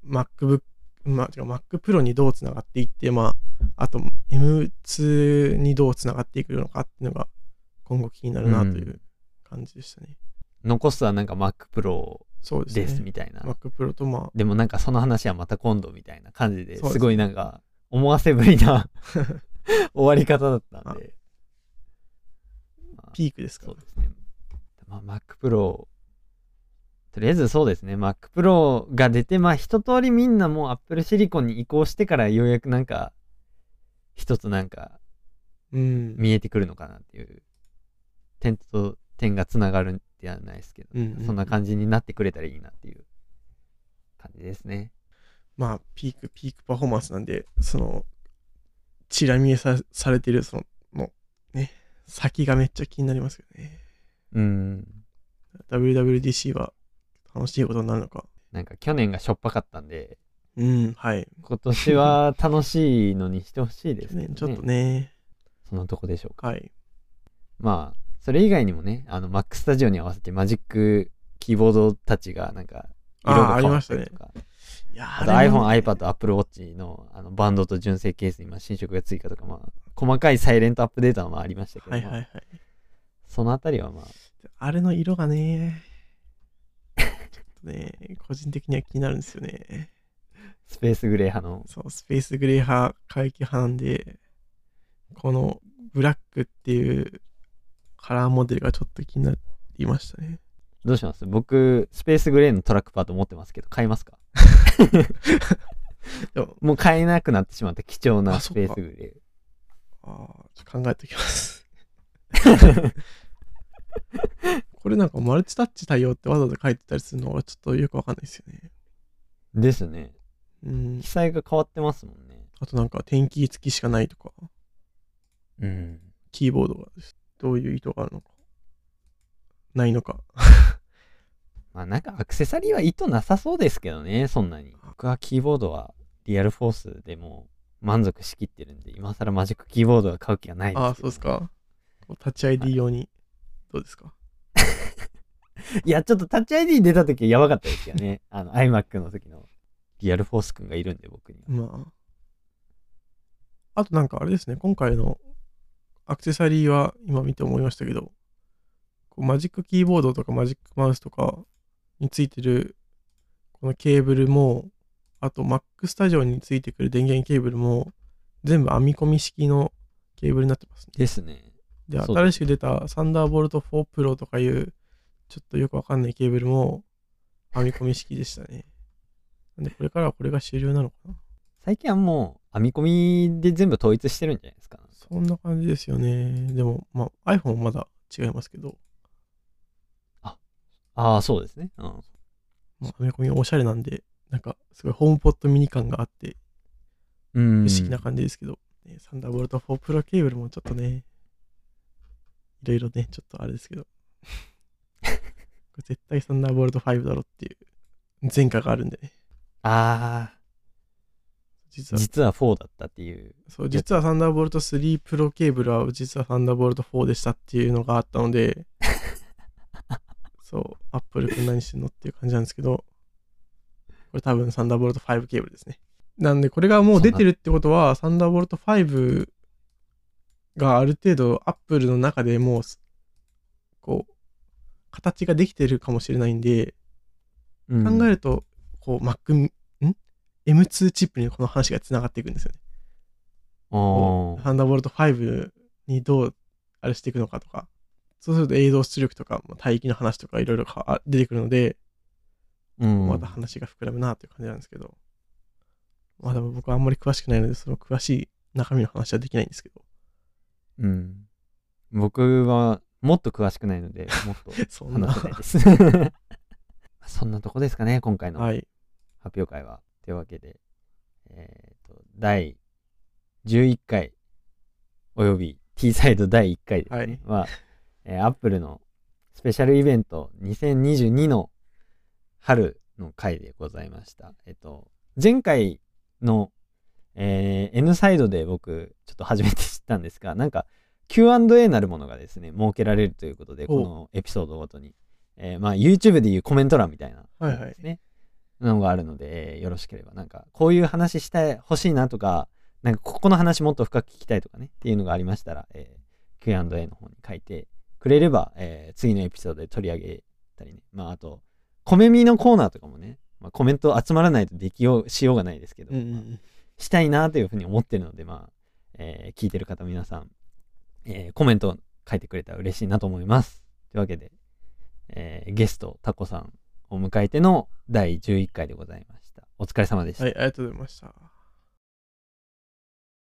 う、MacBook、まあ、違う、Mac Pro にどうつながっていって、まあ、あと M2 にどうつながっていくのかっていうのが今後気になるなという感じでしたね。残すはなんか Mac Pro そうですね。ですみたいな。Mac Pro とまあ、でもなんかその話はまた今度みたいな感じですすごいなんか思わせぶりな (laughs) 終わり方だったんで。まあピークですかそうですね。まあ、Mac Pro、とりあえずそうですね、Mac Pro が出て、まあ一通りみんなもう Apple Silicon に移行してからようやくなんか、一つなんかうん。見えてくるのかなっていう、点と点がつながるんではないですけど、うんうんうんそんな感じになってくれたらいいなっていう感じですね。まあ、ピーク、ピークパフォーマンスなんで、その、チラ見えさされてる、その、の、ね、先がめっちゃ気になりますよね。うん。WWDC は楽しいことになるのか。なんか去年がしょっぱかったんで、うん、はい。今年は楽しいのにしてほしいですけどね。ちょっとね、そのとこでしょうか。はい。まあ、それ以外にもね、あの、Mac Studio に合わせてマジックキーボードたちがなんか、色が変わっありましたねたりとか、いやあと iPhone、iPad、Apple Watch のあのバンドと純正ケースにまあ新色が追加とか、まあ、細かいサイレントアップデータはまあありましたけど、まあはいはいはい。そのあたりはまあ、あれの色がね、ちょっとね、個人的には気になるんですよね。スペースグレー派の、そう、スペースグレー派、回帰派なんで、このブラックっていうカラーモデルがちょっと気になりましたね。どうします？僕、スペースグレーのトラックパッド持ってますけど、買いますか？(laughs) でも、もう買えなくなってしまった貴重なスペースグレあーちょっと考えておきます。(laughs) これなんかマルチタッチ対応ってわざわざ書いてたりするのはちょっとよくわかんないですよね。ー。ですね。うん記。載が変わってますもんね。あとなんか点キー付きしかないとか、うん。キーボードがどういう意図があるのか、ないのか。(laughs) まあなんかアクセサリーは意図なさそうですけどね、そんなに。僕はキーボードはリアルフォースでもう満足しきってるんで、今更マジックキーボードは買う気はないですけどああ、そうですか。タッチ ID 用に、どうですか？(laughs) いや、ちょっとタッチ ID 出た時はやばかったですよね。(laughs) あの iMac の時のリアルフォースくんがいるんで僕には。まあ。あとなんかあれですね、今回のアクセサリーは今見て思いましたけど、こうマジックキーボードとかマジックマウスとかについてるこのケーブルも、あと Mac Studio についてくる電源ケーブルも全部編み込み式のケーブルになってますね。ですね。で、新しく出たサンダーボルト4 Pro とかいうちょっとよくわかんないケーブルも編み込み式でしたね。(laughs) なんでこれからはこれが主流なのかな最近はもう編み込みで全部統一してるんじゃないですか。そんな感じですよね。でも、まあ、iPhone はまだ違いますけど、ああ、そうですね。うん。まあ、アメコミおしゃれなんで、なんか、すごいホームポットミニ感があって、うん。不思議な感じですけど、ねサンダーボルト4 Pro ケーブルもちょっとね、いろいろね、ちょっとあれですけど、(laughs) 絶対サンダーボルト5だろっていう前科があるんでね、ああ、実は、実は4だったっていう。そう、実はサンダーボルト3 Pro ケーブルは実はサンダーボルト4でしたっていうのがあったので、(laughs) そう、アップル君何してんのっていう感じなんですけど、これ多分サンダーボルト5ケーブルですね。なんで、これがもう出てるってことは、サンダーボルト5がある程度アップルの中でもうす、こう、形ができてるかもしれないんで、うん考えると、こう、Mac、ん ?M2 チップにこの話がつながっていくんですよね。こうあサンダーボルト5にどうあれしていくのかとか、そうすると映像出力とか、まあ帯域の話とかいろいろか出てくるので、あ、うん。また話が膨らむなという感じなんですけど、まあでも僕はあんまり詳しくないので、その詳しい中身の話はできないんですけど、うん。僕はもっと詳しくないので、もっと (laughs) そんな話せないです。(laughs) そんなとこですかね、今回のはい。発表会は。というわけで、えっ、と、第11回、および T サイド第1回ですね。は、えー、Apple のスペシャルイベント2022の春の回でございました。えっ、と、前回の、えー N サイドで僕、ちょっと初めて知ったんですが、なんか Q&A なるものがですね、設けられるということで、おこのエピソードごとに。えーまあ YouTube でいうコメント欄みたいなはいはいですね。のがあるので、えーよろしければ、なんか、こういう話してほしいなとか、なんか、ここの話もっと深く聞きたいとかね、っていうのがありましたら、えー Q&A の方に書いてくれれば、えー次のエピソードで取り上げたりね。まあ、あと、コメミのコーナーとかもね、まあ、コメント集まらないとできよう、しようがないですけど、うんうんうまあん。したいなというふうに思ってるので、まあ、えー聞いてる方皆さん、えーコメント書いてくれたら嬉しいなと思います。というわけで、えーゲスト、タコさんを迎えての第11回でございました。お疲れ様でした。はい、ありがとうございました。